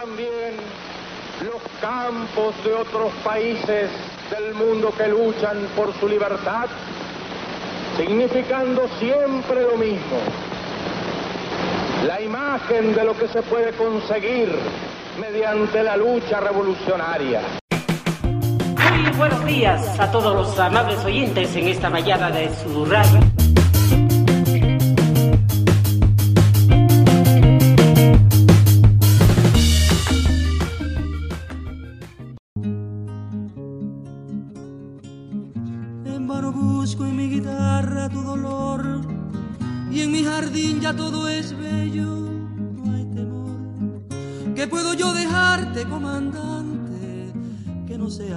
también los campos de otros países del mundo que luchan por su libertad, significando siempre lo mismo, la imagen de lo que se puede conseguir mediante la lucha revolucionaria. Muy buenos días a todos los amables oyentes en esta mañana de su.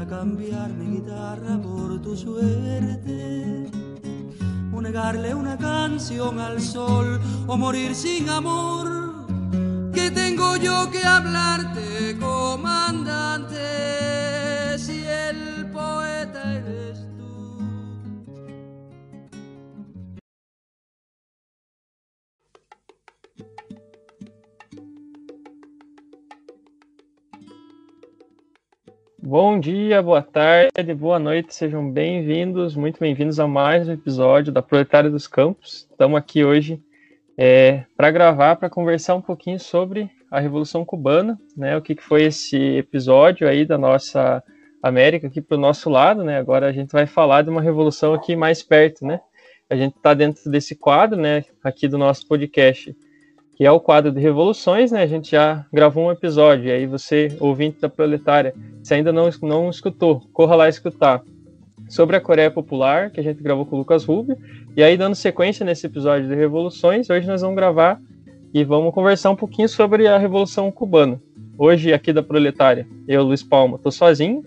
Cambiar mi guitarra por tu suerte. O negarle una canción al sol o morir sin amor. ¿Qué tengo yo que hablarte, comandante? Bom dia, boa tarde, boa noite, sejam bem-vindos, muito bem-vindos a mais um episódio da Proletária dos Campos. Estamos aqui hoje é, para gravar, para conversar um pouquinho sobre a Revolução Cubana, né? O que, que foi esse episódio aí da nossa América aqui para o nosso lado, né? Agora a gente vai falar de uma revolução aqui mais perto, né? A gente está dentro desse quadro, né? Aqui do nosso podcast que é o quadro de revoluções, né? A gente já gravou um episódio, e aí você, ouvinte da Proletária, se ainda não, não escutou, corra lá escutar, sobre a Coreia Popular, que a gente gravou com o Lucas Rubio, e aí dando sequência nesse episódio de revoluções, hoje nós vamos gravar e vamos conversar um pouquinho sobre a Revolução Cubana. Hoje, aqui da Proletária, eu, Luiz Palma, estou sozinho,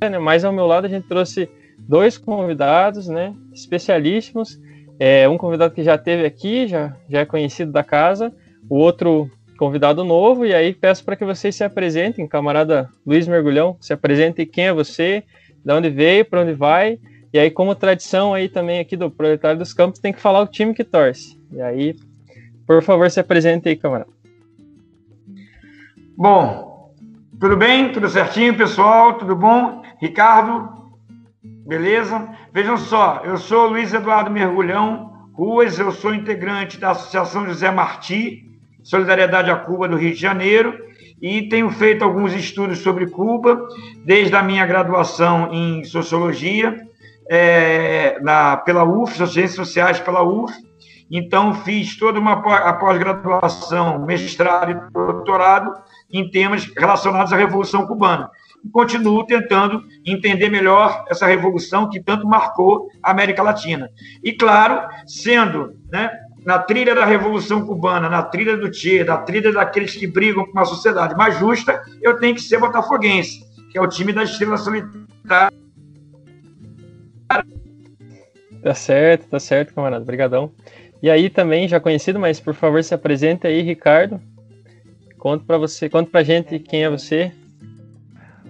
né? mas ao meu lado a gente trouxe dois convidados, né, especialíssimos, é, um convidado que já teve aqui, já, já é conhecido da casa, o outro convidado novo, e aí peço para que vocês se apresentem, camarada Luiz Mergulhão, se apresente quem é você, de onde veio, para onde vai, e aí como tradição aí também aqui do Proletário dos Campos, tem que falar o time que torce. E aí, por favor, se apresente aí, camarada. Bom, tudo bem? Tudo certinho, pessoal? Tudo bom? Ricardo, beleza? Vejam só, eu sou Luiz Eduardo Mergulhão Ruas, eu sou integrante da Associação José Marti, Solidariedade a Cuba do Rio de Janeiro, e tenho feito alguns estudos sobre Cuba, desde a minha graduação em Sociologia, é, na, pela UF, Ciências Sociais pela UF, então fiz toda uma pós-graduação, mestrado e doutorado em temas relacionados à Revolução Cubana. E continuo tentando entender melhor essa revolução que tanto marcou a América Latina. E, claro, sendo né, na trilha da Revolução Cubana, na trilha do Che, na trilha daqueles que brigam por uma sociedade mais justa, eu tenho que ser botafoguense, que é o time da Estrela Solitária. Tá certo, tá certo, camarada. Obrigadão. E aí também, já conhecido, mas por favor se apresente aí, Ricardo. Conta para você, conta pra gente quem é você.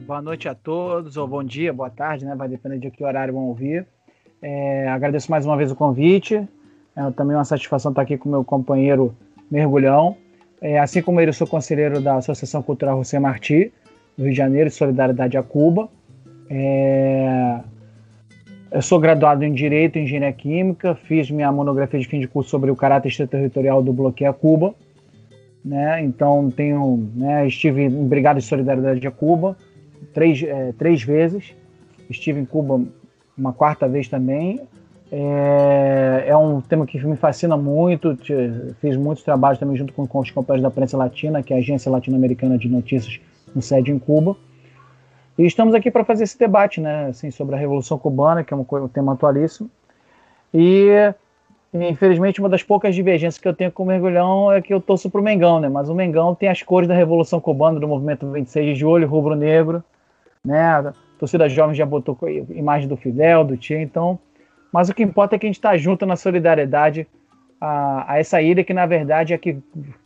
Boa noite a todos, ou bom dia, boa tarde, né? Vai depender de que horário vão ouvir. É, agradeço mais uma vez o convite. É também uma satisfação estar aqui com meu companheiro Mergulhão. É, assim como ele, eu sou conselheiro da Associação Cultural José Martí, do Rio de Janeiro, de Solidariedade a Cuba. É, eu sou graduado em Direito e Engenharia Química, fiz minha monografia de fim de curso sobre o caráter extraterritorial do bloqueio a Cuba. Né? Então, tenho, né, estive em Brigada de Solidariedade a Cuba três, é, três vezes. Estive em Cuba uma quarta vez também. É, é, um tema que me fascina muito. Fiz muitos trabalhos também junto com, com os companheiros da Prensa Latina, que é a Agência Latino-Americana de Notícias, com sede em Cuba. E estamos aqui para fazer esse debate, né, assim, sobre a Revolução Cubana, que é um, um tema atualíssimo. E, infelizmente, uma das poucas divergências que eu tenho com o Mergulhão é que eu torço para o Mengão, né? Mas o Mengão tem as cores da Revolução Cubana, do movimento 26 de julho, rubro-negro, né? A torcida jovem já botou imagem do Fidel, do Tia, então. Mas o que importa é que a gente está junto na solidariedade a, a, essa ilha que, na verdade, é que,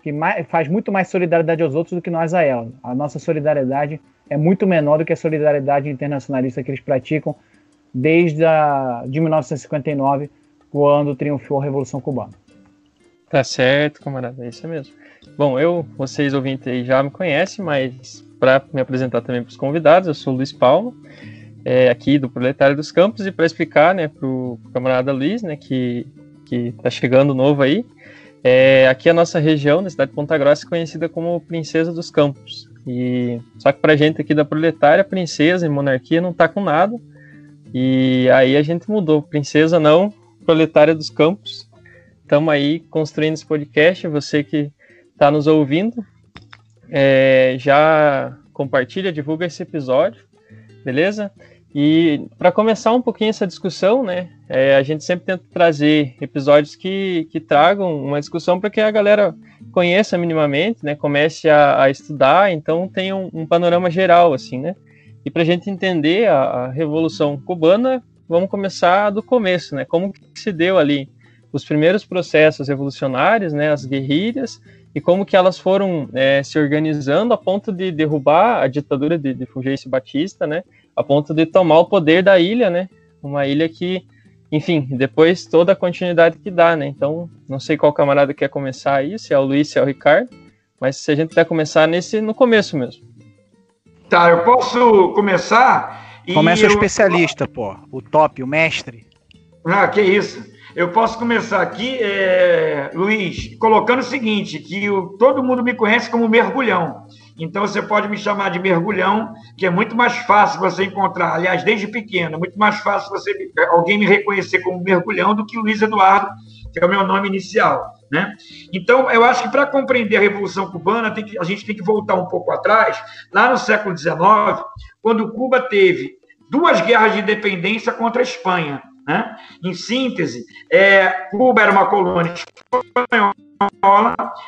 que mais, faz muito mais solidariedade aos outros do que nós a ela. A nossa solidariedade é muito menor do que a solidariedade internacionalista que eles praticam desde a, de 1959, quando triunfou a Revolução Cubana. Tá certo, camarada, é isso mesmo. Bom, eu, vocês ouvintes já me conhecem, mas para me apresentar também para os convidados, eu sou o Luiz Paulo, é, aqui do Proletário dos Campos, e para explicar né, para o camarada Luiz, né, que está chegando novo aí, é, aqui a nossa região, na cidade de Ponta Grossa, é conhecida como Princesa dos Campos. E só que para gente aqui da Proletária, princesa e monarquia não tá com nada. E aí a gente mudou, princesa não, Proletária dos Campos. Estamos aí construindo esse podcast. Você que está nos ouvindo, é, já compartilha, divulga esse episódio, beleza? E para começar um pouquinho essa discussão, né, é, a gente sempre tenta trazer episódios que, que tragam uma discussão para que a galera conheça minimamente, né, comece a, a estudar, então tenha um, um, panorama geral, assim, né? E para a gente entender a, a, Revolução Cubana, vamos começar do começo, né? Como que se deu ali os primeiros processos revolucionários, né, as guerrilhas, e como que elas foram é, se organizando a ponto de derrubar a ditadura de, de Fulgêncio Batista, né, a ponto de tomar o poder da ilha, né, uma ilha que, enfim, depois toda a continuidade que dá, né, então não sei qual camarada quer começar aí, se é o Luiz, se é o Ricardo, mas se a gente puder começar nesse, no começo mesmo. Tá, eu posso começar? Começa o especialista, pô, o top, o mestre. Ah, que isso. Eu posso começar aqui, é, Luiz, colocando o seguinte, que o, todo mundo me conhece como mergulhão. Então você pode me chamar de mergulhão, que é muito mais fácil você encontrar, aliás, desde pequeno, é muito mais fácil você alguém me reconhecer como mergulhão do que Luiz Eduardo, que é o meu nome inicial. Né? Então, eu acho que para compreender a Revolução Cubana, que, a gente tem que voltar um pouco atrás, lá no século XIX, quando Cuba teve duas guerras de independência contra a Espanha. Né? Em síntese, é, Cuba era uma colônia espanhola.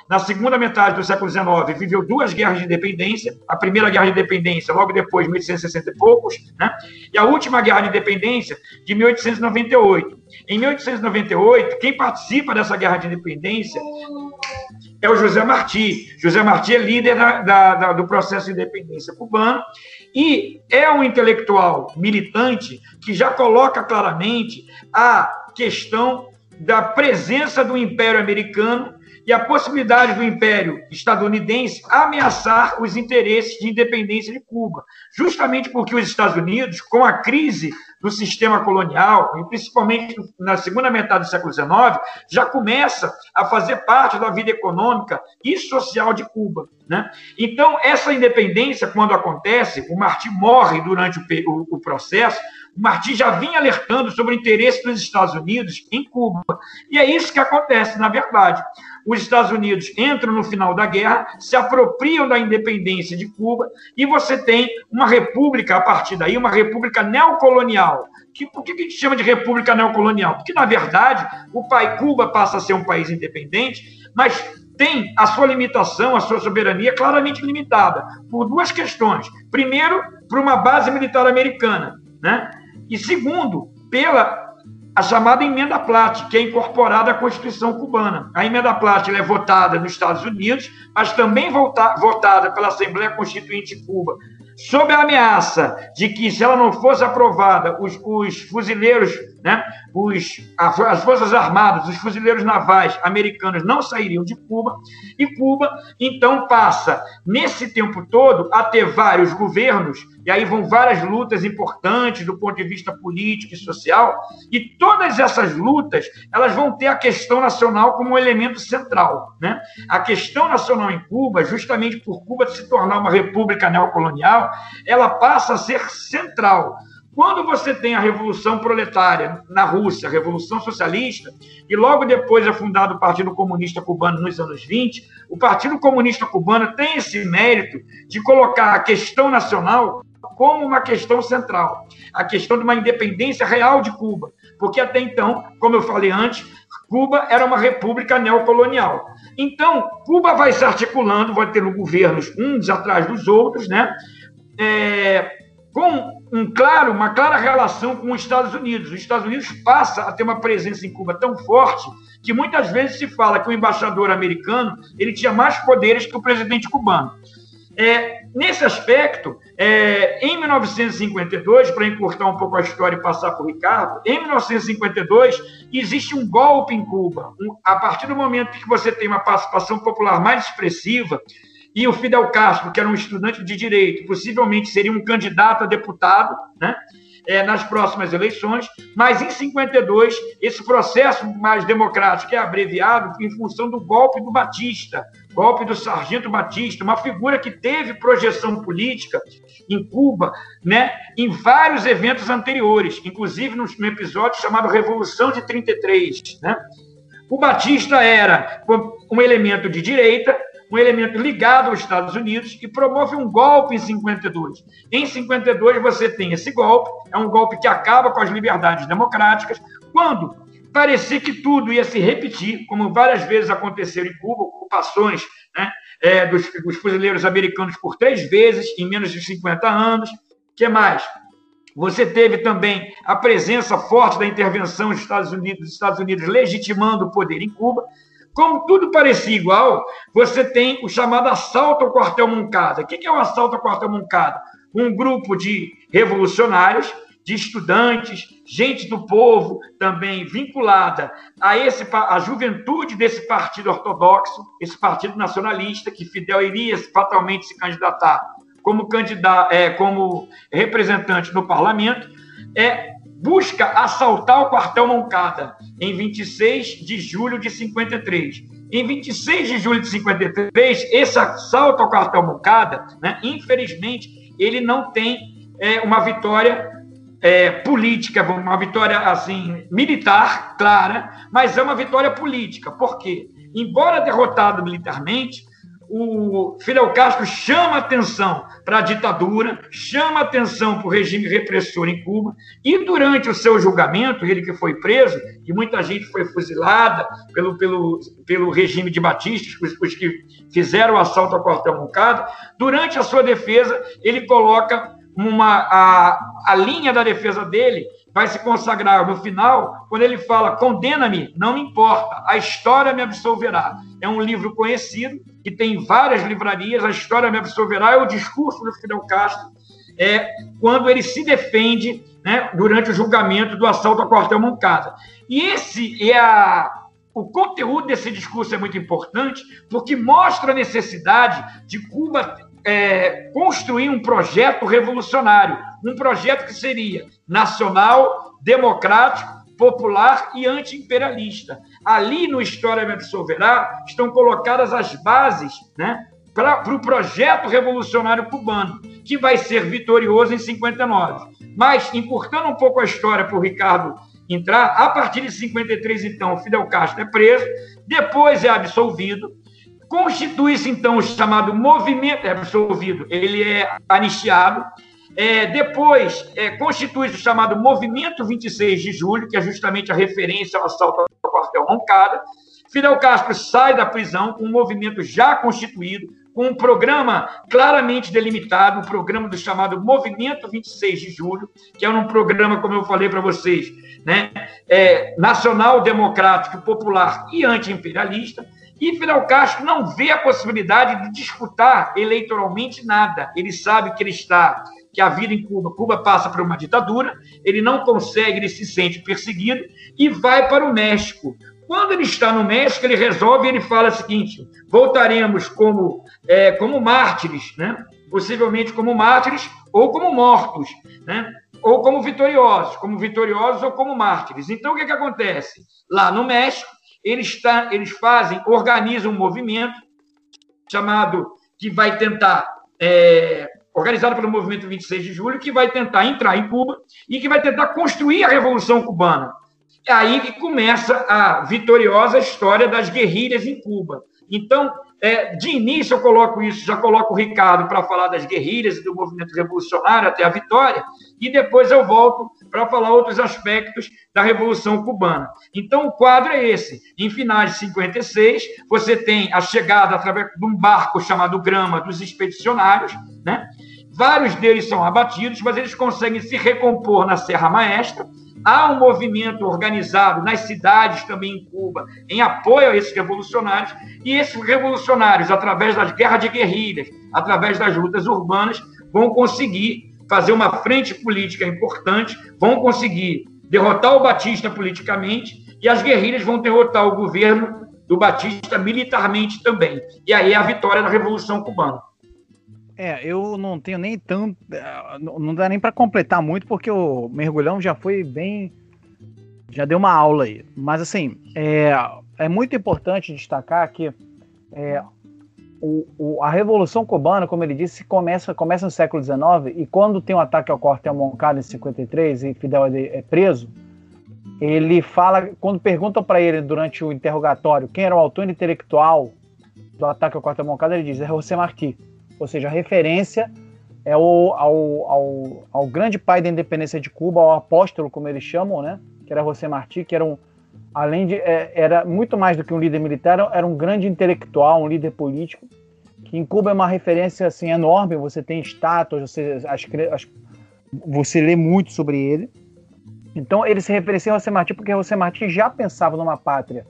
Na segunda metade do século XIX, viveu duas guerras de independência. A primeira guerra de independência, logo depois, 1860 e poucos, né? e a última guerra de independência, de 1898. Em 1898, quem participa dessa guerra de independência é o José Martí. José Martí é líder da, da, da, do processo de independência cubano e é um intelectual militante que já coloca claramente a questão da presença do Império Americano e a possibilidade do Império estadunidense ameaçar os interesses de independência de Cuba, justamente porque os Estados Unidos, com a crise do sistema colonial, e principalmente na segunda metade do século XIX, já começa a fazer parte da vida econômica e social de Cuba. Né? Então, essa independência, quando acontece, o Martí morre durante o, o, o processo, o Martí já vinha alertando sobre o interesse dos Estados Unidos em Cuba. E é isso que acontece, na verdade os Estados Unidos entram no final da guerra, se apropriam da independência de Cuba, e você tem uma república, a partir daí, uma república neocolonial. Que, por que a gente chama de república neocolonial? Porque, na verdade, o pai Cuba passa a ser um país independente, mas tem a sua limitação, a sua soberania claramente limitada, por duas questões. Primeiro, por uma base militar americana, né? E segundo, pela a chamada emenda Platt, que é incorporada à Constituição cubana. A emenda Platt é votada nos Estados Unidos, mas também vota, votada pela Assembleia Constituinte de Cuba, sob a ameaça de que, se ela não fosse aprovada, os, os fuzileiros, né, os, as Forças Armadas, os fuzileiros navais americanos não sairiam de Cuba, e Cuba, então, passa, nesse tempo todo, a ter vários governos e aí vão várias lutas importantes do ponto de vista político e social, e todas essas lutas, elas vão ter a questão nacional como um elemento central, né? A questão nacional em Cuba, justamente por Cuba se tornar uma república neocolonial, ela passa a ser central. Quando você tem a Revolução Proletária na Rússia, a Revolução Socialista, e logo depois é fundado o Partido Comunista Cubano nos anos 20, o Partido Comunista Cubano tem esse mérito de colocar a questão nacional como uma questão central, a questão de uma independência real de Cuba, porque até então, como eu falei antes, Cuba era uma república neocolonial. Então, Cuba vai se articulando, vai tendo governos uns atrás dos outros, né? É, com um claro, uma clara relação com os Estados Unidos. Os Estados Unidos passa a ter uma presença em Cuba tão forte que muitas vezes se fala que o embaixador americano ele tinha mais poderes que o presidente cubano. É, nesse aspecto, é, em 1952, para encurtar um pouco a história e passar para o Ricardo, em 1952 existe um golpe em Cuba. Um, a partir do momento que você tem uma participação popular mais expressiva, e o Fidel Castro, que era um estudante de direito, possivelmente seria um candidato a deputado, né? é, nas próximas eleições, mas em 52 esse processo mais democrático é abreviado em função do golpe do Batista, golpe do Sargento Batista, uma figura que teve projeção política em Cuba, né, em vários eventos anteriores, inclusive no episódio chamado Revolução de 33, né? O Batista era um elemento de direita um elemento ligado aos Estados Unidos e promove um golpe em 52. Em 52 você tem esse golpe, é um golpe que acaba com as liberdades democráticas, quando parecia que tudo ia se repetir, como várias vezes aconteceu em Cuba, ocupações né, é, dos, dos fuzileiros americanos por três vezes em menos de 50 anos. que mais? Você teve também a presença forte da intervenção dos Estados Unidos, dos Estados Unidos legitimando o poder em Cuba. Como tudo parecia igual, você tem o chamado assalto ao quartel Moncada. O que é o assalto ao quartel Moncada? Um grupo de revolucionários, de estudantes, gente do povo também vinculada a esse a juventude desse partido ortodoxo, esse partido nacionalista que Fidel iria fatalmente se candidatar como candidato, é, como representante no parlamento, é busca assaltar o quartel Moncada em 26 de julho de 53. Em 26 de julho de 53, esse assalto ao quartel Moncada, né, infelizmente, ele não tem é, uma vitória é, política, uma vitória assim militar, clara, mas é uma vitória política. Por quê? Embora derrotado militarmente, o Fidel Castro chama atenção para a ditadura, chama atenção para o regime repressor em Cuba, e durante o seu julgamento, ele que foi preso, e muita gente foi fuzilada pelo, pelo, pelo regime de Batista, os, os que fizeram o assalto ao quartel Moncada, durante a sua defesa, ele coloca uma, a, a linha da defesa dele vai se consagrar no final, quando ele fala: condena-me, não me importa, a história me absolverá. É um livro conhecido, que tem várias livrarias, a história me absolverá, é o discurso do Fidel Castro, é, quando ele se defende né, durante o julgamento do assalto ao quartel Moncada. E esse é a. O conteúdo desse discurso é muito importante porque mostra a necessidade de Cuba é, construir um projeto revolucionário, um projeto que seria nacional, democrático, popular e anti-imperialista. Ali no História Me Absolverá estão colocadas as bases né, para o pro projeto revolucionário cubano, que vai ser vitorioso em 59. Mas, encurtando um pouco a história para o Ricardo entrar, a partir de 53, então, Fidel Castro é preso, depois é absolvido, Constitui-se, então, o chamado movimento, é absolvido, ele é anistiado. É, depois, é, constitui-se o chamado Movimento 26 de Julho, que é justamente a referência ao assalto ao quartel Roncada. Fidel Castro sai da prisão com um movimento já constituído, com um programa claramente delimitado, o um programa do chamado Movimento 26 de Julho, que é um programa, como eu falei para vocês, né, é, nacional, democrático, popular e anti-imperialista. E Fidel Castro não vê a possibilidade de disputar eleitoralmente nada. Ele sabe que ele está, que a vida em Cuba, Cuba passa por uma ditadura, ele não consegue, ele se sente perseguido e vai para o México. Quando ele está no México, ele resolve, ele fala o seguinte: voltaremos como, é, como mártires, né? possivelmente como mártires ou como mortos, né? ou como vitoriosos, como vitoriosos ou como mártires. Então, o que, que acontece? Lá no México, eles, tá, eles fazem, organizam um movimento chamado, que vai tentar, é, organizado pelo movimento 26 de julho, que vai tentar entrar em Cuba e que vai tentar construir a Revolução Cubana. É aí que começa a vitoriosa história das guerrilhas em Cuba. Então, é, de início eu coloco isso, já coloco o Ricardo para falar das guerrilhas e do movimento revolucionário até a vitória, e depois eu volto para falar outros aspectos da Revolução Cubana. Então, o quadro é esse. Em finais de 56, você tem a chegada através de um barco chamado Grama dos expedicionários, né? Vários deles são abatidos, mas eles conseguem se recompor na Serra Maestra, Há um movimento organizado nas cidades também em Cuba em apoio a esses revolucionários, e esses revolucionários, através das guerras de guerrilhas, através das lutas urbanas, vão conseguir fazer uma frente política importante, vão conseguir derrotar o Batista politicamente, e as guerrilhas vão derrotar o governo do Batista militarmente também. E aí é a vitória da Revolução Cubana. É, eu não tenho nem tanto. Eh, não dá nem para completar muito, porque o mergulhão já foi bem. Já deu uma aula aí. Mas, assim, é, é muito importante destacar que é, o, o, a Revolução Cubana, como ele disse, começa, começa no século XIX, e quando tem o um ataque ao quartel Moncada em 53 e Fidel é, é preso, ele fala, quando perguntam para ele durante o interrogatório quem era o autor intelectual do ataque ao quartel Moncada, ele diz: é José Martí ou seja, a referência é o, ao, ao, ao, grande pai da independência de Cuba, ao apóstolo, como eles chamam, né? que era José Martí, que era um, além de é, era muito mais do que um líder militar, era um grande intelectual, um líder político, que em Cuba é uma referência assim enorme. Você tem estátuas, você, as, as, você lê muito sobre ele. Então ele se referencia a José Martí porque José Martí já pensava numa pátria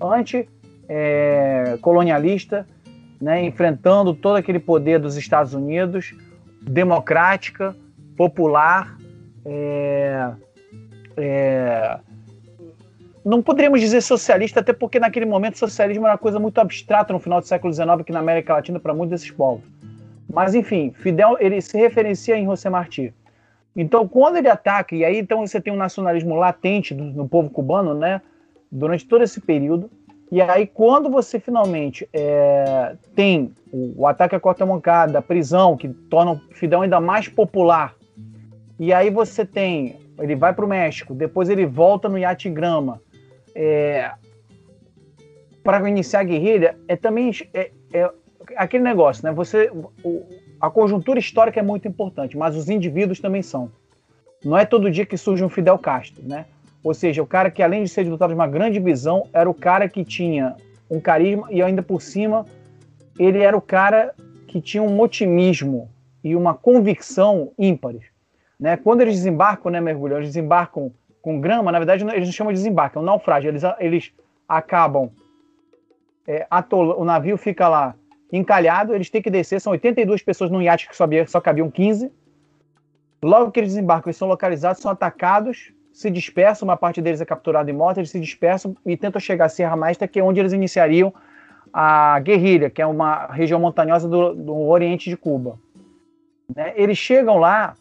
anti-colonialista, é, né, enfrentando todo aquele poder dos Estados Unidos, democrática, popular, é, é, não poderíamos dizer socialista, até porque naquele momento socialismo era uma coisa muito abstrata no final do século XIX aqui na América Latina para muitos desses povos. Mas enfim, Fidel ele se referencia em José Martí. Então, quando ele ataca, e aí então você tem um nacionalismo latente no, no povo cubano, né, durante todo esse período, e aí, quando você finalmente é, tem o, o, ataque à corta mancada, a prisão, que torna o Fidel ainda mais popular, e aí você tem. Ele vai para o México, depois ele volta no iate grama. É, para iniciar a guerrilha, é também é, é, aquele negócio, né? Você, o, a conjuntura histórica é muito importante, mas os indivíduos também são. Não é todo dia que surge um Fidel Castro, né? Ou seja, o cara que, além de ser dotado de uma grande visão, era o cara que tinha um carisma e, ainda por cima, ele era o cara que tinha um otimismo e uma convicção ímpares. Né? Quando eles desembarcam, né, mergulhão, eles desembarcam com grama, na verdade, eles não chamam de desembarque, é um naufrágio. Eles, eles acabam. É, o navio fica lá encalhado, eles têm que descer, são 82 pessoas num iate que só, só cabiam 15. Logo que eles desembarcam, eles são localizados, são atacados se dispersam, uma parte deles é capturada e morta, eles se dispersam e tentam chegar a Serra Maestra, que é onde eles iniciariam a guerrilha, que é uma região montanhosa do, do Oriente de Cuba. Né? Eles chegam lá,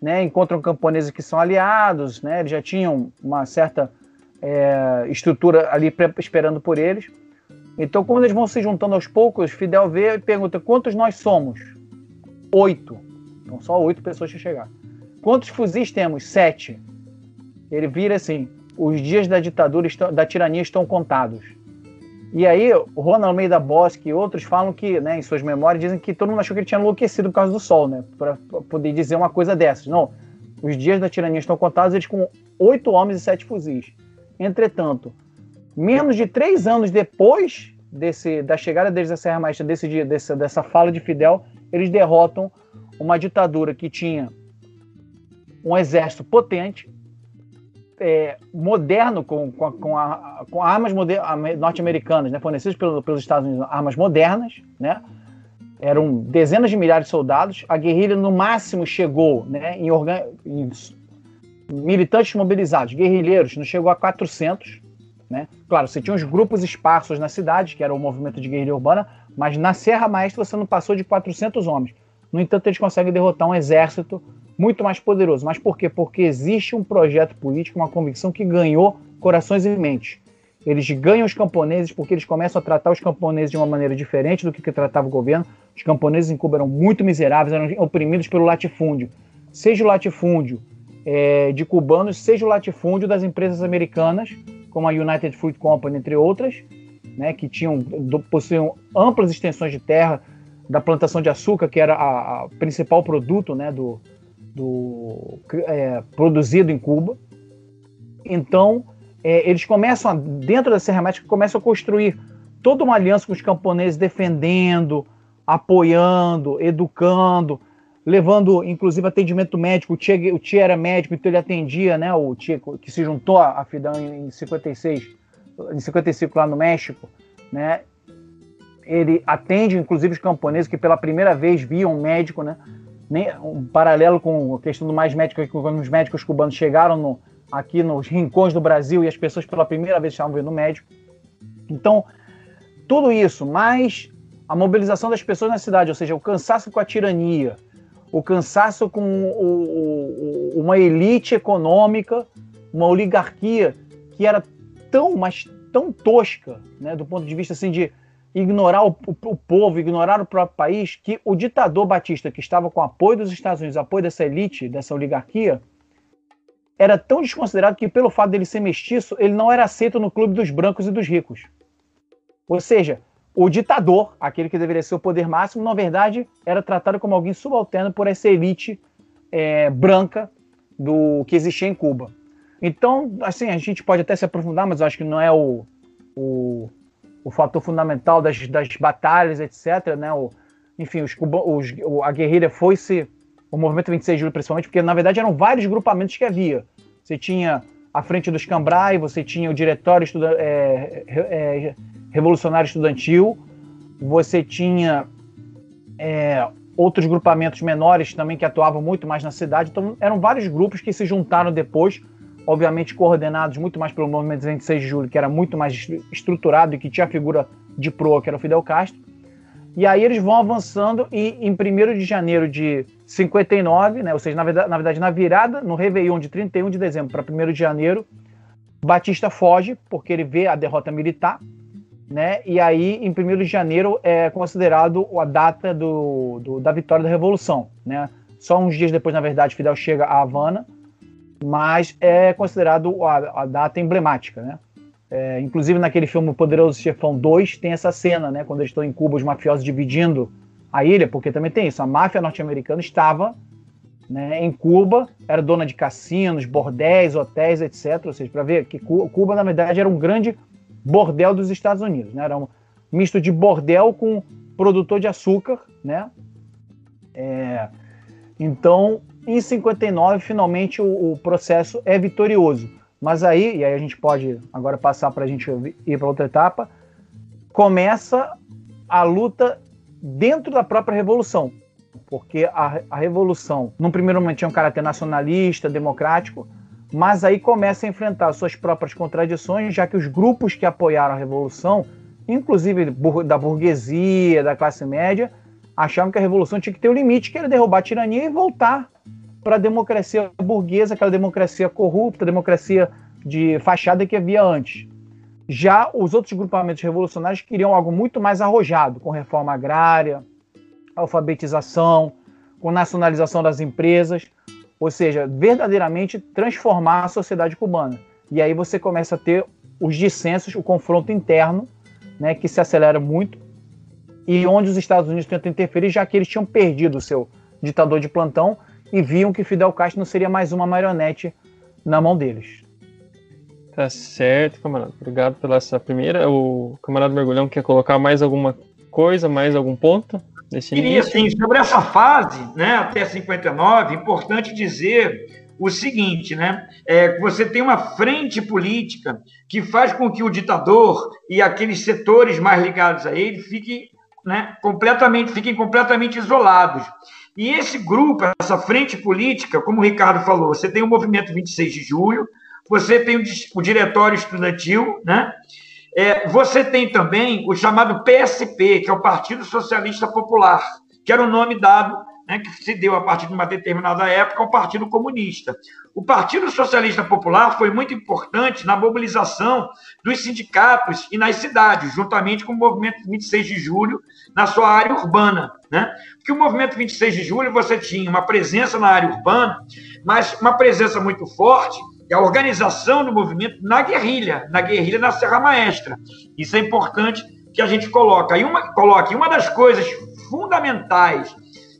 né, encontram camponeses que são aliados, né, eles já tinham uma certa é, estrutura ali esperando por eles. Então, quando eles vão se juntando aos poucos, Fidel vê e pergunta: quantos nós somos? Oito. Então, só oito pessoas que chegaram. Quantos fuzis temos? Sete. Ele vira assim: os dias da ditadura, estão, da tirania estão contados. E aí, Ronald Almeida Bosque e outros falam que, né, em suas memórias, dizem que todo mundo achou que ele tinha enlouquecido por causa do sol, né? Para poder dizer uma coisa dessas. Não, os dias da tirania estão contados, eles com oito homens e sete fuzis. Entretanto, menos de três anos depois desse, da chegada deles à Serra Maestra, desse dia, dessa, dessa fala de Fidel, eles derrotam uma ditadura que tinha um exército potente, é, moderno com, com, com, a, com armas norte-americanas, né, fornecidas pelo, pelos Estados Unidos, armas modernas, né, eram dezenas de milhares de soldados. A guerrilha, no máximo, chegou né, em, organ... em militantes mobilizados, guerrilheiros, não chegou a 400. Né? Claro, você tinha uns grupos esparsos na cidade, que era o movimento de guerrilha urbana, mas na Serra Maestra você não passou de 400 homens. No entanto, eles conseguem derrotar um exército muito mais poderoso. Mas por quê? Porque existe um projeto político, uma convicção que ganhou corações e mentes. Eles ganham os camponeses porque eles começam a tratar os camponeses de uma maneira diferente do que, que tratava o governo. Os camponeses em Cuba eram muito miseráveis, eram oprimidos pelo latifúndio. Seja o latifúndio é, de cubanos, seja o latifúndio das empresas americanas, como a United Fruit Company, entre outras, né, que tinham, possuíam amplas extensões de terra da plantação de açúcar, que era a, principal produto né, do, do é, produzido em Cuba. Então, é, eles começam, a, dentro Serra Médica, começam a construir toda uma aliança com os camponeses, defendendo, apoiando, educando. levando inclusive atendimento médico. O Tia, o era médico, então ele atendia, né? O Tia que se juntou à Fidel em 56, em 55 lá no México, né? Ele atende inclusive os camponeses que pela primeira vez viam um médico, né? Nem, um paralelo com a questão do mais médico, quando os médicos cubanos chegaram no, aqui nos rincões do Brasil e as pessoas pela primeira vez estavam vendo médico. Então, tudo isso, mais a mobilização das pessoas na cidade, ou seja, o cansaço com a tirania, o cansaço com o, o, uma elite econômica, uma oligarquia que era tão, mas tão tosca, né, do ponto de vista assim de ignorar o, o, povo, ignorar o próprio país, que o ditador Batista, que estava com apoio dos Estados Unidos, apoio dessa elite, dessa oligarquia, era tão desconsiderado que, pelo fato dele ser mestiço, ele não era aceito no clube dos brancos e dos ricos. Ou seja, o ditador, aquele que deveria ser o poder máximo, na verdade, era tratado como alguém subalterno por essa elite é, branca do que existia em Cuba. Então, assim, a gente pode até se aprofundar, mas eu acho que não é o, o, o fator fundamental das, das batalhas, etc. Né? O, enfim, os, os, a guerrilha foi se o movimento 26 de julho principalmente, porque na verdade eram vários grupamentos que havia. Você tinha a frente dos Cambrai, você tinha o diretório estuda é, é, revolucionário estudantil, você tinha é, outros grupamentos menores também que atuavam muito mais na cidade. Então eram vários grupos que se juntaram depois, obviamente coordenados muito mais pelo movimento 26 de julho, que era muito mais estruturado e que tinha a figura de proa, que era o Fidel Castro. E aí eles vão avançando e em 1 de janeiro de 59, né, ou seja, na verdade, na verdade, na virada, no Réveillon de 31 de dezembro para 1 de janeiro, Batista foge porque ele vê a derrota militar, né? E aí, em 1 de janeiro, é considerado a data do, do, da vitória da Revolução, né? Só uns dias depois, na verdade, Fidel chega a Havana, mas é considerado a, a data emblemática, né? É, inclusive naquele filme Poderoso Chefão 2 tem essa cena, né? Quando eles estão em Cuba, os mafiosos dividindo a ilha, porque também tem isso. A máfia norte-americana estava né, em Cuba, era dona de cassinos, bordéis, hotéis, etc. Ou seja, para ver que Cuba, na verdade, era um grande bordel dos Estados Unidos, né? Era um misto de bordel com produtor de açúcar, né? É, então, em 59, finalmente o, o processo é vitorioso. Mas aí, e aí a gente pode agora passar para a gente ir para outra etapa, começa a luta dentro da própria revolução, porque a, a revolução, num primeiro momento, tinha um caráter nacionalista, democrático, mas aí começa a enfrentar suas próprias contradições, já que os grupos que apoiaram a revolução, inclusive da burguesia, da classe média, achavam que a revolução tinha que ter um limite, que era derrubar a tirania e voltar para a democracia burguesa, aquela democracia corrupta, democracia de fachada que havia antes. Já os outros grupamentos revolucionários queriam algo muito mais arrojado, com reforma agrária, alfabetização, com nacionalização das empresas, ou seja, verdadeiramente transformar a sociedade cubana. E aí você começa a ter os dissensos, o confronto interno, né, que se acelera muito, e onde os Estados Unidos tentam interferir, já que eles tinham perdido o seu ditador de plantão e viam que Fidel Castro não seria mais uma marionete na mão deles. Tá certo, camarada. Obrigado pela essa primeira. O camarada Mergulhão quer colocar mais alguma coisa, mais algum ponto? Nesse Queria, sim, sobre essa fase, né, até 59, importante dizer o seguinte, né? É, você tem uma frente política que faz com que o ditador e aqueles setores mais ligados a ele fiquem, né, completamente, fiquem completamente isolados. E esse grupo, essa frente política, como o Ricardo falou, você tem o movimento 26 de julho, você tem o, diretório estudantil, né? É, você tem também o chamado PSP, que é o Partido Socialista Popular, que era o nome dado, né, que se deu a partir de uma determinada época ao Partido Comunista. O Partido Socialista Popular foi muito importante na mobilização dos sindicatos e nas cidades, juntamente com o movimento 26 de julho na sua área urbana. Né? Porque o movimento 26 de julho você tinha uma presença na área urbana, mas uma presença muito forte e a organização do movimento na guerrilha, na guerrilha na Serra Maestra. Isso é importante que a gente coloque. E uma, coloque. uma das coisas fundamentais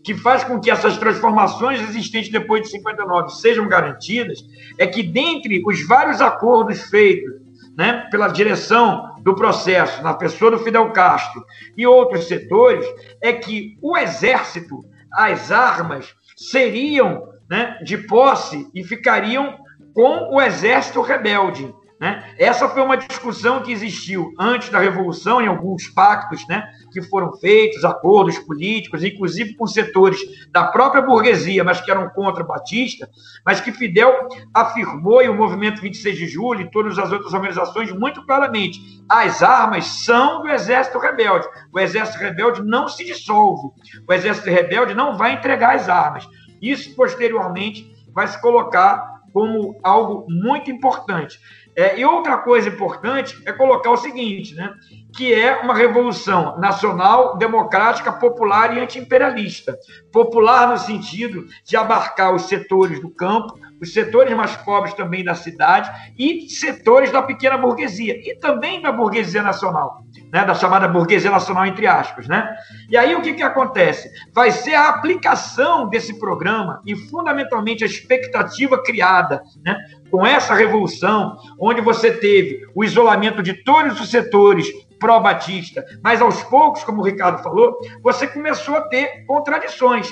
que faz com que essas transformações existentes depois de 59 sejam garantidas é que, dentre os vários acordos feitos né, pela direção do processo, na pessoa do Fidel Castro e outros setores, é que o Exército as armas seriam né, de posse e ficariam com o exército rebelde. Né? Essa foi uma discussão que existiu antes da Revolução, em alguns pactos né, que foram feitos, acordos políticos, inclusive com setores da própria burguesia, mas que eram contra Batista, mas que Fidel afirmou, e o movimento 26 de julho e todas as outras organizações, muito claramente: as armas são do exército rebelde. O exército rebelde não se dissolve, o exército rebelde não vai entregar as armas. Isso, posteriormente, vai se colocar como algo muito importante. É, e outra coisa importante é colocar o seguinte, né? que é uma revolução nacional, democrática, popular e antiimperialista. Popular no sentido de abarcar os setores do campo, os setores mais pobres também da cidade e setores da pequena burguesia e também da burguesia nacional, né, da chamada burguesia nacional entre aspas, né? E aí o que que acontece? Vai ser a aplicação desse programa e fundamentalmente a expectativa criada, né, com essa revolução, onde você teve o isolamento de todos os setores pró-batista, mas aos poucos, como o Ricardo falou, você começou a ter contradições.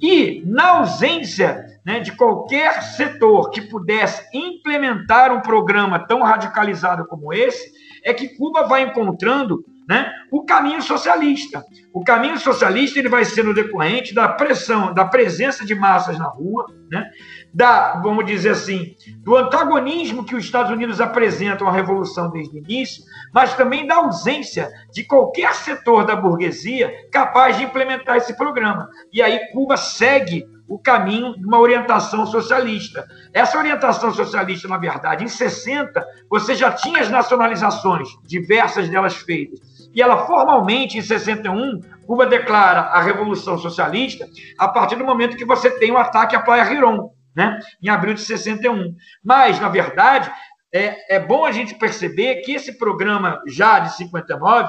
E, na ausência né, de qualquer setor que pudesse implementar um programa tão radicalizado como esse, é que Cuba vai encontrando né, o caminho socialista. O caminho socialista ele vai ser no decorrente da pressão, da presença de massas na rua, né, da, vamos dizer assim, do antagonismo que os Estados Unidos apresentam à revolução desde o início, mas também da ausência de qualquer setor da burguesia capaz de implementar esse programa. E aí Cuba segue o caminho de uma orientação socialista. Essa orientação socialista, na verdade, em 60, você já tinha as nacionalizações, diversas delas feitas. E ela formalmente, em 61, Cuba declara a Revolução Socialista a partir do momento que você tem o um ataque à Praia Riron, né? em abril de 61. Mas, na verdade, é, é bom a gente perceber que esse programa já de 59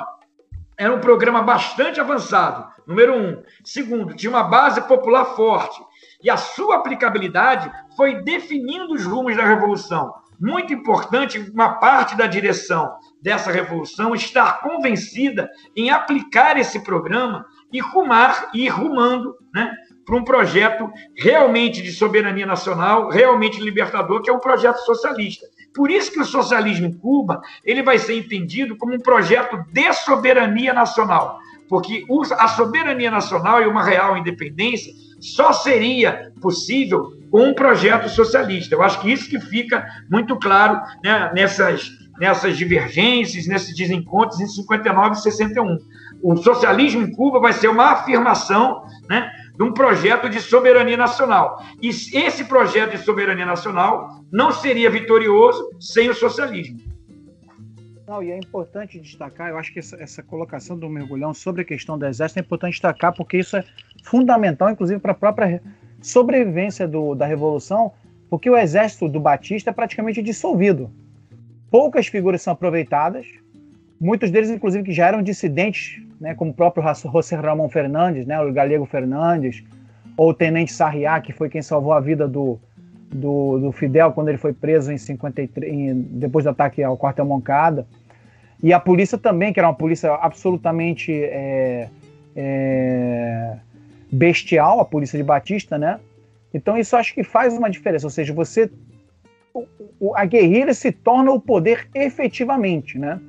era um programa bastante avançado, número um. Segundo, tinha uma base popular forte. E a sua aplicabilidade foi definindo os rumos da revolução. Muito importante, uma parte da direção dessa revolução estar convencida em aplicar esse programa e rumar e ir rumando né, para um projeto realmente de soberania nacional, realmente libertador, que é um projeto socialista. Por isso que o socialismo em Cuba ele vai ser entendido como um projeto de soberania nacional, porque a soberania nacional e uma real independência só seria possível com um projeto socialista. Eu acho que isso que fica muito claro né, nessas, nessas divergências, nesses desencontros em 59 e 61. O socialismo em Cuba vai ser uma afirmação né, de um projeto de soberania nacional. E esse projeto de soberania nacional não seria vitorioso sem o socialismo. Não, e é importante destacar, eu acho que essa, essa, colocação do mergulhão sobre a questão do exército é importante destacar, porque isso é fundamental, inclusive, para a própria sobrevivência do, da Revolução, porque o exército do Batista é praticamente dissolvido. Poucas figuras são aproveitadas, muitos deles, inclusive, que já eram dissidentes, né, como o próprio José Ramon Fernandes, né, o Galego Fernandes, ou o Tenente Sarriá, que foi quem salvou a vida do, do, do Fidel quando ele foi preso em 53, em, depois do ataque ao quartel Moncada. E a polícia também, que era uma polícia absolutamente é, é, bestial, a polícia de Batista, né? Então isso acho que faz uma diferença, ou seja, você a guerrilha se torna o poder efetivamente, né?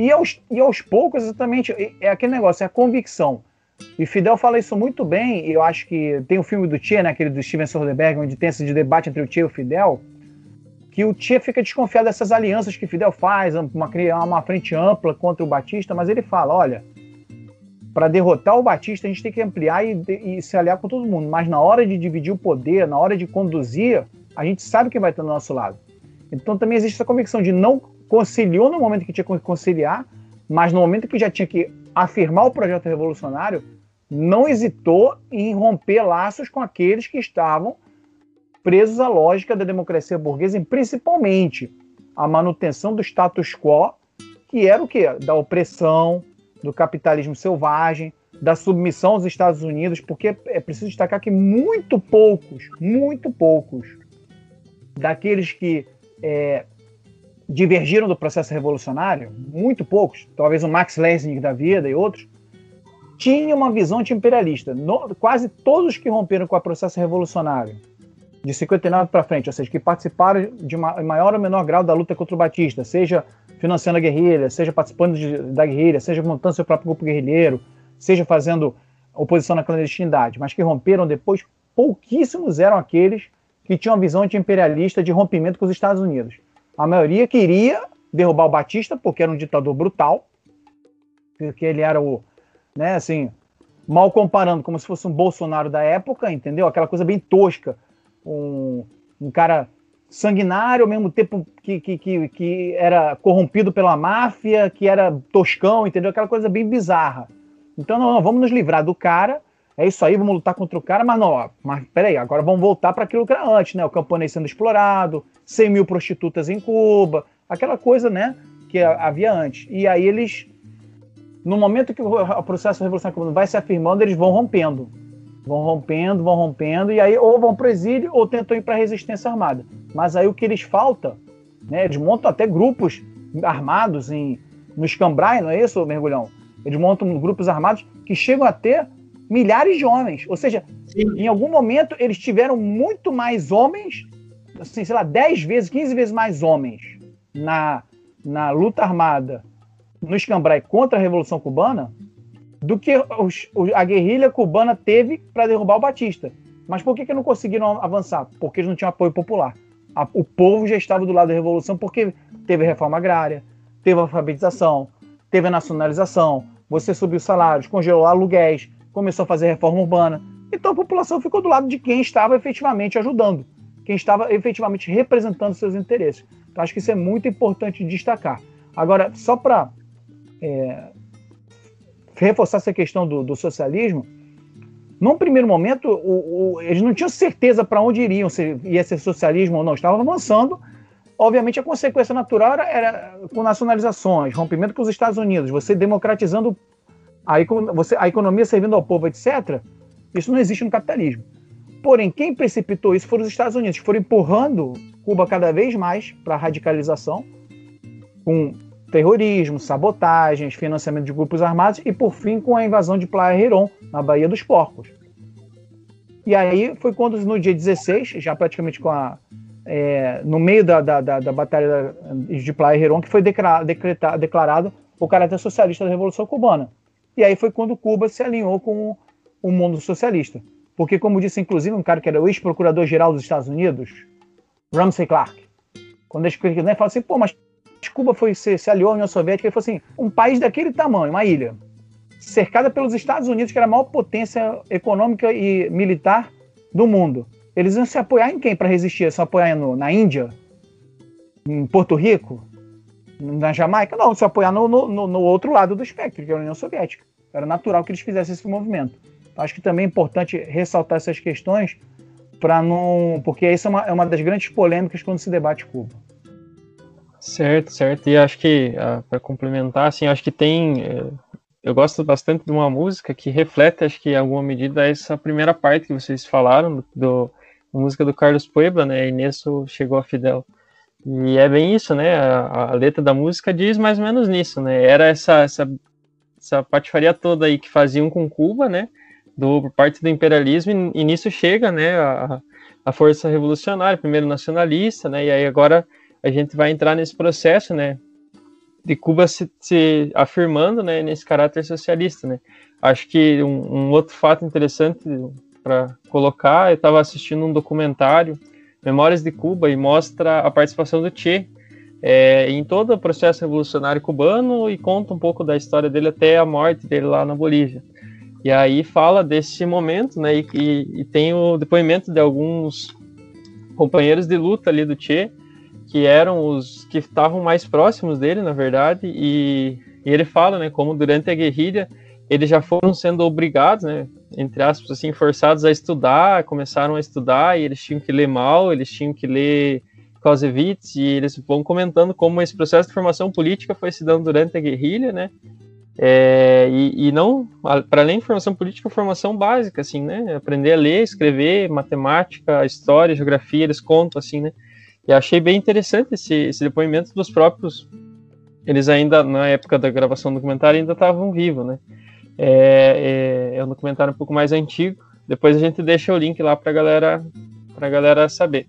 E aos, e aos poucos, exatamente, é aquele negócio, é a convicção. E Fidel fala isso muito bem, e eu acho que tem o filme do Tia, né, aquele do Steven Soderbergh, onde tem esse debate entre o Tia e o Fidel, que o Tia fica desconfiado dessas alianças que Fidel faz, uma, uma frente ampla contra o Batista, mas ele fala, olha, para derrotar o Batista a gente tem que ampliar e, e, se aliar com todo mundo, mas na hora de dividir o poder, na hora de conduzir, a gente sabe que vai estar do nosso lado. Então também existe essa convicção de não conciliou no momento que tinha que conciliar, mas no momento que já tinha que afirmar o projeto revolucionário, não hesitou em romper laços com aqueles que estavam presos à lógica da democracia burguesa e principalmente a manutenção do status quo, que era o quê? Da opressão, do capitalismo selvagem, da submissão aos Estados Unidos, porque é preciso destacar que muito poucos, muito poucos daqueles que é, divergiram do processo revolucionário, muito poucos, talvez o Max Lessing da vida e outros, tinha uma visão anti-imperialista. Quase todos que romperam com o processo revolucionário de 59 para frente, ou seja, que participaram de maior ou menor grau da luta contra o Batista, seja financiando a guerrilha, seja participando de, da guerrilha, seja montando seu próprio grupo guerrilheiro, seja fazendo oposição na clandestinidade, mas que romperam depois, pouquíssimos eram aqueles que tinham a visão anti-imperialista de rompimento com os Estados Unidos. A maioria queria derrubar o Batista porque era um ditador brutal, porque ele era o, né, assim, mal comparando, como se fosse um Bolsonaro da época, entendeu? Aquela coisa bem tosca, um, um cara sanguinário, ao mesmo tempo que, que, que, que, era corrompido pela máfia, que era toscão, entendeu? Aquela coisa bem bizarra. Então, não, não, vamos nos livrar do cara, é isso aí, vamos lutar contra o cara, mas não, mas peraí, agora vamos voltar para aquilo que era antes, né? O camponês sendo explorado, 100 mil prostitutas em Cuba, aquela coisa, né, que havia antes. E aí eles, no momento que o processo revolucionário vai se afirmando, eles vão rompendo. Vão rompendo, vão rompendo, e aí ou vão para o exílio ou tentam ir para a resistência armada. Mas aí o que eles falta, né? Eles montam até grupos armados em, no Escambrai, não é isso, Mergulhão? Eles montam grupos armados que chegam a ter milhares de homens. Ou seja, Sim. em algum momento eles tiveram muito mais homens, assim, sei lá, 10 vezes, 15 vezes mais homens na, na luta armada no Escambrai contra a Revolução Cubana do que os, a guerrilha cubana teve para derrubar o Batista. Mas por que, que não conseguiram avançar? Porque eles não tinham apoio popular. A, o povo já estava do lado da revolução porque teve reforma agrária, teve alfabetização, teve a nacionalização, você subiu salários, congelou aluguéis, começou a fazer reforma urbana. Então a população ficou do lado de quem estava efetivamente ajudando, quem estava efetivamente representando seus interesses. Então acho que isso é muito importante destacar. Agora, só para é, reforçar essa questão do, do socialismo, num primeiro momento, o, o, eles não tinham certeza para onde iriam, se ia ser socialismo ou não. Estavam avançando. Obviamente, a consequência natural era, era com nacionalizações, rompimento com os Estados Unidos, você democratizando a, você, a economia servindo ao povo, etc. Isso não existe no capitalismo. Porém, quem precipitou isso foram os Estados Unidos, que foram empurrando Cuba cada vez mais para a radicalização, com terrorismo, sabotagens, financiamento de grupos armados e, por fim, com a invasão de Playa Heron, na Baía dos Porcos. E aí foi quando, no dia 16, já praticamente com a, é, no meio da, da, da, da Batalha de Playa Heron, que foi decretado, declarado o caráter socialista da Revolução Cubana. E aí foi quando Cuba se alinhou com o mundo socialista. Porque, como disse, inclusive, um cara que era o ex-procurador-geral dos Estados Unidos, Ramsey Clark, quando ele explica, né, fala assim, pô, mas Cuba foi, se, se aliou à União Soviética, ele falou assim: um país daquele tamanho, uma ilha, cercada pelos Estados Unidos, que era a maior potência econômica e militar do mundo. Eles iam se apoiar em quem para resistir? Se apoiar no, na Índia? Em Porto Rico? Na Jamaica? Não, se apoiar no, no, no, outro lado do espectro, que é a União Soviética. Era natural que eles fizessem esse movimento. Então, acho que também é importante ressaltar essas questões para não. Porque essa é uma, é uma das grandes polêmicas quando se debate Cuba. Certo, certo. E acho que, ah, para complementar, assim, acho que tem. Eh, eu gosto bastante de uma música que reflete, acho que em alguma medida, essa primeira parte que vocês falaram, do, do música do Carlos Puebla, né? Nisso chegou a Fidel. E é bem isso, né? A, a, letra da música diz mais ou menos nisso, né? Era essa, essa, essa patifaria toda aí que faziam com Cuba, né? Do, por parte do imperialismo, e, e nisso chega, né? A, a força revolucionária, primeiro nacionalista, né? E aí agora a gente vai entrar nesse processo, né, de Cuba se, se afirmando, né, nesse caráter socialista, né. Acho que um, um outro fato interessante para colocar, eu estava assistindo um documentário, Memórias de Cuba, e mostra a participação do Che é, em todo o processo revolucionário cubano e conta um pouco da história dele até a morte dele lá na Bolívia. E aí fala desse momento, né, e, e, e tem o depoimento de alguns companheiros de luta ali do Che, que eram os que estavam mais próximos dele, na verdade, e, e, ele fala, né, como durante a guerrilha eles já foram sendo obrigados, né, entre aspas, assim, forçados a estudar, começaram a estudar e eles tinham que ler mal, eles tinham que ler Clausewitz e eles vão comentando como esse processo de formação política foi se dando durante a guerrilha, né, é, e, e, não, para além de formação política, formação básica, assim, né, aprender a ler, escrever, matemática, história, geografia, eles contam, assim, né, e achei bem interessante esse, esse depoimento dos próprios. Eles ainda, na época da gravação do documentário, ainda estavam vivos, né? É, é, é um documentário um pouco mais antigo. Depois a gente deixa o link lá para galera, a galera saber.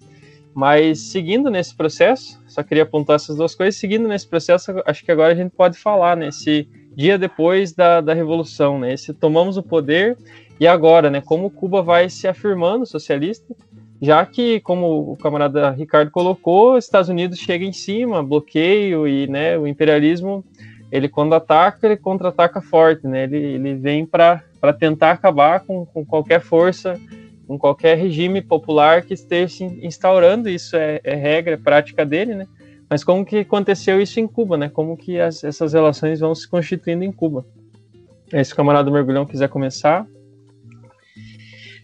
Mas seguindo nesse processo, só queria apontar essas duas coisas. Seguindo nesse processo, acho que agora a gente pode falar nesse dia depois da, da revolução, né? Esse tomamos o poder e agora, né? Como Cuba vai se afirmando socialista, já que, como o camarada Ricardo colocou, Estados Unidos chega em cima, bloqueio e, né? O imperialismo, ele quando ataca, ele contra-ataca forte, né? Ele, ele vem para tentar acabar com, com qualquer força com qualquer regime popular que esteja se instaurando, isso é, é, regra, é prática dele, né? Mas como que aconteceu isso em Cuba, né? Como que as, essas relações vão se constituindo em Cuba? Se o camarada Mergulhão quiser começar.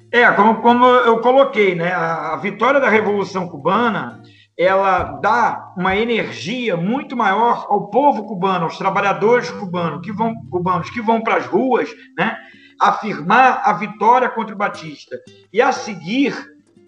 É, como, como eu coloquei, né? A, a vitória da Revolução Cubana, ela dá uma energia muito maior ao povo cubano, aos trabalhadores cubanos que vão, cubanos que vão para as ruas, né? Afirmar a vitória contra o Batista. E a seguir,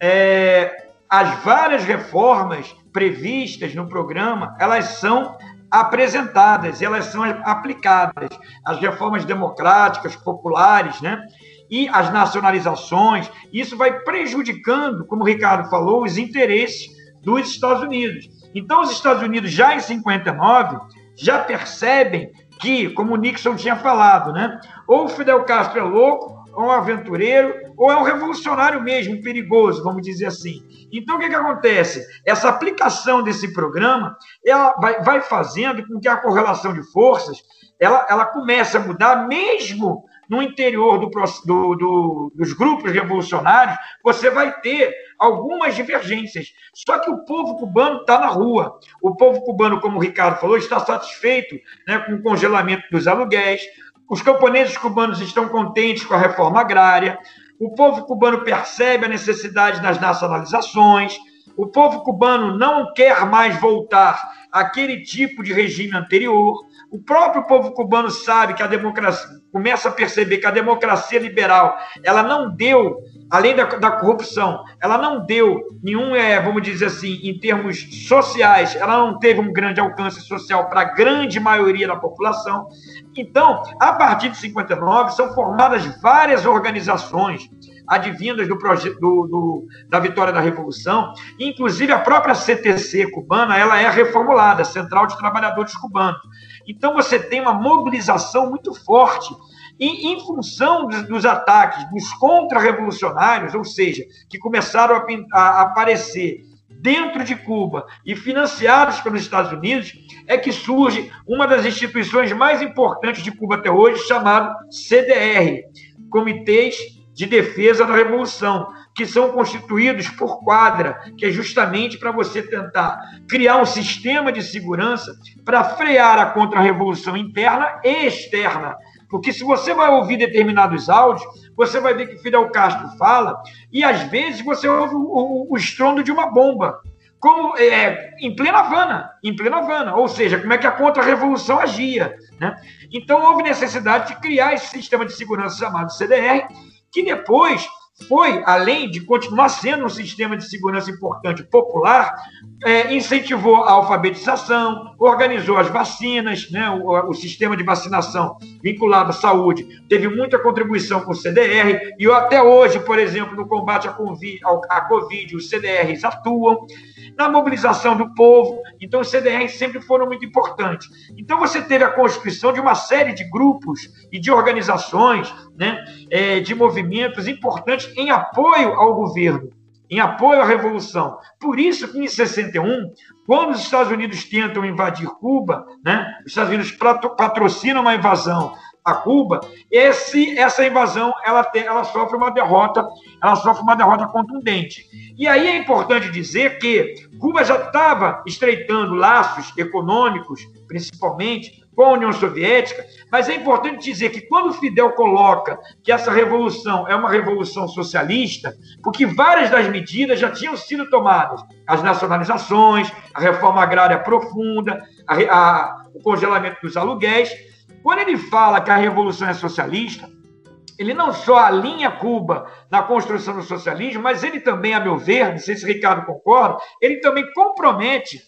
é, as várias reformas previstas no programa, elas são apresentadas, elas são aplicadas. As reformas democráticas, populares, né? E as nacionalizações, isso vai prejudicando, como o Ricardo falou, os interesses dos Estados Unidos. Então, os Estados Unidos, já em 59, já percebem que, como Nixon tinha falado, né? Ou Fidel Castro é louco, ou um aventureiro, ou é um revolucionário mesmo, perigoso, vamos dizer assim. Então, o que, que acontece? Essa aplicação desse programa ela vai, vai fazendo com que a correlação de forças ela, ela comece a mudar, mesmo no interior do, do, do, dos grupos revolucionários, você vai ter algumas divergências. Só que o povo cubano está na rua. O povo cubano, como o Ricardo falou, está satisfeito né, com o congelamento dos aluguéis. Os camponeses cubanos estão contentes com a reforma agrária. O povo cubano percebe a necessidade das nacionalizações. O povo cubano não quer mais voltar àquele tipo de regime anterior. O próprio povo cubano sabe que a democracia começa a perceber que a democracia liberal ela não deu, além da, da corrupção, ela não deu nenhum, é, vamos dizer assim, em termos sociais, ela não teve um grande alcance social para a grande maioria da população. Então, a partir de 59, são formadas várias organizações advindas do, do, da vitória da Revolução, inclusive a própria CTC cubana, ela é reformulada, Central de Trabalhadores Cubanos. Então você tem uma mobilização muito forte. E em função dos, ataques dos contra-revolucionários, ou seja, que começaram a, a, aparecer dentro de Cuba e financiados pelos Estados Unidos, é que surge uma das instituições mais importantes de Cuba até hoje, chamado CDR, Comitês de Defesa da Revolução, que são constituídos por quadra, que é justamente para você tentar criar um sistema de segurança para frear a contra-revolução interna e externa. Porque se você vai ouvir determinados áudios, você vai ver que Fidel Castro fala, e às vezes você ouve o, o, o estrondo de uma bomba. Como é, em plena Havana, em plena Havana, ou seja, como é que a contra-revolução agia. Né? Então houve necessidade de criar esse sistema de segurança chamado CDR, que depois foi, além de continuar sendo um sistema de segurança importante popular, é, incentivou a alfabetização, organizou as vacinas, né, o, o, sistema de vacinação vinculado à saúde teve muita contribuição com o CDR, e até hoje, por exemplo, no combate à COVID, à COVID os CDRs atuam na mobilização do povo. Então, os CDRs sempre foram muito importantes. Então, você teve a constituição de uma série de grupos e de organizações, né, é, de movimentos importantes em apoio ao governo, em apoio à revolução. Por isso que, em 61, quando os Estados Unidos tentam invadir Cuba, né, os Estados Unidos patrocinam uma invasão a Cuba, esse, essa invasão ela, tem, ela sofre uma derrota, ela sofre uma derrota contundente. E aí é importante dizer que Cuba já estava estreitando laços econômicos, principalmente com a União Soviética, mas é importante dizer que quando Fidel coloca que essa revolução é uma revolução socialista, porque várias das medidas já tinham sido tomadas, as nacionalizações, a reforma agrária profunda, a, a, o congelamento dos aluguéis, quando ele fala que a revolução é socialista, ele não só alinha Cuba na construção do socialismo, mas ele também, a meu ver, não sei se o Ricardo concorda, ele também compromete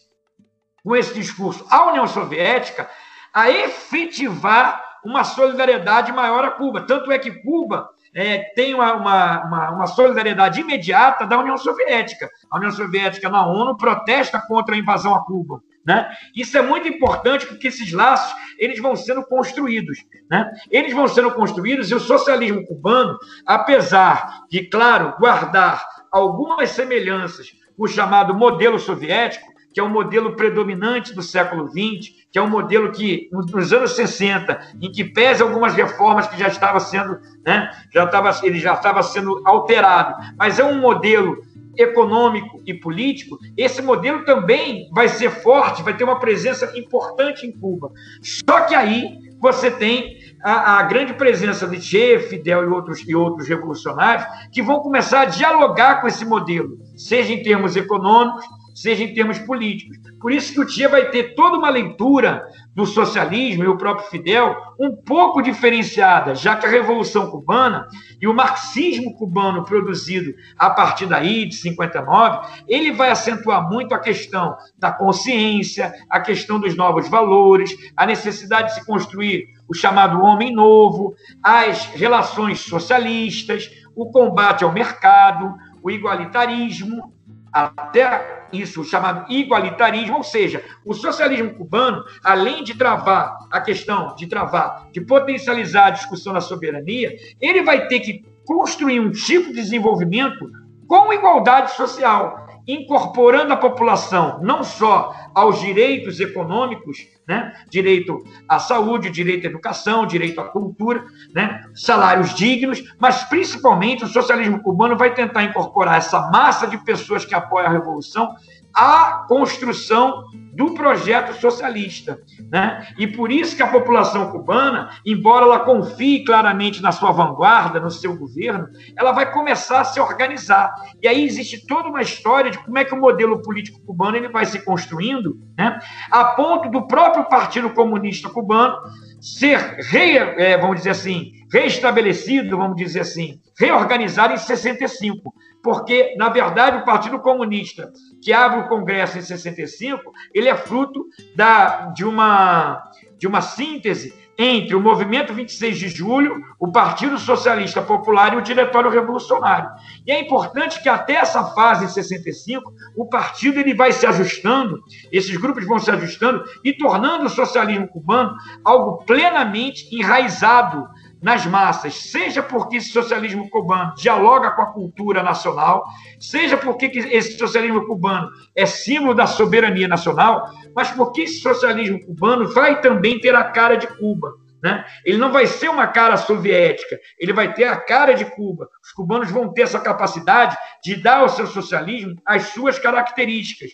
com esse discurso a União Soviética a efetivar uma solidariedade maior a Cuba. Tanto é que Cuba é, tem uma, uma, uma, solidariedade imediata da União Soviética. A União Soviética na ONU protesta contra a invasão a Cuba. Né? Isso é muito importante porque esses laços eles vão sendo construídos. Né? Eles vão sendo construídos e o socialismo cubano, apesar de, claro, guardar algumas semelhanças com o chamado modelo soviético, que é o modelo predominante do século XX, que é um modelo que, nos anos 60, em que pese algumas reformas que já estava sendo, né, já estava, ele já estava sendo alterado, mas é um modelo econômico e político, esse modelo também vai ser forte, vai ter uma presença importante em Cuba. Só que aí você tem a, a, grande presença de Che, Fidel e outros, e outros revolucionários que vão começar a dialogar com esse modelo, seja em termos econômicos, seja em termos políticos. Por isso que o Tia vai ter toda uma leitura do socialismo e o próprio Fidel um pouco diferenciada, já que a Revolução Cubana e o marxismo cubano produzido a partir daí, de 59, ele vai acentuar muito a questão da consciência, a questão dos novos valores, a necessidade de se construir o chamado homem novo, as relações socialistas, o combate ao mercado, o igualitarismo, até isso chamado igualitarismo, ou seja, o socialismo cubano, além de travar a questão, de travar, de potencializar a discussão da soberania, ele vai ter que construir um tipo de desenvolvimento com igualdade social, incorporando a população não só aos direitos econômicos, né? direito à saúde, direito à educação, direito à cultura, né? salários dignos, mas principalmente o socialismo cubano vai tentar incorporar essa massa de pessoas que apoiam a revolução à construção do projeto socialista. Né? E por isso que a população cubana, embora ela confie claramente na sua vanguarda, no seu governo, ela vai começar a se organizar. E aí existe toda uma história de como é que o modelo político cubano ele vai se construindo, né? a ponto do próprio Partido Comunista Cubano ser, re, é, vamos dizer assim, reestabelecido, vamos dizer assim, reorganizado em 65 porque, na verdade, o Partido Comunista, que abre o Congresso em 65, ele é fruto da, de, uma, de uma síntese entre o Movimento 26 de Julho, o Partido Socialista Popular e o Diretório Revolucionário. E é importante que até essa fase, em 65, o partido ele vai se ajustando, esses grupos vão se ajustando e tornando o socialismo cubano algo plenamente enraizado nas massas, seja porque esse socialismo cubano dialoga com a cultura nacional, seja porque esse socialismo cubano é símbolo da soberania nacional, mas porque esse socialismo cubano vai também ter a cara de Cuba. Né? Ele não vai ser uma cara soviética, ele vai ter a cara de Cuba. Os cubanos vão ter essa capacidade de dar ao seu socialismo as suas características,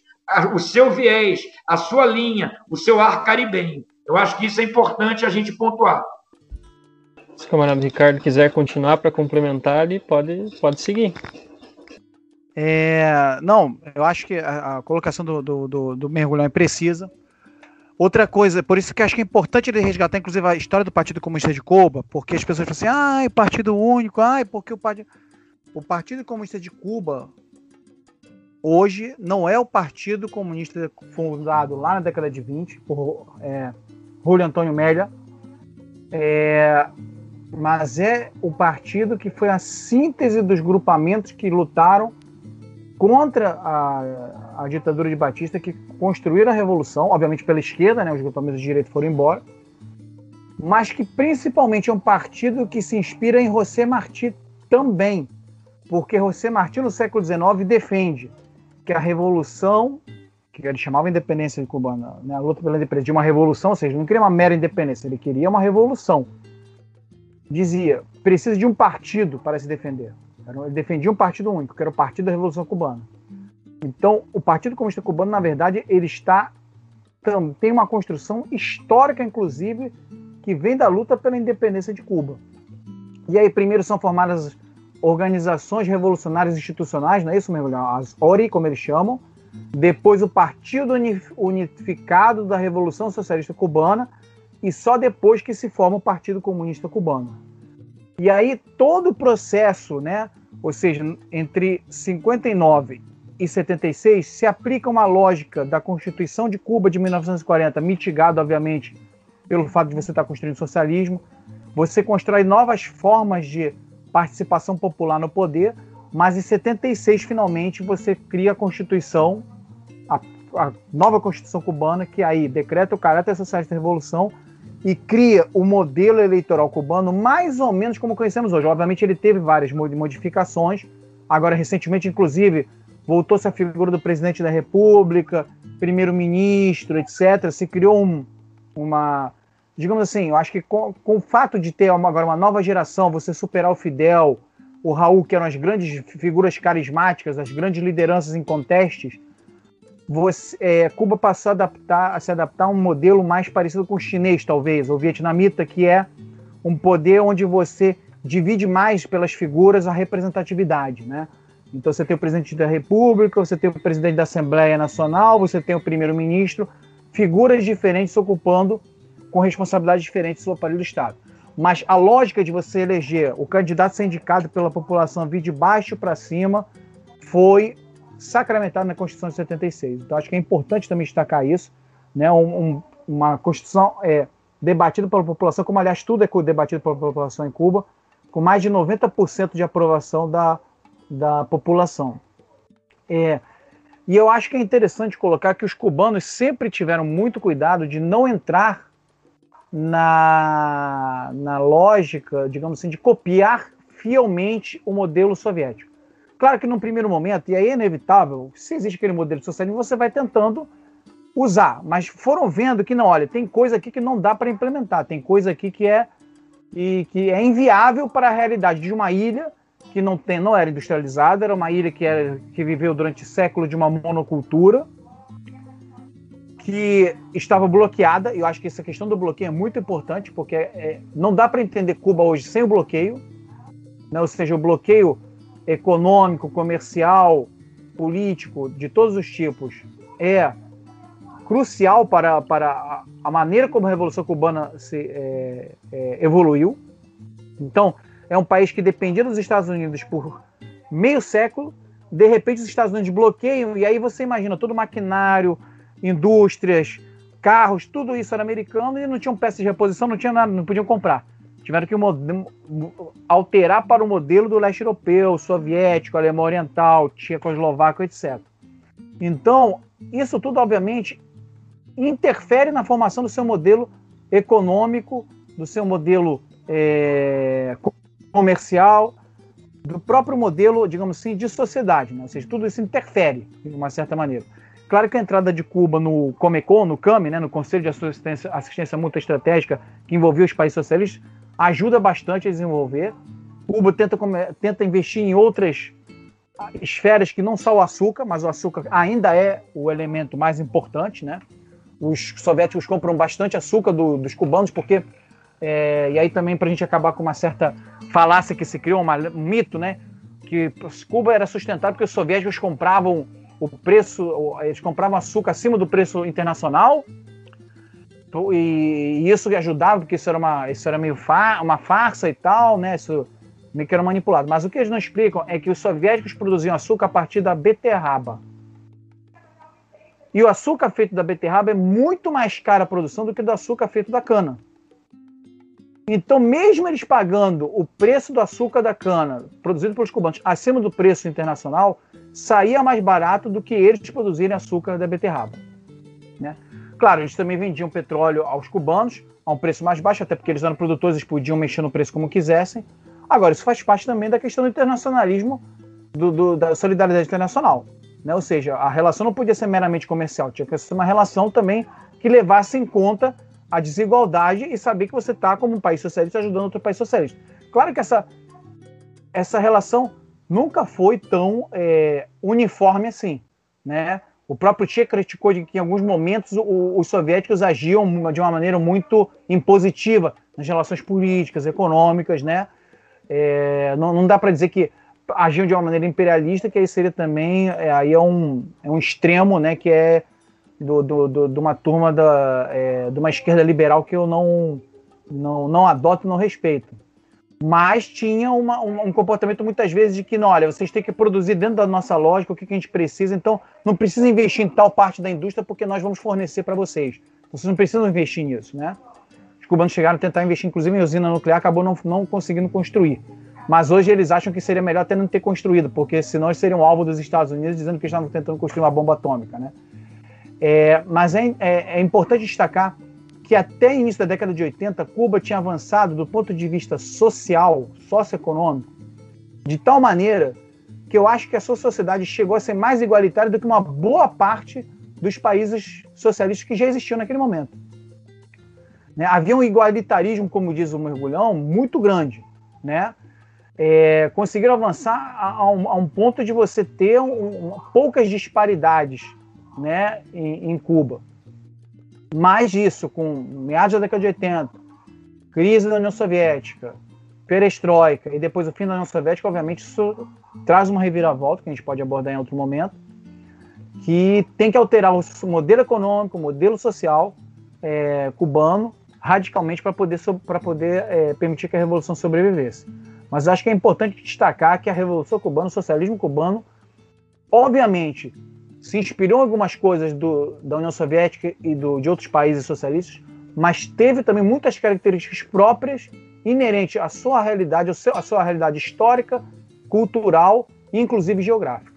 o seu viés, a sua linha, o seu ar caribenho. Eu acho que isso é importante a gente pontuar. Se o camarada Ricardo quiser continuar para complementar, ele pode, pode seguir. É, não, eu acho que a, a colocação do, do, do, do, mergulhão é precisa. Outra coisa, por isso que acho que é importante ele resgatar, inclusive, a história do Partido Comunista de Cuba, porque as pessoas falam assim, ah, Partido Único, ai, porque o Partido. O Partido Comunista de Cuba, hoje, não é o Partido Comunista fundado lá na década de 20, por é, Julio Antônio Mélia. É, mas é o partido que foi a síntese dos grupamentos que lutaram contra a, a ditadura de Batista, que construíram a revolução, obviamente pela esquerda, né, os grupamentos de direita foram embora, mas que principalmente é um partido que se inspira em José Martí também, porque José Martí no século XIX defende que a revolução, que ele chamava independência de cubana, né, a luta pela independência, de uma revolução, ou seja, não queria uma mera independência, ele queria uma revolução dizia: precisa de um partido para se defender. Ele defendia um partido único, que era o Partido da Revolução Cubana. Então, o Partido Comunista Cubano, na verdade, ele está tem uma construção histórica, inclusive, que vem da luta pela independência de Cuba. E aí, primeiro são formadas organizações revolucionárias institucionais, não é isso, mesmo? As ORI, como eles chamam. Depois, o Partido Unificado da Revolução Socialista Cubana, e só depois que se forma o Partido Comunista Cubano. E aí todo o processo, né, ou seja, entre 59 e 76, se aplica uma lógica da Constituição de Cuba de 1940, mitigada, obviamente, pelo fato de você estar construindo socialismo. Você constrói novas formas de participação popular no poder, mas em 76, finalmente, você cria a Constituição, a, a nova Constituição cubana, que aí decreta o caráter socialista da Revolução e cria o modelo eleitoral cubano mais ou menos como conhecemos hoje. Obviamente, ele teve várias modificações. Agora, recentemente, inclusive, voltou-se a figura do presidente da República, primeiro-ministro, etc. Se criou um, uma. Digamos assim, eu acho que com, com o fato de ter uma, agora uma nova geração, você superar o Fidel, o Raul, que eram as grandes figuras carismáticas, as grandes lideranças em contestes, você, é, Cuba passou a, adaptar, a se adaptar a um modelo mais parecido com o chinês, talvez, ou vietnamita, que é um poder onde você divide mais pelas figuras a representatividade, né? Então você tem o presidente da República, você tem o presidente da Assembleia Nacional, você tem o primeiro-ministro, figuras diferentes ocupando com responsabilidades diferentes o aparelho do Estado. Mas a lógica de você eleger o candidato ser indicado pela população vir de baixo para cima foi sacramentada na Constituição de 76. Então acho que é importante também destacar isso, né? Um, um, uma Constituição é, debatida pela população, como aliás tudo é debatido pela população em Cuba, com mais de 90% de aprovação da da população. É, e eu acho que é interessante colocar que os cubanos sempre tiveram muito cuidado de não entrar na, na lógica, digamos assim, de copiar fielmente o modelo soviético. Claro que num primeiro momento, e aí é inevitável, se existe aquele modelo de socialismo, você vai tentando usar, mas foram vendo que não, olha, tem coisa aqui que não dá para implementar, tem coisa aqui que é e que é inviável para a realidade de uma ilha que não, tem, não era industrializada, era uma ilha que, era, que viveu durante séculos de uma monocultura, que estava bloqueada, e eu acho que essa questão do bloqueio é muito importante, porque é, não dá para entender Cuba hoje sem o bloqueio, né? ou seja, o bloqueio econômico, comercial, político, de todos os tipos, é crucial para, para a maneira como a Revolução Cubana se, é, é, evoluiu. Então, é um país que dependia dos Estados Unidos por meio século. De repente, os Estados Unidos bloqueiam, e aí você imagina todo o maquinário, indústrias, carros, tudo isso era americano e não tinham peças de reposição, não tinha nada, não podiam comprar. Tiveram que alterar para o modelo do leste europeu, soviético, alemão oriental, tchecoslovaco, etc. Então, isso tudo, obviamente, interfere na formação do seu modelo econômico, do seu modelo é, comercial, do próprio modelo, digamos assim, de sociedade. Né? Ou seja, tudo isso interfere, de uma certa maneira. Claro que a entrada de Cuba no Comecon, no CAME, né, no Conselho de Assistência, Assistência Mútua Estratégica, que envolveu os países socialistas, ajuda bastante a desenvolver. Cuba tenta, tenta investir em outras esferas que não só o açúcar, mas o açúcar ainda é o elemento mais importante. Né? Os soviéticos compram bastante açúcar do, dos cubanos, porque. É, e aí também para a gente acabar com uma certa falácia que se criou, um mito, né? Que Cuba era sustentável porque os soviéticos compravam o preço, eles compravam açúcar acima do preço internacional. E, isso ajudava, porque isso era, uma, isso era meio fa uma farsa e tal, né? Isso meio que era manipulado. Mas o que eles não explicam é que os soviéticos produziam açúcar a partir da beterraba. E o açúcar feito da beterraba é muito mais caro a produção do que do açúcar feito da cana. Então, mesmo eles pagando o preço do açúcar da cana produzido pelos cubanos acima do preço internacional, saía mais barato do que eles produzirem açúcar da beterraba. Né? Claro, eles também vendiam petróleo aos cubanos a um preço mais baixo, até porque eles eram produtores, eles podiam mexer no preço como quisessem. Agora, isso faz parte também da questão do internacionalismo, do, do, da solidariedade internacional. Né? Ou seja, a relação não podia ser meramente comercial, tinha que ser uma relação também que levasse em conta a desigualdade e saber que você está, como um país socialista, ajudando outro país socialista. Claro que essa, essa relação nunca foi tão é, uniforme assim. Né? O próprio Che criticou de que em alguns momentos o, os soviéticos agiam de uma maneira muito impositiva nas relações políticas, econômicas, né? É, não, não, dá para dizer que agiam de uma maneira imperialista, que aí seria também é, aí é um, é um extremo, né? Que é do, do, do, de uma turma da, é, de uma esquerda liberal que eu não, não, não adoto e não respeito. Mas tinha uma, um, um, comportamento muitas vezes de que, não, olha, vocês têm que produzir dentro da nossa lógica o que, que a gente precisa, então não precisa investir em tal parte da indústria porque nós vamos fornecer para vocês. Vocês não precisam investir nisso, né? Os cubanos chegaram a tentar investir, inclusive, em usina nuclear, acabou não, não conseguindo construir. Mas hoje eles acham que seria melhor até não ter construído, porque senão eles seriam alvo dos Estados Unidos dizendo que estavam tentando construir uma bomba atômica. Né? É, mas é, é, é importante destacar que até início da década de 80, Cuba tinha avançado do ponto de vista social, socioeconômico, de tal maneira que eu acho que a sua sociedade chegou a ser mais igualitária do que uma boa parte dos países socialistas que já existiam naquele momento. Né? Havia um igualitarismo, como diz o mergulhão, muito grande. Né? É, conseguiram avançar a, a, um, a, um, ponto de você ter um, um, poucas disparidades né, em, em, Cuba. Mais disso, com meados da década de 80, crise da União Soviética, perestroika e depois o fim da União Soviética, obviamente, isso traz uma reviravolta que a gente pode abordar em outro momento, que tem que alterar o modelo econômico, o modelo social é, cubano radicalmente para poder, para poder é, permitir que a revolução sobrevivesse. Mas acho que é importante destacar que a revolução cubana, o socialismo cubano, obviamente se inspirou em algumas coisas do, da União Soviética e do, de outros países socialistas, mas teve também muitas características próprias inerentes à sua realidade, à sua realidade histórica, cultural e inclusive geográfica.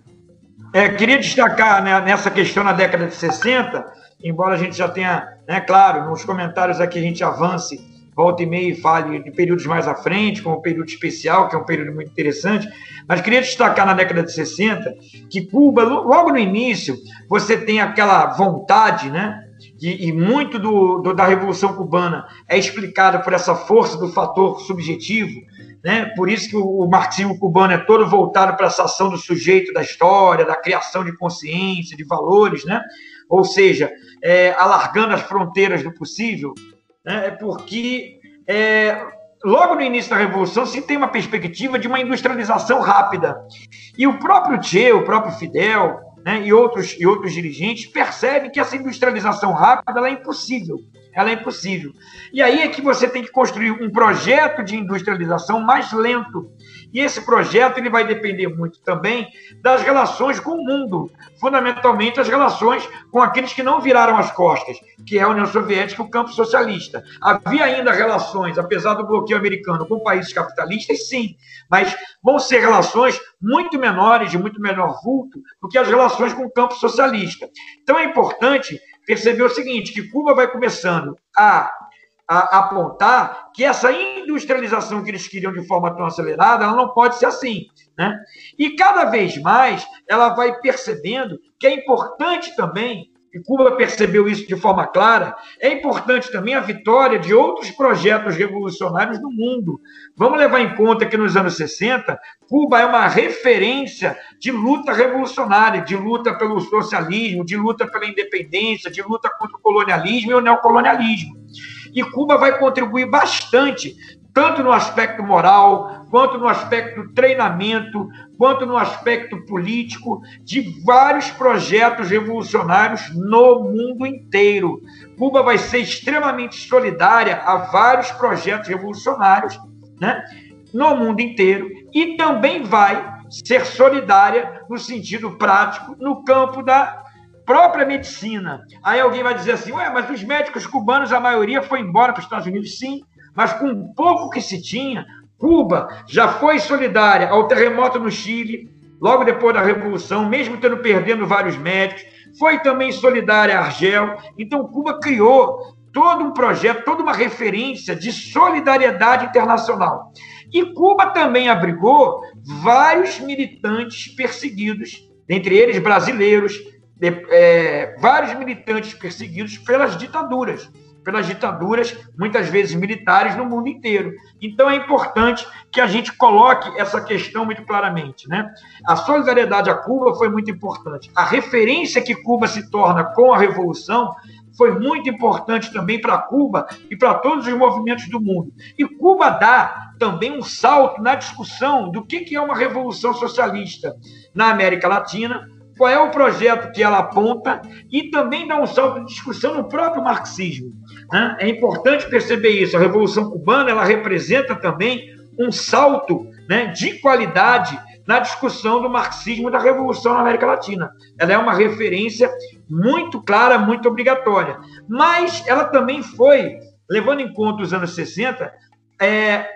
É, queria destacar né, nessa questão na década de 60, embora a gente já tenha, né, claro, nos comentários aqui a gente avance, volta e meia e fale de períodos mais à frente, como o período especial, que é um período muito interessante, mas queria destacar na década de 60 que Cuba, logo no início, você tem aquela vontade, né, e, e muito do, do, da Revolução Cubana é explicada por essa força do fator subjetivo, né? Por isso que o, marxismo cubano é todo voltado para essa ação do sujeito da história, da criação de consciência, de valores, né? Ou seja, é, alargando as fronteiras do possível, né? é porque é, logo no início da Revolução se tem uma perspectiva de uma industrialização rápida. E o próprio Che, o próprio Fidel né, e, outros, e outros dirigentes percebem que essa industrialização rápida é impossível ela é impossível. E aí é que você tem que construir um projeto de industrialização mais lento. E esse projeto ele vai depender muito também das relações com o mundo, fundamentalmente as relações com aqueles que não viraram as costas, que é a União Soviética e o campo socialista. Havia ainda relações, apesar do bloqueio americano, com países capitalistas, sim, mas vão ser relações muito menores, de muito menor vulto, do que as relações com o campo socialista. Então é importante percebeu o seguinte, que Cuba vai começando a, a, apontar que essa industrialização que eles queriam de forma tão acelerada, ela não pode ser assim. Né? E cada vez mais ela vai percebendo que é importante também e Cuba percebeu isso de forma clara, é importante também a vitória de outros projetos revolucionários no mundo. Vamos levar em conta que nos anos 60, Cuba é uma referência de luta revolucionária, de luta pelo socialismo, de luta pela independência, de luta contra o colonialismo e o neocolonialismo. E Cuba vai contribuir bastante tanto no aspecto moral, quanto no aspecto treinamento, quanto no aspecto político, de vários projetos revolucionários no mundo inteiro. Cuba vai ser extremamente solidária a vários projetos revolucionários né, no mundo inteiro e também vai ser solidária no sentido prático no campo da própria medicina. Aí alguém vai dizer assim, ué, mas os médicos cubanos, a maioria foi embora para os Estados Unidos. Sim, mas com o pouco que se tinha, Cuba já foi solidária ao terremoto no Chile, logo depois da Revolução, mesmo tendo perdendo vários médicos, foi também solidária a Argel. Então, Cuba criou todo um projeto, toda uma referência de solidariedade internacional. E Cuba também abrigou vários militantes perseguidos, entre eles brasileiros, é, vários militantes perseguidos pelas ditaduras pelas ditaduras, muitas vezes militares, no mundo inteiro. Então é importante que a gente coloque essa questão muito claramente. Né? A solidariedade a Cuba foi muito importante. A referência que Cuba se torna com a Revolução foi muito importante também para Cuba e para todos os movimentos do mundo. E Cuba dá também um salto na discussão do que é uma revolução socialista na América Latina, qual é o projeto que ela aponta e também dá um salto de discussão no próprio marxismo. Né? É importante perceber isso. A Revolução Cubana ela representa também um salto né, de qualidade na discussão do marxismo da Revolução na América Latina. Ela é uma referência muito clara, muito obrigatória. Mas ela também foi levando em conta os anos 60, é,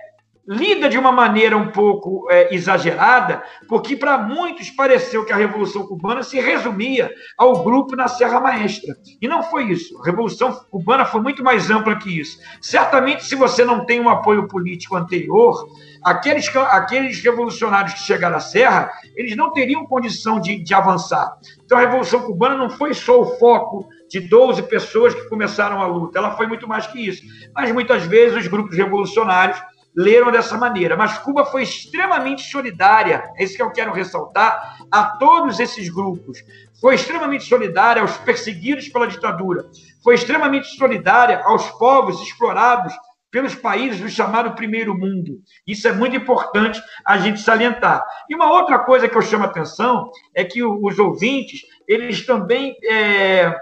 lida de uma maneira um pouco é, exagerada, porque para muitos pareceu que a Revolução Cubana se resumia ao grupo na Serra Maestra. E não foi isso. A Revolução Cubana foi muito mais ampla que isso. Certamente, se você não tem um apoio político anterior, aqueles, aqueles revolucionários que chegaram à Serra, eles não teriam condição de, de avançar. Então, a Revolução Cubana não foi só o foco de 12 pessoas que começaram a luta, ela foi muito mais que isso. Mas muitas vezes os grupos revolucionários leram dessa maneira. Mas Cuba foi extremamente solidária, é isso que eu quero ressaltar, a todos esses grupos. Foi extremamente solidária aos perseguidos pela ditadura. Foi extremamente solidária aos povos explorados pelos países do chamado primeiro mundo. Isso é muito importante a gente salientar. E uma outra coisa que eu chamo a atenção é que os ouvintes, eles também é,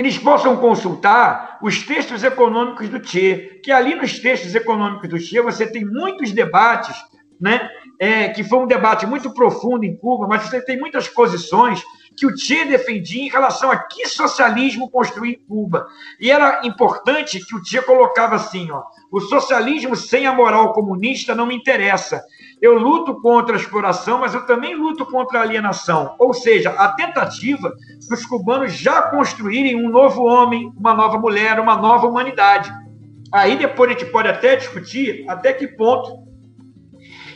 eles possam consultar os textos econômicos do Che, que ali nos textos econômicos do Che você tem muitos debates, né? É, que foi um debate muito profundo em Cuba, mas você tem muitas posições que o Che defendia em relação a que socialismo construir em Cuba. E era importante que o Che colocava assim, ó, o socialismo sem a moral comunista não me interessa. Eu luto contra a exploração, mas eu também luto contra a alienação. Ou seja, a tentativa dos cubanos já construírem um novo homem, uma nova mulher, uma nova humanidade. Aí depois a gente pode até discutir até que ponto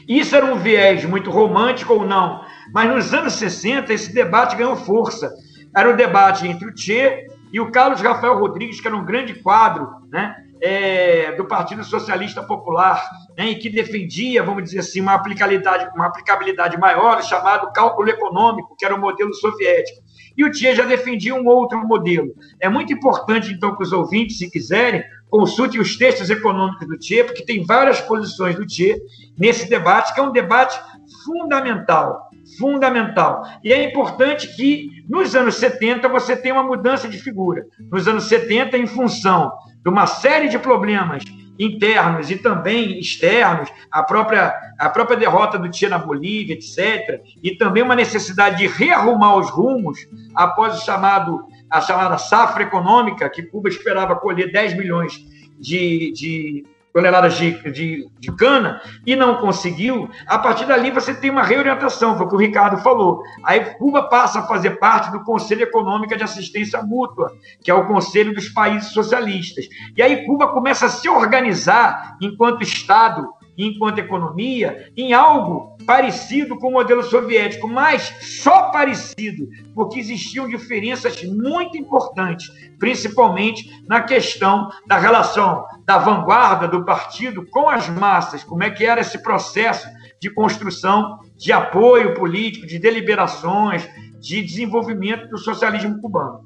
isso era um viés muito romântico ou não. Mas nos anos 60 esse debate ganhou força. Era o debate entre o Che e o Carlos Rafael Rodrigues, que era um grande quadro, né? É, do Partido Socialista Popular, né, e que defendia, vamos dizer assim, uma aplicabilidade, uma aplicabilidade maior, chamado cálculo econômico, que era o modelo soviético. E o Tia já defendia um outro modelo. É muito importante, então, que os ouvintes, se quiserem, consultem os textos econômicos do Tia, porque tem várias posições do Tia nesse debate, que é um debate fundamental fundamental. E é importante que, nos anos 70, você tenha uma mudança de figura. Nos anos 70, em função de uma série de problemas internos e também externos, a própria, a própria derrota do Tia na Bolívia, etc., e também uma necessidade de rearrumar os rumos após o chamado, a chamada safra econômica, que Cuba esperava colher 10 milhões de, de toneladas de, de, de, cana e não conseguiu, a partir dali você tem uma reorientação, foi o que o Ricardo falou. Aí Cuba passa a fazer parte do Conselho Econômico de Assistência Mútua, que é o Conselho dos Países Socialistas. E aí Cuba começa a se organizar enquanto Estado enquanto economia em algo parecido com o modelo soviético, mas só parecido, porque existiam diferenças muito importantes, principalmente na questão da relação da vanguarda do partido com as massas, como é que era esse processo de construção de apoio político, de deliberações, de desenvolvimento do socialismo cubano.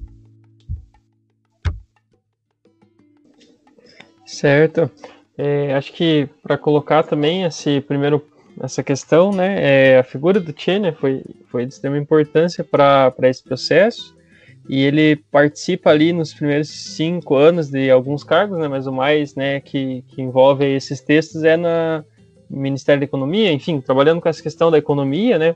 Certo. É, acho que para colocar também esse primeiro essa questão, né, é, a figura do Che né, foi, foi de extrema importância para esse processo. E ele participa ali nos primeiros cinco anos de alguns cargos, né, mas o mais né, que, que envolve esses textos é no Ministério da Economia, enfim, trabalhando com essa questão da economia, né,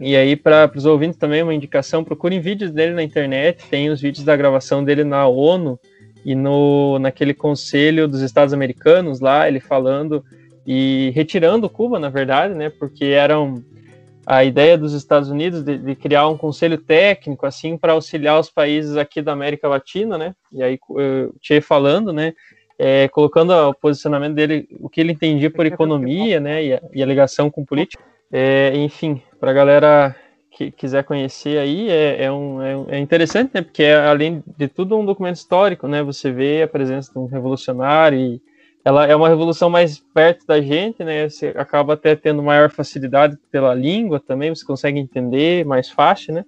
e aí para os ouvintes também uma indicação, procurem vídeos dele na internet, tem os vídeos da gravação dele na ONU, e no naquele conselho dos Estados Americanos lá, ele falando e retirando Cuba, na verdade, né, porque eram a ideia dos Estados Unidos de, de criar um conselho técnico assim para auxiliar os países aqui da América Latina, né? E aí o Che falando, né, é, colocando o posicionamento dele, o que ele entendia por economia, né, e a, e a ligação com política. É, enfim, para a galera que quiser conhecer aí, é, é, um, é, é, interessante, né? Porque é, além de tudo um documento histórico, né? Você vê a presença de um revolucionário e ela é uma revolução mais perto da gente, né? Você acaba até tendo maior facilidade pela língua também, você consegue entender mais fácil, né?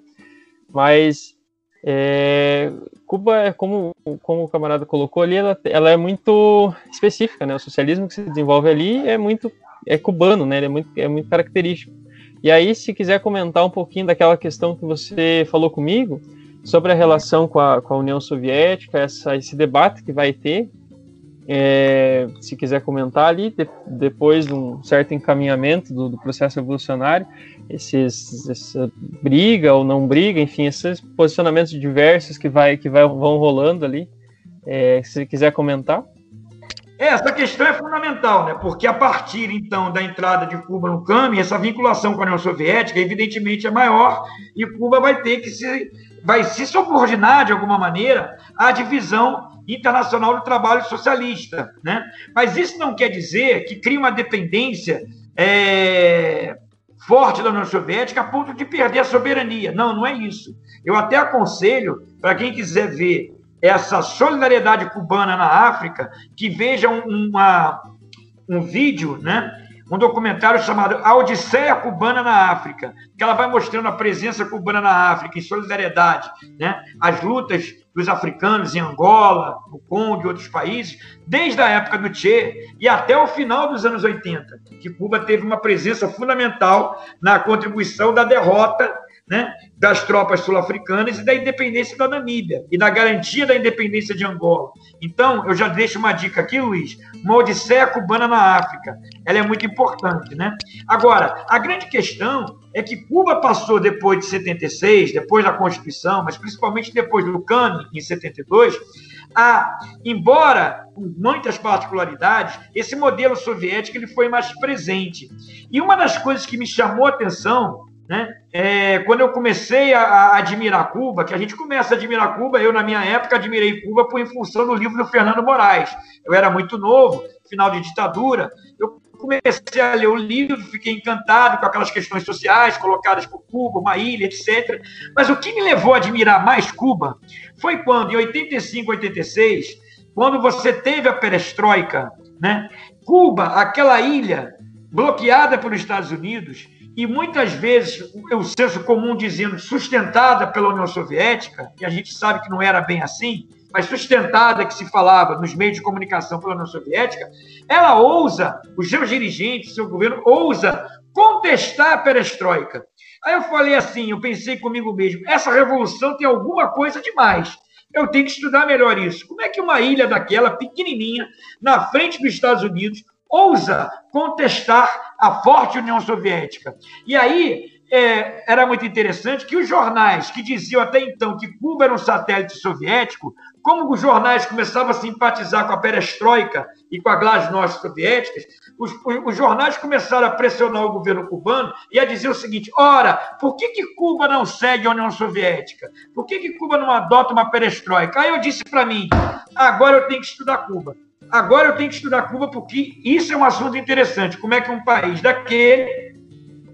Mas é, Cuba, é como, como o camarada colocou ali, ela, ela é muito específica, né? O socialismo que se desenvolve ali é muito é cubano, né? Ele é muito, é muito característico. E aí, se quiser comentar um pouquinho daquela questão que você falou comigo, sobre a relação com a, com a União Soviética, essa, esse debate que vai ter, é, se quiser comentar ali, de, depois de um certo encaminhamento do, do processo revolucionário, esses, essa briga ou não briga, enfim, esses posicionamentos diversos que, vai, que vai, vão rolando ali, É, se quiser comentar. É, essa questão é fundamental, né? porque a partir, então, da entrada de Cuba no CAMI, essa vinculação com a União Soviética, evidentemente, é maior e Cuba vai ter que se, vai se subordinar, de alguma maneira, à divisão internacional do trabalho socialista. Né? Mas isso não quer dizer que cria uma dependência é, forte da União Soviética a ponto de perder a soberania. Não, não é isso. Eu até aconselho, para quem quiser ver essa solidariedade cubana na África, que veja uma, um vídeo, né? um documentário chamado A Odisseia Cubana na África, que ela vai mostrando a presença cubana na África, em solidariedade, né? as lutas dos africanos em Angola, no Congo e outros países, desde a época do Che e até o final dos anos 80, que Cuba teve uma presença fundamental na contribuição da derrota né, das tropas sul-africanas e da independência da Namíbia e da garantia da independência de Angola. Então, eu já deixo uma dica aqui, Luiz, uma odisseia cubana na África. Ela é muito importante, né? Agora, a grande questão é que Cuba passou depois de 76, depois da Constituição, mas principalmente depois do CANI, em 72, a, embora com muitas particularidades, esse modelo soviético ele foi mais presente. E uma das coisas que me chamou a atenção né? É, quando eu comecei a, a, admirar Cuba, que a gente começa a admirar Cuba, eu, na minha época, admirei Cuba por, em função do livro do Fernando Moraes. Eu era muito novo, final de ditadura. Eu comecei a ler o livro, fiquei encantado com aquelas questões sociais colocadas por Cuba, uma ilha, etc. Mas o que me levou a admirar mais Cuba foi quando, em 85, 86, quando você teve a perestroika, né? Cuba, aquela ilha bloqueada pelos Estados Unidos, e muitas vezes o senso comum dizendo sustentada pela União Soviética, e a gente sabe que não era bem assim, mas sustentada que se falava nos meios de comunicação pela União Soviética, ela ousa, os seus dirigentes, seu governo, ousa contestar a perestroika. Aí eu falei assim, eu pensei comigo mesmo, essa revolução tem alguma coisa demais. Eu tenho que estudar melhor isso. Como é que uma ilha daquela, pequenininha, na frente dos Estados Unidos, ousa contestar a forte União Soviética. E aí é, era muito interessante que os jornais que diziam até então que Cuba era um satélite soviético, como os jornais começavam a simpatizar com a perestroika e com a glasnost soviéticas, os, os, jornais começaram a pressionar o governo cubano e a dizer o seguinte: ora, por que, que Cuba não segue a União Soviética? Por que, que Cuba não adota uma perestroika? Aí eu disse para mim: agora eu tenho que estudar Cuba. Agora eu tenho que estudar Cuba porque isso é um assunto interessante. Como é que um país daquele,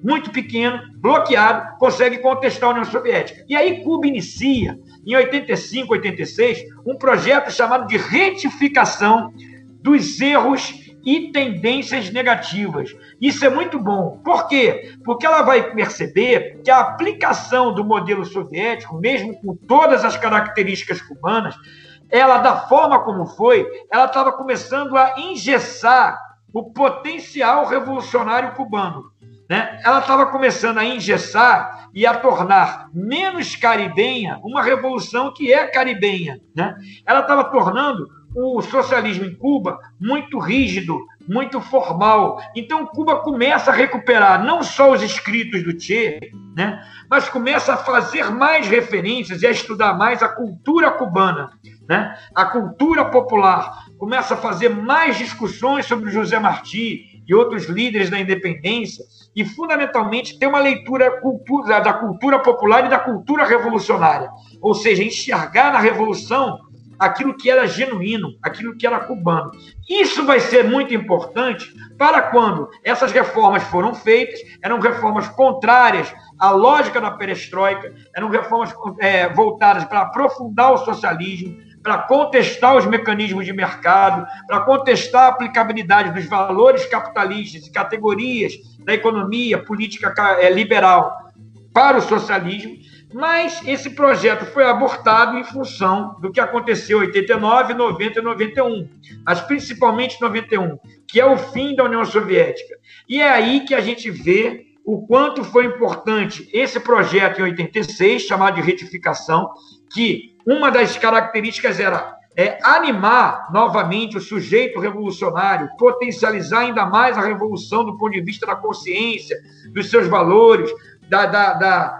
muito pequeno, bloqueado, consegue contestar a União Soviética? E aí Cuba inicia, em 85, 86, um projeto chamado de retificação dos erros e tendências negativas. Isso é muito bom. Por quê? Porque ela vai perceber que a aplicação do modelo soviético, mesmo com todas as características cubanas, ela, da forma como foi, ela estava começando a engessar o potencial revolucionário cubano. Né? Ela estava começando a engessar e a tornar menos caribenha uma revolução que é caribenha. Né? Ela estava tornando o socialismo em Cuba muito rígido, muito formal. Então, Cuba começa a recuperar não só os escritos do Che, né, mas começa a fazer mais referências e a estudar mais a cultura cubana né? a cultura popular começa a fazer mais discussões sobre José Martí e outros líderes da independência, e fundamentalmente ter uma leitura cultura, da cultura popular e da cultura revolucionária, ou seja, enxergar na revolução aquilo que era genuíno, aquilo que era cubano. Isso vai ser muito importante para quando essas reformas foram feitas, eram reformas contrárias à lógica da perestroika, eram reformas é, voltadas para aprofundar o socialismo, para contestar os mecanismos de mercado, para contestar a aplicabilidade dos valores capitalistas e categorias da economia política é, liberal para o socialismo, mas esse projeto foi abortado em função do que aconteceu em 89, 90 e 91, mas principalmente 91, que é o fim da União Soviética. E é aí que a gente vê o quanto foi importante esse projeto em 86, chamado de retificação, que uma das características era é, animar novamente o sujeito revolucionário, potencializar ainda mais a revolução do ponto de vista da consciência, dos seus valores, da, da, da,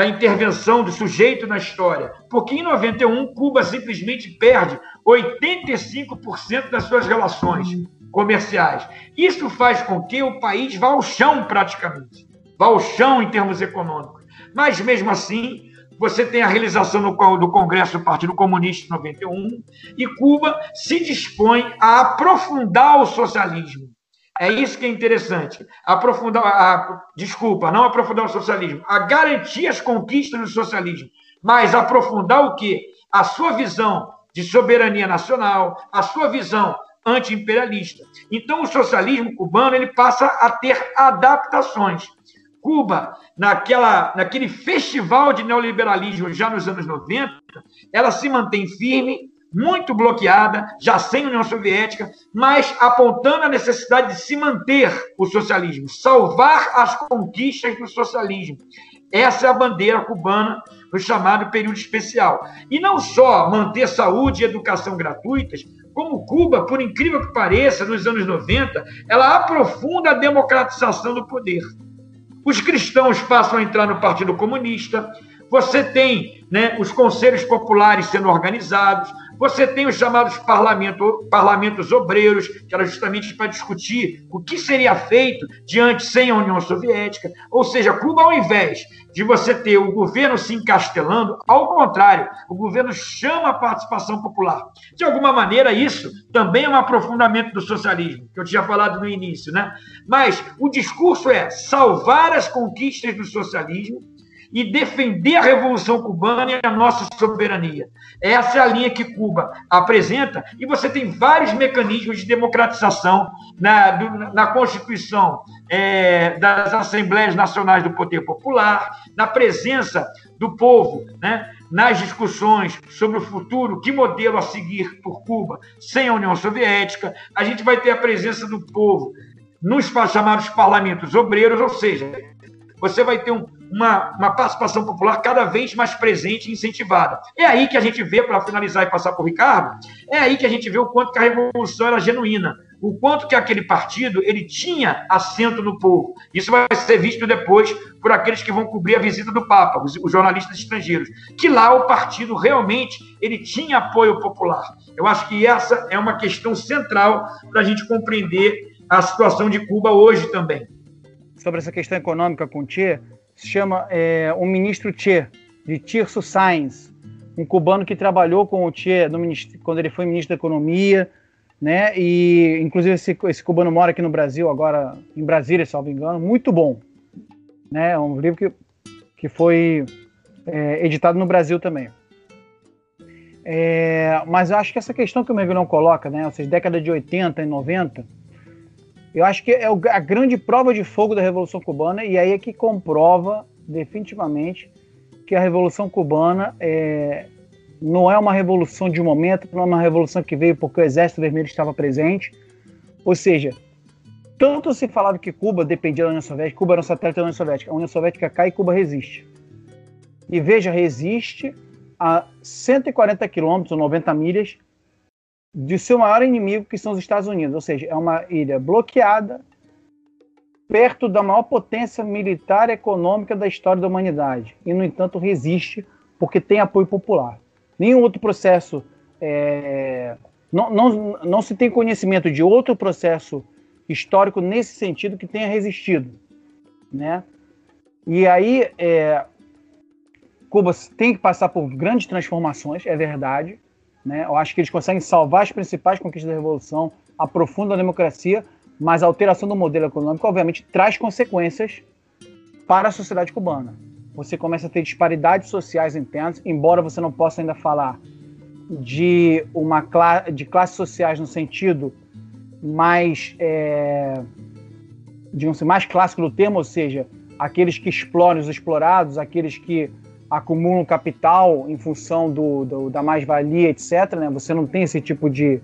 da intervenção do sujeito na história. Porque em 91, Cuba simplesmente perde 85% das suas relações comerciais. Isso faz com que o país vá ao chão praticamente, vá ao chão em termos econômicos. Mas mesmo assim, você tem a realização do Congresso do Partido Comunista em 91 e Cuba se dispõe a aprofundar o socialismo. É isso que é interessante. Aprofundar, a, desculpa, não aprofundar o socialismo, a garantir as conquistas do socialismo, mas aprofundar o quê? A sua visão de soberania nacional, a sua visão anti-imperialista. Então, o socialismo cubano ele passa a ter adaptações. Cuba, naquela, naquele festival de neoliberalismo já nos anos 90, ela se mantém firme, muito bloqueada, já sem União Soviética, mas apontando a necessidade de se manter o socialismo, salvar as conquistas do socialismo. Essa é a bandeira cubana no chamado período especial. E não só manter saúde e educação gratuitas, como Cuba, por incrível que pareça, nos anos 90, ela aprofunda a democratização do poder. Os cristãos passam a entrar no Partido Comunista, você tem né, os conselhos populares sendo organizados, você tem os chamados parlamento, parlamentos obreiros, que era justamente para discutir o que seria feito diante sem a União Soviética. Ou seja, Cuba, ao invés de você ter o governo se encastelando, ao contrário, o governo chama a participação popular. De alguma maneira, isso também é um aprofundamento do socialismo, que eu tinha falado no início, né? Mas o discurso é salvar as conquistas do socialismo e defender a Revolução Cubana e a nossa soberania. Essa é a linha que Cuba apresenta, e você tem vários mecanismos de democratização na, do, na Constituição é, das Assembleias Nacionais do Poder Popular, na presença do povo, né? nas discussões sobre o futuro, que modelo a seguir por Cuba sem a União Soviética. A gente vai ter a presença do povo nos chamados parlamentos obreiros, ou seja, você vai ter um, uma, uma participação popular cada vez mais presente e incentivada. É aí que a gente vê, para finalizar e passar para o Ricardo, é aí que a gente vê o quanto que a revolução era genuína, o quanto que aquele partido ele tinha assento no povo. Isso vai ser visto depois por aqueles que vão cobrir a visita do Papa, os, os jornalistas estrangeiros, que lá o partido realmente ele tinha apoio popular. Eu acho que essa é uma questão central para a gente compreender a situação de Cuba hoje também. Sobre essa questão econômica Tchê, se chama é, o ministro Che, de Tirso Sainz, um cubano que trabalhou com o Che no, quando ele foi ministro da Economia, né? E inclusive esse, esse cubano mora aqui no Brasil agora, em Brasília, se não me engano, muito bom, né? É um livro que, que foi é, editado no Brasil também. É, mas eu acho que essa questão que o Mergulhão coloca, né? Ou seja, década de 80 e 90, eu acho que é a grande prova de fogo da Revolução Cubana, e aí é que comprova definitivamente que a Revolução Cubana é, não é uma revolução de momento, não é uma revolução que veio porque o Exército Vermelho estava presente. Ou seja, tanto se falava que Cuba dependia da União Soviética, Cuba era um satélite da União Soviética, a União Soviética cai e Cuba resiste. E veja, resiste a 140 quilômetros, ou 90 milhas, de seu maior inimigo, que são os Estados Unidos. Ou seja, é uma ilha bloqueada, perto da maior potência militar e econômica da história da humanidade. E, no entanto, resiste porque tem apoio popular. Nenhum outro processo. É... Não, não, não se tem conhecimento de outro processo histórico nesse sentido que tenha resistido. Né? E aí, é... Cuba tem que passar por grandes transformações, é verdade né? Eu acho que eles conseguem salvar as principais conquistas da Revolução, aprofundam a democracia, mas a alteração do modelo econômico, obviamente, traz consequências para a sociedade cubana. Você começa a ter disparidades sociais internas, embora você não possa ainda falar de uma de classes sociais no sentido mais, é, digamos assim, mais clássico do termo, ou seja, aqueles que exploram os explorados, aqueles que acumulam capital em função do, do da mais-valia, etc. Né? Você não tem esse tipo de,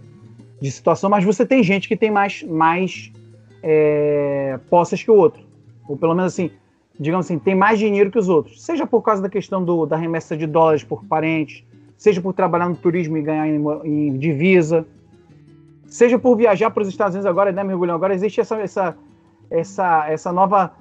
de situação, mas você tem gente que tem mais, mais é, posses que o outro. Ou pelo menos assim, digamos assim, tem mais dinheiro que os outros. Seja por causa da questão do, da remessa de dólares por parentes, seja por trabalhar no turismo e ganhar em, em divisa, seja por viajar para os Estados Unidos agora, né, mergulhão? Agora existe essa, essa, essa, essa nova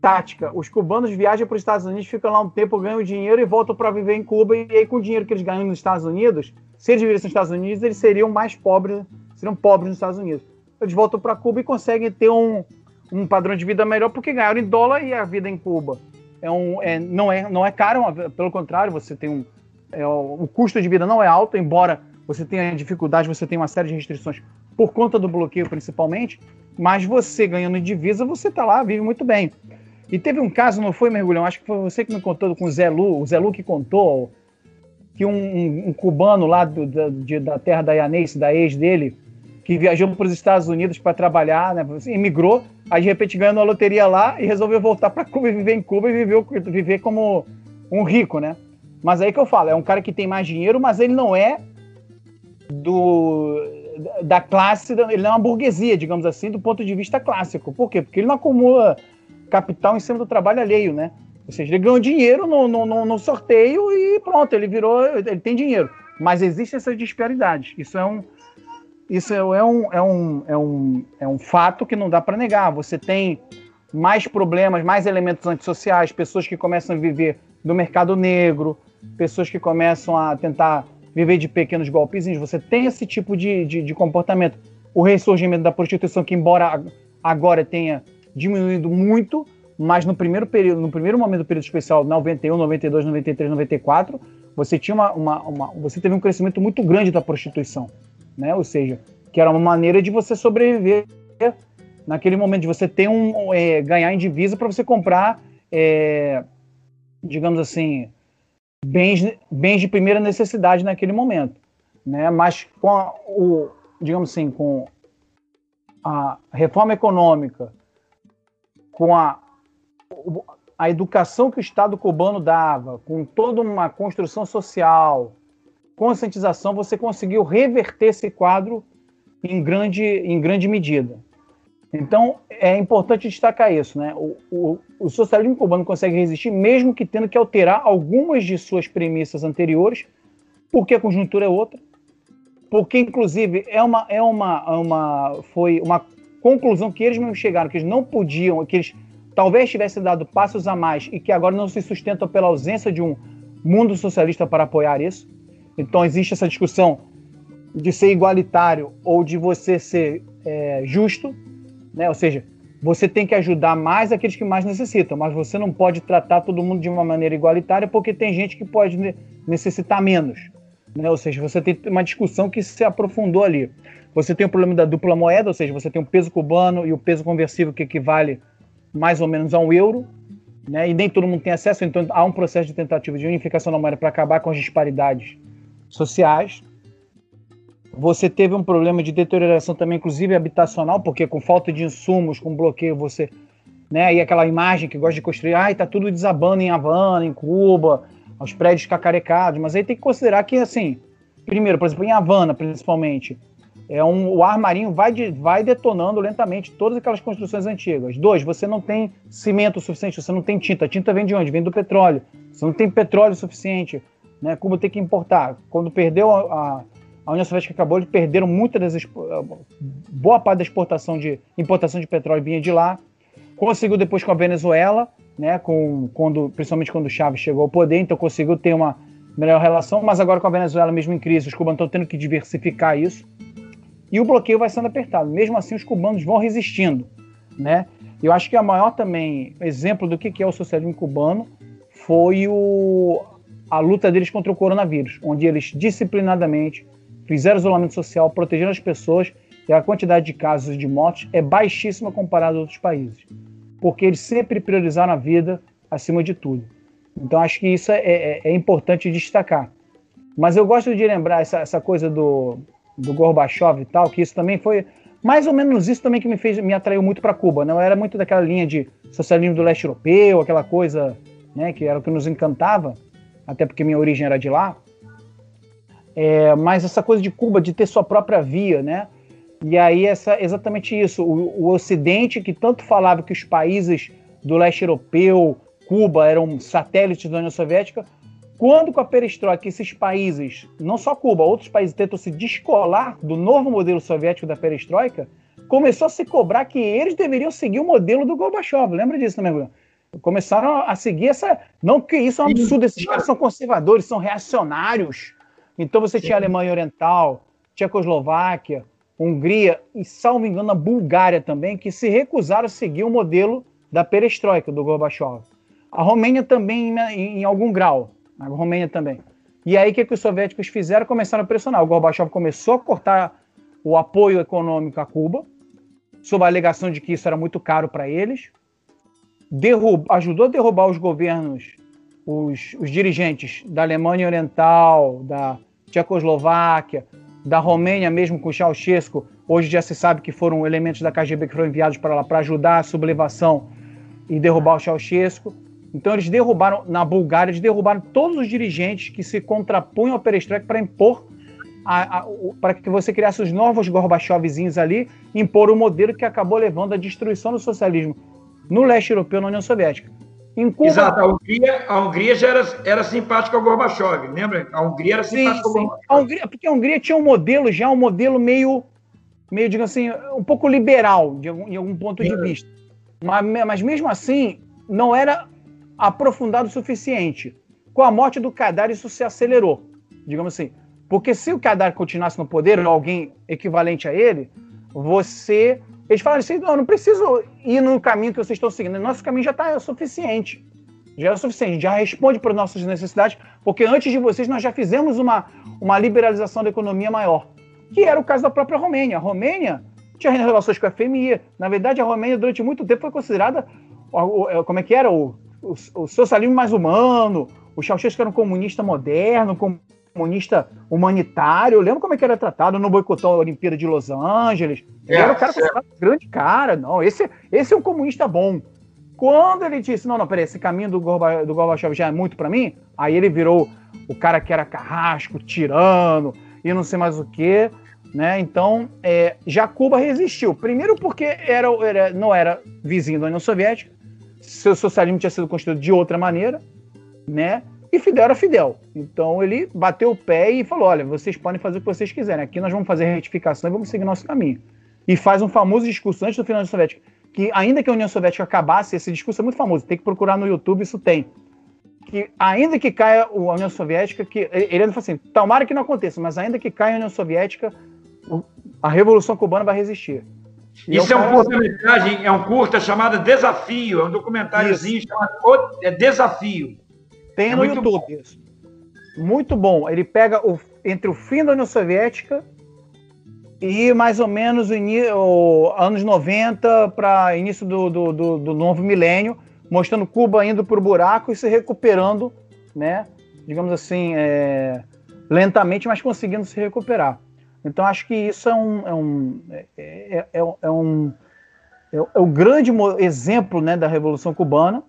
tática. Os cubanos viajam para os Estados Unidos, ficam lá um tempo, ganham dinheiro e voltam para viver em Cuba. E aí, com o dinheiro que eles ganham nos Estados Unidos, se eles vivessem nos Estados Unidos, eles seriam mais pobres, seriam pobres nos Estados Unidos. Eles voltam para Cuba e conseguem ter um, um padrão de vida melhor porque ganharam em dólar e a vida em Cuba é um, é, não, é, não é caro, pelo contrário, você tem um. É, o custo de vida não é alto, embora você tenha dificuldade, você tem uma série de restrições por conta do bloqueio principalmente, mas você ganhando em divisa, você está lá, vive muito bem. E teve um caso, não foi, Mergulhão? Acho que foi você que me contou com o Zé Lu, o Zé Lu que contou que um, um, um cubano lá do, da, de, da terra da Yanense, da ex dele, que viajou para os Estados Unidos para trabalhar, né, imigrou, aí de repente ganhou uma loteria lá e resolveu voltar para Cuba e viver em Cuba e viveu, viver como um rico, né? Mas aí que eu falo, é um cara que tem mais dinheiro, mas ele não é do da classe, ele não é uma burguesia, digamos assim, do ponto de vista clássico. Por quê? Porque ele não acumula capital em cima do trabalho alheio, né? Ou seja, ele ganhou dinheiro no, no, no sorteio e pronto, ele virou, ele tem dinheiro. Mas existem essas disparidades. Isso é um, isso é um, é um, é um, é um fato que não dá para negar. Você tem mais problemas, mais elementos antissociais, pessoas que começam a viver do mercado negro, pessoas que começam a tentar viver de pequenos golpezinhos. Você tem esse tipo de, de, de comportamento. O ressurgimento da prostituição, que embora agora tenha diminuído muito, mas no primeiro período, no primeiro momento do período especial, 91, 92, 93, 94, você tinha uma, uma, uma, você teve um crescimento muito grande da prostituição, né? Ou seja, que era uma maneira de você sobreviver naquele momento de você ter um é, ganhar em divisa para você comprar, é, digamos assim, bens, bens de primeira necessidade naquele momento, né? Mas com a, o, digamos assim, com a reforma econômica, com a a educação que o Estado cubano dava, com toda uma construção social, conscientização, você conseguiu reverter esse quadro em grande, em grande medida. Então, é importante destacar isso. Né? O, o, o socialismo cubano consegue resistir, mesmo que tendo que alterar algumas de suas premissas anteriores, porque a conjuntura é outra, porque, inclusive, é uma, é uma, uma, foi uma conclusão que eles mesmos chegaram, que eles não podiam, que eles talvez tivessem dado passos a mais e que agora não se sustentam pela ausência de um mundo socialista para apoiar isso. Então existe essa discussão de ser igualitário ou de você ser é, justo, né? Ou seja, você tem que ajudar mais aqueles que mais necessitam, mas você não pode tratar todo mundo de uma maneira igualitária porque tem gente que pode necessitar menos. Né? Ou seja, você tem uma discussão que se aprofundou ali. Você tem o problema da dupla moeda, ou seja, você tem o peso cubano e o peso conversível que equivale mais ou menos a um euro, né? e nem todo mundo tem acesso, então há um processo de tentativa de unificação da moeda para acabar com as disparidades sociais. Você teve um problema de deterioração também, inclusive habitacional, porque com falta de insumos, com bloqueio, você. Né, e aquela imagem que gosta de construir, ai, tá tudo desabando em Havana, em Cuba, os prédios cacarecados, mas aí tem que considerar que, assim, primeiro, por exemplo, em Havana, principalmente, é um, o ar marinho vai, de, vai detonando lentamente todas aquelas construções antigas. Dois, você não tem cimento suficiente, você não tem tinta. A tinta vem de onde? Vem do petróleo. Você não tem petróleo suficiente. Né? Cuba tem que importar. Quando perdeu a, a, a União Soviética acabou, eles perderam muita das boa parte da exportação de importação de petróleo vinha de lá. Conseguiu depois com a Venezuela, né? Com quando principalmente quando o Chávez chegou ao poder, então conseguiu ter uma melhor relação. Mas agora com a Venezuela mesmo em crise, os cubanos estão tendo que diversificar isso e o bloqueio vai sendo apertado. Mesmo assim, os cubanos vão resistindo, né? Eu acho que a maior também exemplo do que é o socialismo cubano foi o, a luta deles contra o coronavírus, onde eles disciplinadamente fizeram isolamento social, protegeram as pessoas e a quantidade de casos de mortes é baixíssima comparada a outros países, porque eles sempre priorizaram a vida acima de tudo. Então acho que isso é, é, é importante destacar. Mas eu gosto de lembrar essa, essa coisa do, do Gorbachev e tal, que isso também foi mais ou menos isso também que me fez me atraiu muito para Cuba, não né? era muito daquela linha de socialismo do leste europeu, aquela coisa, né, que era o que nos encantava, até porque minha origem era de lá. É, mas essa coisa de Cuba de ter sua própria via, né? E aí essa exatamente isso, o, o Ocidente que tanto falava que os países do leste europeu, Cuba eram satélites da União Soviética, quando com a perestroika esses países, não só Cuba, outros países tentam se descolar do novo modelo soviético da perestroika, começou a se cobrar que eles deveriam seguir o modelo do Gorbachev. Lembra disso, né, Mergulhão? Começaram a seguir essa. Não que isso é um absurdo, esses caras são conservadores, são reacionários. Então você tinha a Alemanha Oriental, Tchecoslováquia, Hungria e, salvo engano, a Bulgária também, que se recusaram a seguir o modelo da perestroika do Gorbachev. A Romênia também, em, em algum grau. A Romênia também. E aí, o que, que os soviéticos fizeram? Começaram a pressionar. O Gorbachev começou a cortar o apoio econômico a Cuba, sob a alegação de que isso era muito caro para eles. Derrub... Ajudou a derrubar os governos, os, os dirigentes da Alemanha Oriental, da Tchecoslováquia, da Romênia mesmo com Ceausescu. Hoje já se sabe que foram elementos da KGB que foram enviados para lá para ajudar a sublevação e derrubar o Ceausescu. Então eles derrubaram, na Bulgária, eles derrubaram todos os dirigentes que se contrapunham ao perestroika para impor, para que você criasse os novos Gorbachevzinhos ali, impor o modelo que acabou levando à destruição do socialismo no leste europeu, na União Soviética. Em Cuba, Exato, a Hungria, a Hungria já era, era simpática ao Gorbachev, lembra? A Hungria era simpática sim, ao Gorbachev. A Hungria, porque a Hungria tinha um modelo, já um modelo meio, meio digamos assim, um pouco liberal, de algum, em algum ponto é. de vista. Mas, mas mesmo assim, não era aprofundado o suficiente. Com a morte do Kadar, isso se acelerou, digamos assim. Porque se o Kadar continuasse no poder, ou alguém equivalente a ele, você. Eles falaram assim: não, não preciso ir no caminho que vocês estão seguindo. Nosso caminho já está suficiente. Já é suficiente, já responde para as nossas necessidades, porque antes de vocês nós já fizemos uma, uma liberalização da economia maior, que era o caso da própria Romênia. A Romênia tinha relações com a FMI. Na verdade, a Romênia, durante muito tempo, foi considerada. Como é que era? O o, o socialismo mais humano, o Ceausescu era um comunista moderno, comunista humanitário. Lembra como é que era tratado? no boicotou a Olimpíada de Los Angeles. Ele é, era o cara considerado grande cara. Não, esse, esse é um comunista bom. Quando ele disse, não, não, peraí, esse caminho do, Gorba, do Gorbachev já é muito para mim, aí ele virou o cara que era carrasco, tirano e não sei mais o que, né? Então, é, já Cuba resistiu. Primeiro porque era, era, não era vizinho da União Soviética, seu socialismo tinha sido construído de outra maneira, né? E Fidel era Fidel. Então ele bateu o pé e falou: olha, vocês podem fazer o que vocês quiserem. Aqui nós vamos fazer retificação e vamos seguir nosso caminho. E faz um famoso discurso antes do final da União Soviética, que ainda que a União Soviética acabasse, esse discurso é muito famoso, tem que procurar no YouTube, isso tem. Que ainda que caia a União Soviética, que ele ainda fala assim: tomara que não aconteça, mas ainda que caia a União Soviética, a Revolução Cubana vai resistir. Isso é um curta-metragem, é um curta chamado Desafio, é um documentáriozinho chamado é Desafio. Tem é no YouTube bom. isso. Muito bom. Ele pega o, entre o fim da União Soviética e mais ou menos o, anos 90 para início do, do, do, do, novo milênio, mostrando Cuba indo para o buraco e se recuperando, né? Digamos assim, é, lentamente, mas conseguindo se recuperar. Então, acho que isso é um, é um, é, é, é, é um, é, o grande exemplo né, da Revolução Cubana.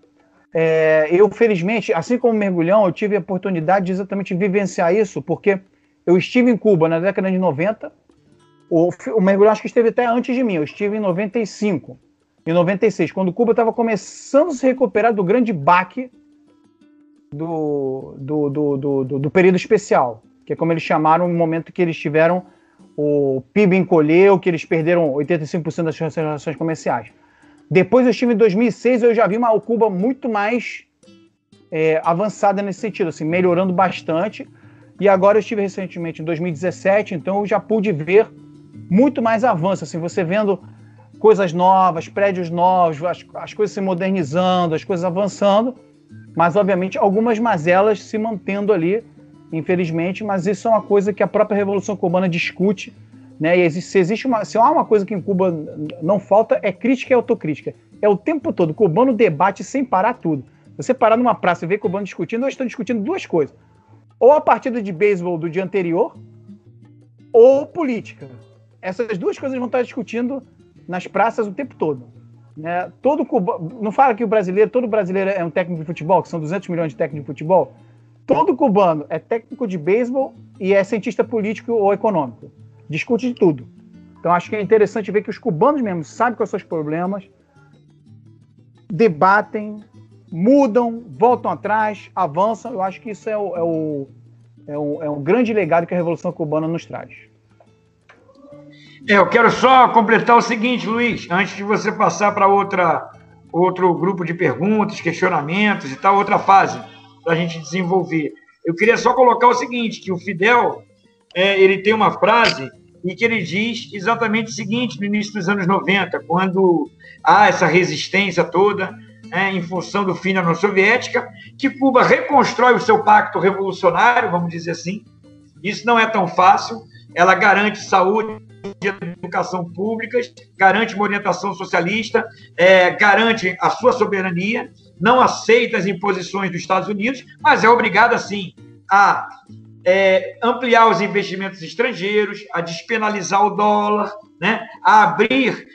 É, eu, felizmente, assim como mergulhão, eu tive a oportunidade de exatamente vivenciar isso, porque eu estive em Cuba na década de 90. O, o mergulhão acho que esteve até antes de mim, eu estive em 95, em 96, quando Cuba estava começando a se recuperar do grande baque do, do, do, do, do período especial, que é como eles chamaram o momento que eles tiveram o PIB encolheu, que eles perderam 85% das relações comerciais. Depois eu estive em 2006, eu já vi uma Cuba muito mais é, avançada nesse sentido, assim, melhorando bastante. E agora eu estive recentemente em 2017, então eu já pude ver muito mais avanço, assim, você vendo coisas novas, prédios novos, as, as coisas se modernizando, as coisas avançando, mas obviamente algumas mazelas se mantendo ali infelizmente, mas isso é uma coisa que a própria Revolução Cubana discute, né? E se existe uma, se há uma coisa que em Cuba não falta é crítica e autocrítica. É o tempo todo. O cubano debate sem parar tudo. Você parar numa praça e ver cubano discutindo, eles estão discutindo duas coisas: ou a partida de beisebol do dia anterior, ou política. Essas duas coisas vão estar discutindo nas praças o tempo todo. Né? Todo cubano, não fala que o brasileiro, todo brasileiro é um técnico de futebol, que são 200 milhões de técnicos de futebol. Todo cubano é técnico de beisebol e é cientista político ou econômico. Discute de tudo. Então acho que é interessante ver que os cubanos mesmo sabem quais são os problemas, debatem, mudam, voltam atrás, avançam. Eu acho que isso é o, é o, é o, é o grande legado que a Revolução Cubana nos traz. É, eu quero só completar o seguinte, Luiz, antes de você passar para outra outro grupo de perguntas, questionamentos e tal, outra fase para a gente desenvolver. Eu queria só colocar o seguinte, que o Fidel, é, ele tem uma frase e que ele diz exatamente o seguinte, no início dos anos 90, quando há essa resistência toda, é, em função do fim da União Soviética, que Cuba reconstrói o seu pacto revolucionário, vamos dizer assim. Isso não é tão fácil. Ela garante saúde, educação públicas, garante uma orientação socialista, é, garante a sua soberania, não aceita as imposições dos Estados Unidos, mas é obrigada, sim, a é, ampliar os investimentos estrangeiros, a despenalizar o dólar, né, a abrir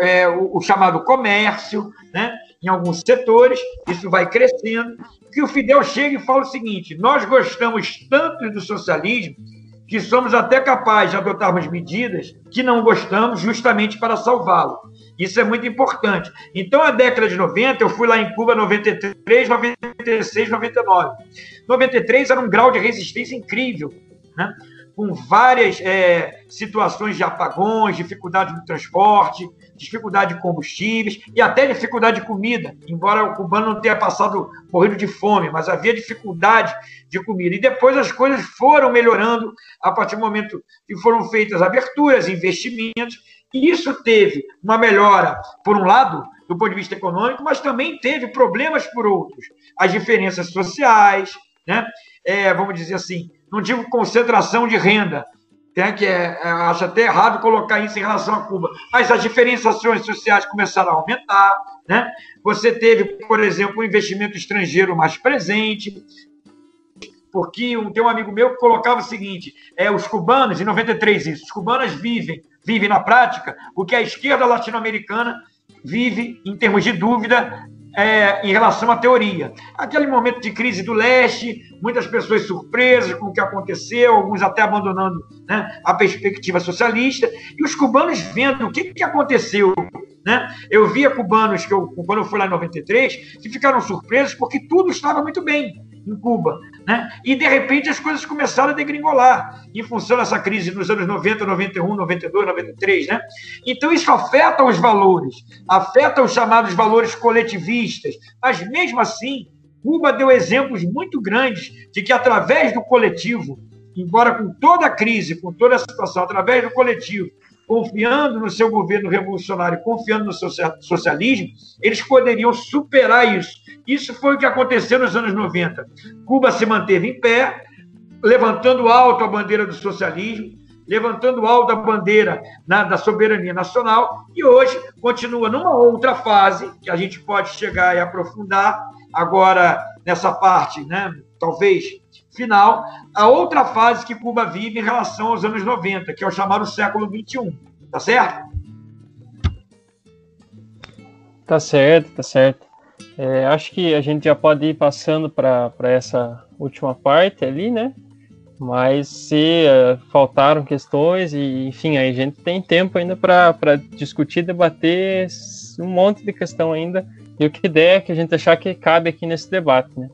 é, o, o, chamado comércio né, em alguns setores, isso vai crescendo, que o Fidel chega e fala o seguinte, nós gostamos tanto do socialismo que somos até capazes de adotarmos medidas que não gostamos justamente para salvá-lo. Isso é muito importante. Então, a década de 90, eu fui lá em Cuba 93, 96, 99. 93 era um grau de resistência incrível, né? com várias é, situações de apagões, dificuldade no transporte, dificuldade de combustíveis e até dificuldade de comida, embora o cubano não tenha passado morrido de fome, mas havia dificuldade de comida. E depois as coisas foram melhorando a partir do momento que foram feitas aberturas, investimentos, e isso teve uma melhora, por um lado, do ponto de vista econômico, mas também teve problemas por outros. As diferenças sociais, né? É, vamos dizer assim, não digo concentração de renda, tem que é, é, acho até errado colocar isso em relação a Cuba, mas as diferenciações sociais começaram a aumentar, né? Você teve, por exemplo, um investimento estrangeiro mais presente, porque um, tem um amigo meu que colocava o seguinte: é os cubanos, em 93 isso, os cubanos vivem, vivem na prática o que a esquerda latino-americana vive em termos de dúvida é, em relação à teoria. Aquele momento de crise do leste, muitas pessoas surpresas com o que aconteceu, alguns até abandonando né, a perspectiva socialista, e os cubanos vendo o que, que aconteceu. Né? Eu via cubanos, que eu, quando eu fui lá em 93, que ficaram surpresos porque tudo estava muito bem em Cuba. Né? E, de repente, as coisas começaram a degringolar, em função dessa crise nos anos 90, 91, 92, 93. Né? Então, isso afeta os valores, afeta os chamados valores coletivistas, mas, mesmo assim, Cuba deu exemplos muito grandes de que, através do coletivo, embora com toda a crise, com toda a situação, através do coletivo, confiando no seu governo revolucionário, confiando no seu socialismo, eles poderiam superar isso. Isso foi o que aconteceu nos anos 90. Cuba se manteve em pé, levantando alto a bandeira do socialismo, levantando alto a bandeira na, da soberania nacional, e hoje continua numa outra fase, que a gente pode chegar e aprofundar agora nessa parte, né, talvez final, a outra fase que Cuba vive em relação aos anos 90, que é o chamado século 21. Tá certo? Tá certo, tá certo. É, acho que a gente já pode ir passando para essa última parte ali, né? Mas se uh, faltaram questões, e enfim, aí a gente tem tempo ainda para discutir, debater um monte de questão ainda, e o que der que a gente achar que cabe aqui nesse debate, né?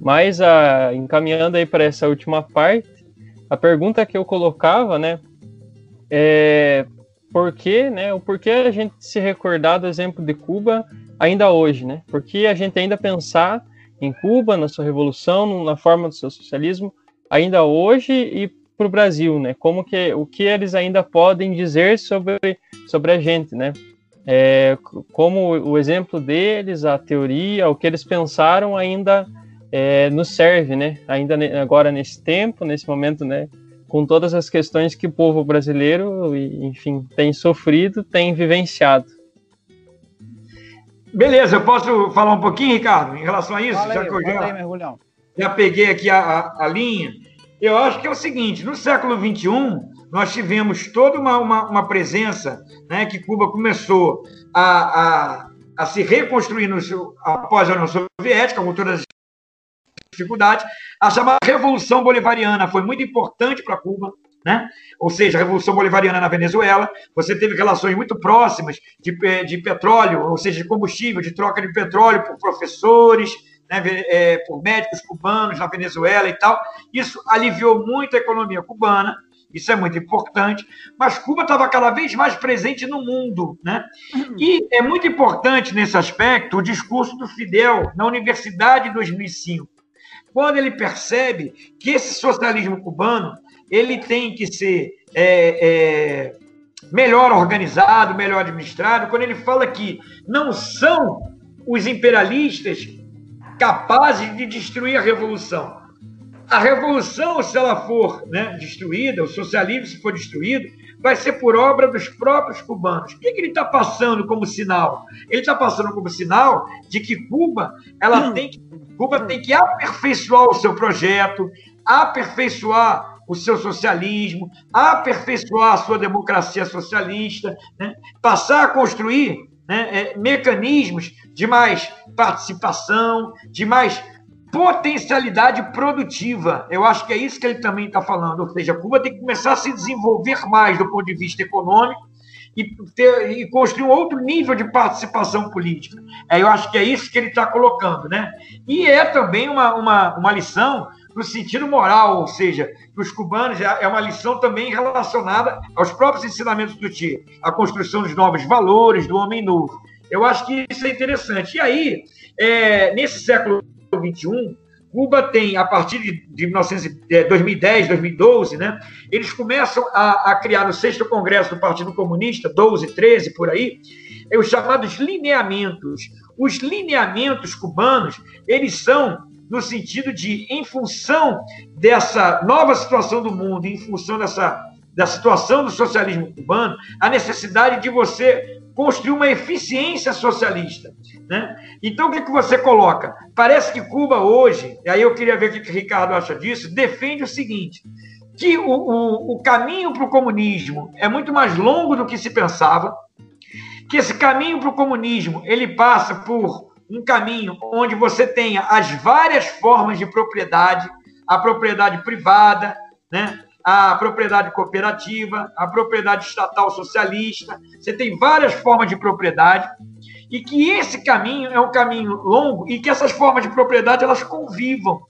Mas a, encaminhando aí para essa última parte, a pergunta que eu colocava, né, é por que, né, o porquê a gente se recordar do exemplo de Cuba ainda hoje, né? Porque a gente ainda pensar em Cuba, na sua revolução, na forma do seu socialismo, ainda hoje e para o Brasil, né? Como que o que eles ainda podem dizer sobre sobre a gente, né? É, como o exemplo deles, a teoria, o que eles pensaram ainda é, nos serve, né? Ainda agora nesse tempo, nesse momento, né? Com todas as questões que o povo brasileiro, enfim, tem sofrido, tem vivenciado. Beleza, eu posso falar um pouquinho, Ricardo, em relação a isso? Fala já aí, que eu já, aí, já peguei aqui a, a, a, linha. Eu acho que é o seguinte: no século XXI, nós tivemos toda uma, uma, uma presença né, que Cuba começou a, a, a se reconstruir no seu, após a União Soviética, com todas as dificuldades. A chamada Revolução Bolivariana foi muito importante para Cuba, né? ou seja, a Revolução Bolivariana na Venezuela. Você teve relações muito próximas de, de petróleo, ou seja, de combustível, de troca de petróleo por professores, né, é, por médicos cubanos na Venezuela e tal. Isso aliviou muito a economia cubana isso é muito importante, mas Cuba estava cada vez mais presente no mundo. Né? E é muito importante nesse aspecto o discurso do Fidel na Universidade de 2005, quando ele percebe que esse socialismo cubano ele tem que ser é, é, melhor organizado, melhor administrado, quando ele fala que não são os imperialistas capazes de destruir a revolução. A revolução, se ela for né, destruída, o socialismo, se for destruído, vai ser por obra dos próprios cubanos. O que, que ele está passando como sinal? Ele está passando como sinal de que Cuba, ela tem que, Cuba tem que aperfeiçoar o seu projeto, aperfeiçoar o seu socialismo, aperfeiçoar a sua democracia socialista, né? passar a construir né, é, mecanismos de mais participação, de mais potencialidade produtiva. Eu acho que é isso que ele também está falando. Ou seja, Cuba tem que começar a se desenvolver mais do ponto de vista econômico e, ter, e construir um outro nível de participação política. É, eu acho que é isso que ele está colocando. Né? E é também uma, uma, uma lição no sentido moral, ou seja, que os cubanos é, é uma lição também relacionada aos próprios ensinamentos do Che, a construção dos novos valores, do homem novo. Eu acho que isso é interessante. E aí, é, nesse século XXI, Cuba tem, a partir de, de 2010, 2012, é, né, eles começam a, a, criar no sexto congresso do Partido Comunista, 12, 13, por aí, os chamados lineamentos. Os lineamentos cubanos, eles são no sentido de, em função dessa nova situação do mundo, em função dessa da situação do socialismo cubano, a necessidade de você construir uma eficiência socialista. Né? Então, o que, que você coloca? Parece que Cuba hoje, e aí eu queria ver o que o Ricardo acha disso, defende o seguinte: que o, o, o caminho para o comunismo é muito mais longo do que se pensava, que esse caminho para o comunismo ele passa por um caminho onde você tenha as várias formas de propriedade, a propriedade privada, né? A propriedade cooperativa, a propriedade estatal socialista, você tem várias formas de propriedade, e que esse caminho é um caminho longo e que essas formas de propriedade elas convivam.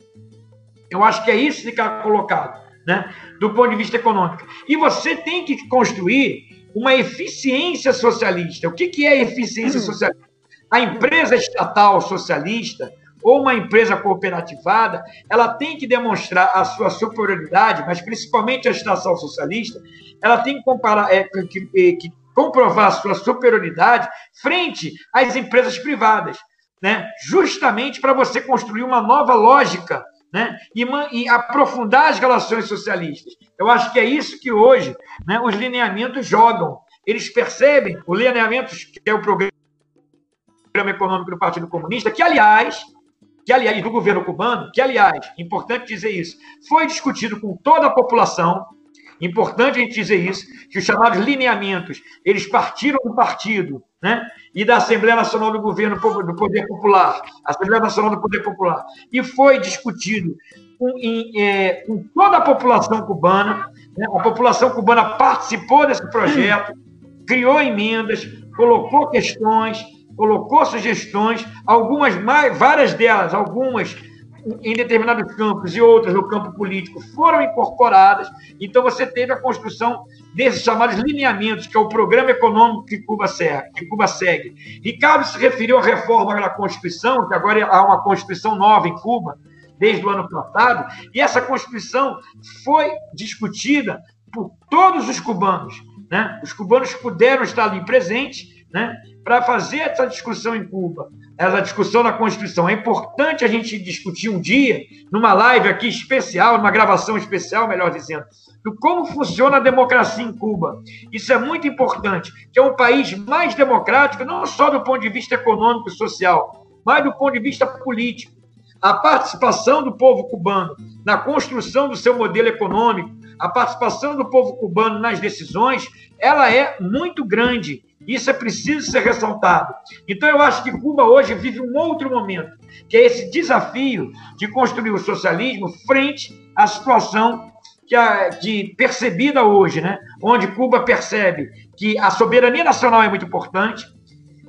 Eu acho que é isso que está colocado, né? do ponto de vista econômico. E você tem que construir uma eficiência socialista. O que, que é eficiência socialista? A empresa estatal socialista ou uma empresa cooperativada, ela tem que demonstrar a sua superioridade, mas principalmente a estatal socialista, ela tem que, comparar, é, que, que comprovar a sua superioridade frente às empresas privadas, né? justamente para você construir uma nova lógica né? E, e, aprofundar as relações socialistas. Eu acho que é isso que hoje né, os lineamentos jogam. Eles percebem, o lineamento, que é o programa econômico do Partido Comunista, que, aliás, que, aliás, do governo cubano, que, aliás, importante dizer isso, foi discutido com toda a população, importante a gente dizer isso, que os chamados lineamentos, eles partiram do partido, né? E da Assembleia Nacional do Governo do Poder Popular, Assembleia Nacional do Poder Popular, e foi discutido com, em, é, com toda a população cubana, né? a população cubana participou desse projeto, criou emendas, colocou questões, colocou sugestões, algumas mais, várias delas, algumas em determinados campos e outras no campo político foram incorporadas. Então você teve a construção desses chamados lineamentos, que é o programa econômico que Cuba segue. Que Cuba segue. Ricardo se referiu à reforma da Constituição, que agora há uma Constituição nova em Cuba, desde o ano passado, e essa Constituição foi discutida por todos os cubanos. Né? Os cubanos puderam estar ali presentes né? para fazer essa discussão em Cuba, essa discussão da Constituição. É importante a gente discutir um dia, numa live aqui especial, numa gravação especial, melhor dizendo, do como funciona a democracia em Cuba. Isso é muito importante, que é um país mais democrático, não só do ponto de vista econômico e social, mas do ponto de vista político. A participação do povo cubano na construção do seu modelo econômico, a participação do povo cubano nas decisões, ela é muito grande isso é preciso ser ressaltado. Então, eu acho que Cuba hoje vive um outro momento, que é esse desafio de construir o socialismo frente à situação que, a, que percebida hoje, né? onde Cuba percebe que a soberania nacional é muito importante,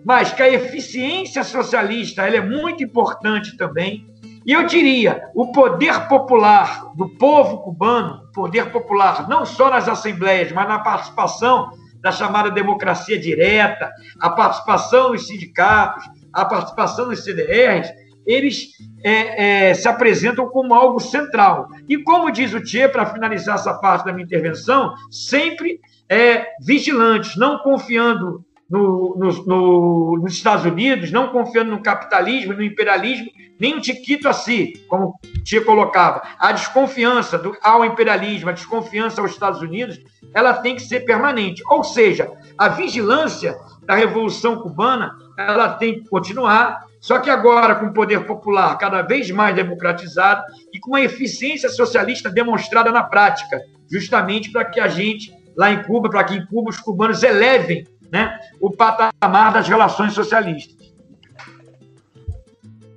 mas que a eficiência socialista ela é muito importante também, E eu diria, o poder popular do povo cubano, poder popular não só nas assembleias, mas na participação da chamada democracia direta, a participação nos sindicatos, a participação nos CDRs, eles é, é, se apresentam como algo central. E como diz o Tchê, para finalizar essa parte da minha intervenção, sempre é, vigilantes, não confiando no, no, no, nos Estados Unidos, não confiando no capitalismo, no imperialismo, nem um tiquito assim, como Tia colocava. A desconfiança do, ao imperialismo, a desconfiança aos Estados Unidos, ela tem que ser permanente. Ou seja, a vigilância da Revolução Cubana, ela tem que continuar, só que agora com o poder popular cada vez mais democratizado e com uma eficiência socialista demonstrada na prática, justamente para que a gente, lá em Cuba, para que em Cuba os cubanos elevem né, o patamar das relações socialistas.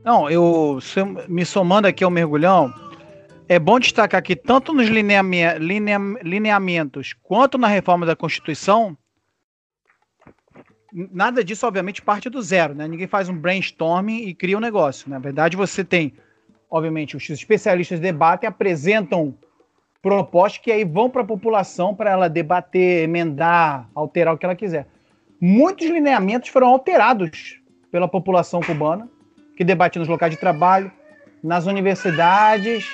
Não, eu me somando aqui ao mergulhão, é bom destacar que tanto nos lineamentos quanto na reforma da Constituição, nada disso, obviamente, parte do zero, né? Ninguém faz um brainstorming e cria um negócio. Na verdade, você tem, obviamente, os especialistas debatem, apresentam propostas que aí vão para a população para ela debater, emendar, alterar o que ela quiser muitos lineamentos foram alterados pela população cubana, que debate nos locais de trabalho, nas universidades,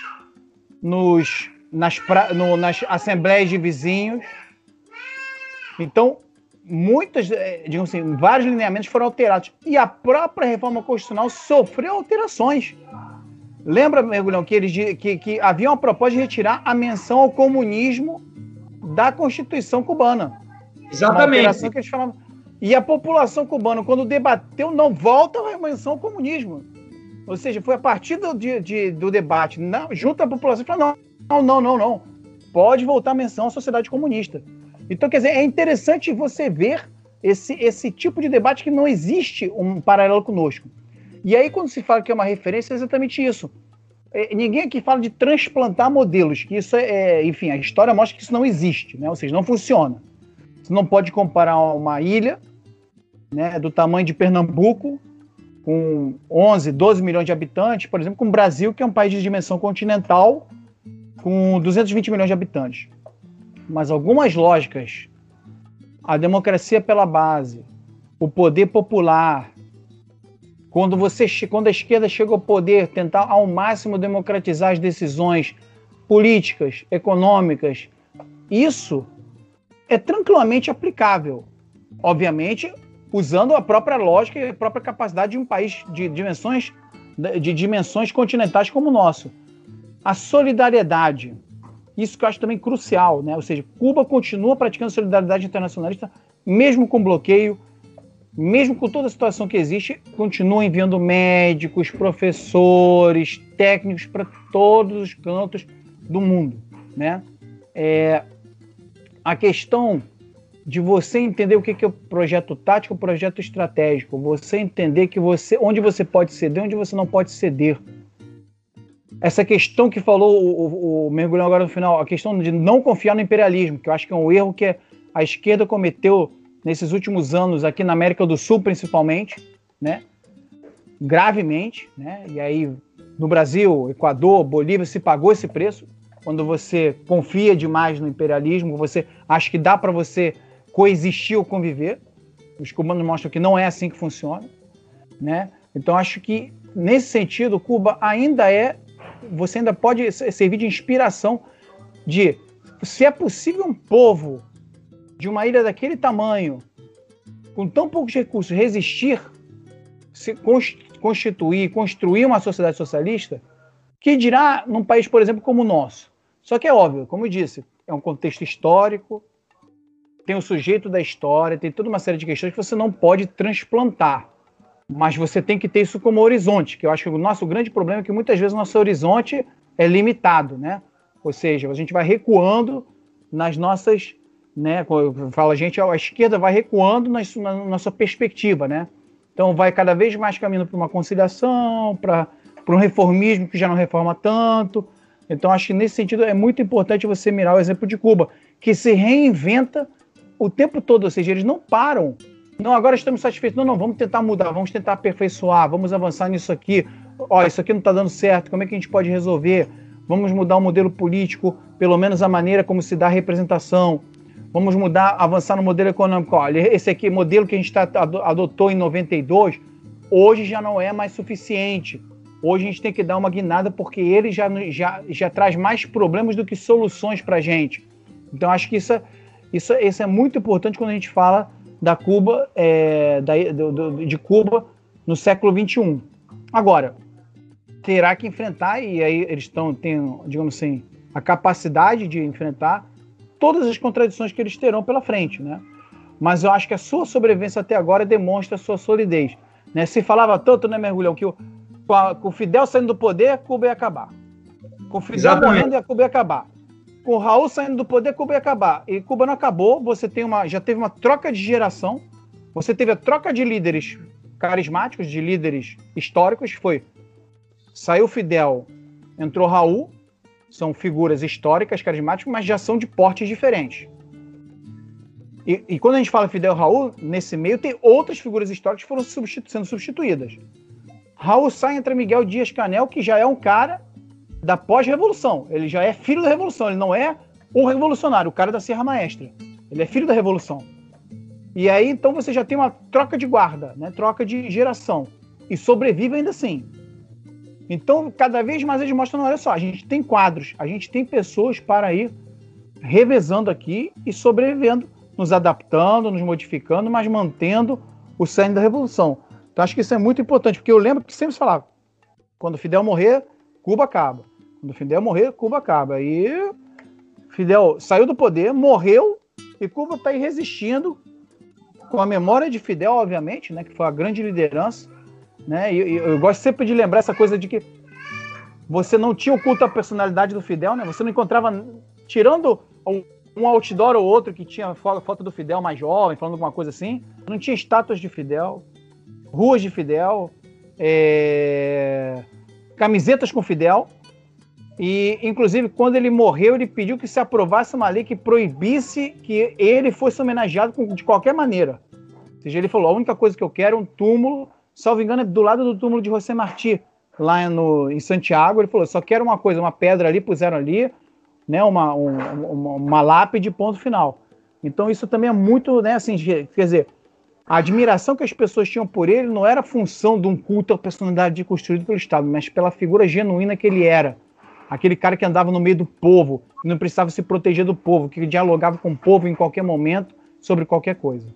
nos, nas, pra, no, nas assembleias de vizinhos. Então, muitas, eh, digamos assim, vários lineamentos foram alterados. E a própria reforma constitucional sofreu alterações. Lembra, Mergulhão, que, eles, que, que havia uma proposta de retirar a menção ao comunismo da Constituição cubana. Exatamente. Uma alteração que eles falavam e a população cubana, quando debateu, não volta à menção ao comunismo. Ou seja, foi a partir do, de, do debate, na, junto à população, falou: não, não, não, não, Pode voltar a menção à sociedade comunista. Então, quer dizer, é interessante você ver esse, esse tipo de debate que não existe um paralelo conosco. E aí, quando se fala que é uma referência, é exatamente isso. É, ninguém aqui fala de transplantar modelos, que isso é, é, enfim, a história mostra que isso não existe, né? ou seja, não funciona. Você não pode comparar uma ilha né, do tamanho de Pernambuco, com 11, 12 milhões de habitantes, por exemplo, com o Brasil, que é um país de dimensão continental, com 220 milhões de habitantes. Mas algumas lógicas, a democracia pela base, o poder popular, quando você quando a esquerda chega ao poder, tentar ao máximo democratizar as decisões políticas, econômicas, isso é tranquilamente aplicável. Obviamente, usando a própria lógica e a própria capacidade de um país de dimensões, de dimensões continentais como o nosso. A solidariedade, isso que eu acho também crucial, né? Ou seja, Cuba continua praticando solidariedade internacionalista, mesmo com bloqueio, mesmo com toda a situação que existe, continua enviando médicos, professores, técnicos para todos os cantos do mundo, né? É, a questão de você entender o que é o projeto tático, o projeto estratégico, você entender que você, onde você pode ceder, onde você não pode ceder. Essa questão que falou o, o, o mergulhão agora no final, a questão de não confiar no imperialismo, que eu acho que é um erro que a esquerda cometeu nesses últimos anos aqui na América do Sul, principalmente, né? Gravemente, né? E aí no Brasil, Equador, Bolívia se pagou esse preço quando você confia demais no imperialismo, você acha que dá para você coexistir ou conviver. Os cubanos mostram que não é assim que funciona, né? Então acho que nesse sentido Cuba ainda é, você ainda pode servir de inspiração de se é possível um povo de uma ilha daquele tamanho, com tão poucos recursos, resistir, se constituir, construir uma sociedade socialista, que dirá num país, por exemplo, como o nosso. Só que é óbvio, como eu disse, é um contexto histórico, tem o sujeito da história, tem toda uma série de questões que você não pode transplantar. Mas você tem que ter isso como horizonte, que eu acho que o nosso grande problema é que muitas vezes o nosso horizonte é limitado, né? Ou seja, a gente vai recuando nas nossas, né? Fala a gente, a esquerda vai recuando na, na nossa perspectiva, né? Então vai cada vez mais caminhando para uma conciliação, para um reformismo que já não reforma tanto. Então acho que nesse sentido é muito importante você mirar o exemplo de Cuba, que se reinventa o tempo todo, ou seja, eles não param. Não, agora estamos satisfeitos. Não, não, vamos tentar mudar, vamos tentar aperfeiçoar, vamos avançar nisso aqui. ó, isso aqui não está dando certo, como é que a gente pode resolver? Vamos mudar o modelo político, pelo menos a maneira como se dá a representação. Vamos mudar, avançar no modelo econômico. Olha, esse aqui, modelo que a gente tá, adotou em 92, hoje já não é mais suficiente. Hoje a gente tem que dar uma guinada porque ele já, já, já traz mais problemas do que soluções para a gente. Então acho que isso, é, isso, isso é muito importante quando a gente fala da Cuba, é, da, do, do, de Cuba no século XXI. Agora, terá que enfrentar, e aí eles estão, têm, digamos assim, a capacidade de enfrentar todas as contradições que eles terão pela frente, né? Mas eu acho que a sua sobrevivência até agora demonstra a sua solidez. Né? Se falava tanto, né, Mergulhão, que o, com o Fidel saindo do poder, Cuba ia acabar. Com o Fidel Exatamente. morrendo, a Cuba ia acabar. Com o Raul saindo do poder, Cuba ia acabar. E Cuba não acabou, você tem uma, já teve uma troca de geração, você teve a troca de líderes carismáticos, de líderes históricos, foi saiu Fidel, entrou Raul, são figuras históricas, carismáticas, mas já são de portes diferentes. E, e, quando a gente fala Fidel Raul, nesse meio tem outras figuras históricas que foram substitu sendo substituídas. Raul sai entre Miguel Dias Canel, que já é um cara da pós-revolução. Ele já é filho da revolução, ele não é o revolucionário, o cara da Serra Maestra. Ele é filho da revolução. E aí, então, você já tem uma troca de guarda, né? troca de geração. E sobrevive ainda assim. Então, cada vez mais eles mostram, olha só, a gente tem quadros, a gente tem pessoas para ir revezando aqui e sobrevivendo, nos adaptando, nos modificando, mas mantendo o sangue da revolução. Então, acho que isso é muito importante, porque eu lembro que sempre se falava, quando Fidel morrer, Cuba acaba. Quando Fidel morrer, Cuba acaba. E Fidel saiu do poder, morreu, e Cuba está aí resistindo, com a memória de Fidel, obviamente, né, que foi a grande liderança, né? E, eu, eu gosto sempre de lembrar essa coisa de que você não tinha oculto a personalidade do Fidel, né? Você não encontrava, tirando um, um outdoor ou outro que tinha foto do Fidel mais jovem, falando alguma coisa assim, não tinha estátuas de Fidel, ruas de Fidel, é... camisetas com Fidel. E, inclusive, quando ele morreu, ele pediu que se aprovasse uma lei que proibisse que ele fosse homenageado de qualquer maneira. Ou seja, ele falou: a única coisa que eu quero é um túmulo salvo engano, é do lado do túmulo de José Martí, lá no, em Santiago. Ele falou: só quero uma coisa, uma pedra ali, puseram ali, né, uma, um, uma, uma lápide, ponto final. Então, isso também é muito, né, assim, quer dizer, a admiração que as pessoas tinham por ele não era função de um culto à personalidade construído pelo Estado, mas pela figura genuína que ele era. Aquele cara que andava no meio do povo, que não precisava se proteger do povo, que dialogava com o povo em qualquer momento sobre qualquer coisa.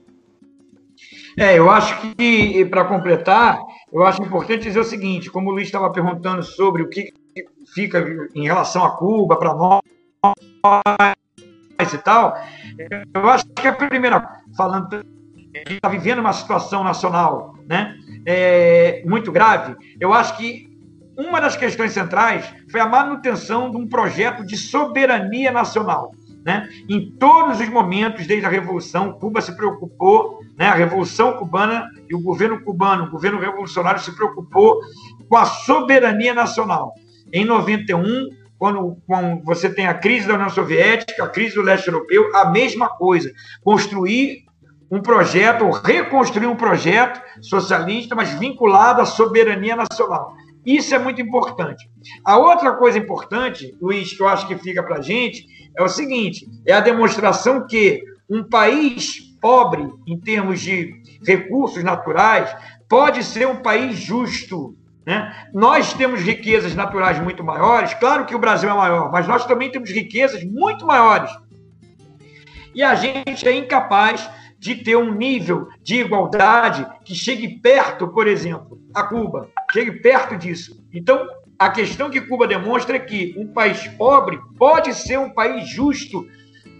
É, eu acho que, para completar, eu acho importante dizer o seguinte: como o Luiz estava perguntando sobre o que fica em relação a Cuba, para nós e tal, eu acho que a primeira, falando, gente está vivendo uma situação nacional né, é, muito grave, eu acho que uma das questões centrais foi a manutenção de um projeto de soberania nacional. Né? Em todos os momentos, desde a Revolução, Cuba se preocupou, né? a Revolução Cubana e o governo cubano, o governo revolucionário, se preocupou com a soberania nacional. Em 91, quando, quando você tem a crise da União Soviética, a crise do leste europeu, a mesma coisa. Construir um projeto, ou reconstruir um projeto socialista, mas vinculado à soberania nacional. Isso é muito importante. A outra coisa importante, Luiz, que eu acho que fica para a gente, é o seguinte: é a demonstração que um país pobre em termos de recursos naturais pode ser um país justo. Né? Nós temos riquezas naturais muito maiores, claro que o Brasil é maior, mas nós também temos riquezas muito maiores. E a gente é incapaz de ter um nível de igualdade que chegue perto, por exemplo, a Cuba, chegue perto disso. Então, a questão que Cuba demonstra é que um país pobre pode ser um país justo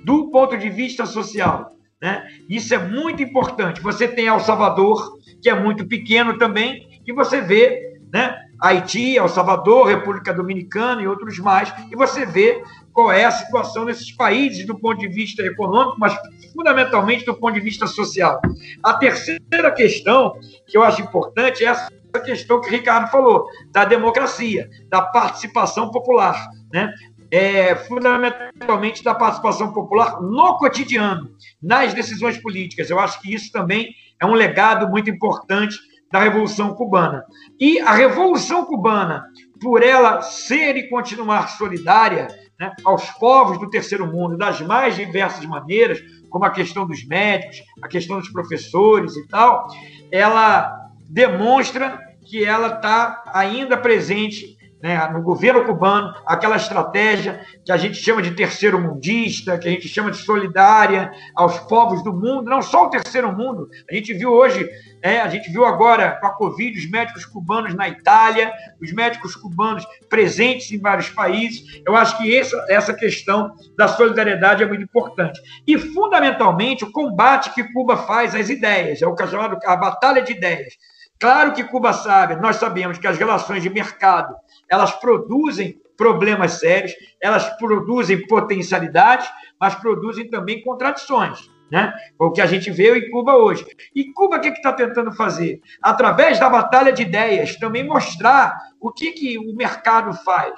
do ponto de vista social. Né? Isso é muito importante. Você tem El Salvador, que é muito pequeno também, e você vê né, Haiti, El Salvador, República Dominicana e outros mais, e você vê qual é a situação desses países do ponto de vista econômico, mas fundamentalmente do ponto de vista social. A terceira questão que eu acho importante é essa questão que o Ricardo falou, da democracia, da participação popular, né? É, fundamentalmente da participação popular no cotidiano, nas decisões políticas. Eu acho que isso também é um legado muito importante da Revolução Cubana. E a Revolução Cubana, por ela ser e continuar solidária né, aos povos do terceiro mundo, das mais diversas maneiras, como a questão dos médicos, a questão dos professores e tal, ela demonstra que ela está ainda presente né, no governo cubano, aquela estratégia que a gente chama de terceiro mundista, que a gente chama de solidária aos povos do mundo, não só o terceiro mundo. A gente viu hoje, é, a gente viu agora com a Covid os médicos cubanos na Itália, os médicos cubanos presentes em vários países. Eu acho que essa, essa questão da solidariedade é muito importante. E, fundamentalmente, o combate que Cuba faz às ideias, é o que é chamado a batalha de ideias. Claro que Cuba sabe, nós sabemos que as relações de mercado elas produzem problemas sérios, elas produzem potencialidades, mas produzem também contradições. Né? O que a gente vê em Cuba hoje. E Cuba o que está tentando fazer? Através da batalha de ideias, também mostrar o que, que o mercado faz.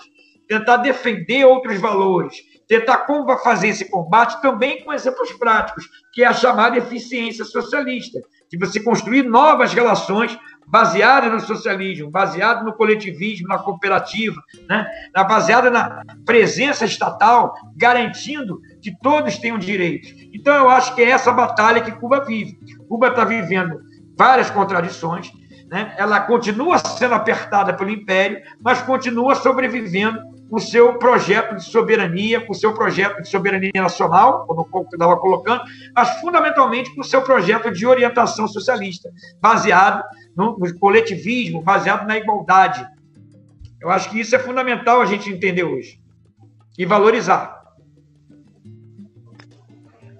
Tentar defender outros valores, tentar como fazer esse combate também com exemplos práticos, que é a chamada eficiência socialista, de você construir novas relações baseada no socialismo, baseada no coletivismo, na cooperativa, né? baseada na presença estatal, garantindo que todos tenham direitos. Então, eu acho que é essa batalha que Cuba vive. Cuba está vivendo várias contradições, né? ela continua sendo apertada pelo Império, mas continua sobrevivendo o seu projeto de soberania, com o seu projeto de soberania nacional, como eu estava colocando, mas fundamentalmente com o seu projeto de orientação socialista, baseado no, no coletivismo, baseado na igualdade. Eu acho que isso é fundamental a gente entender hoje e valorizar.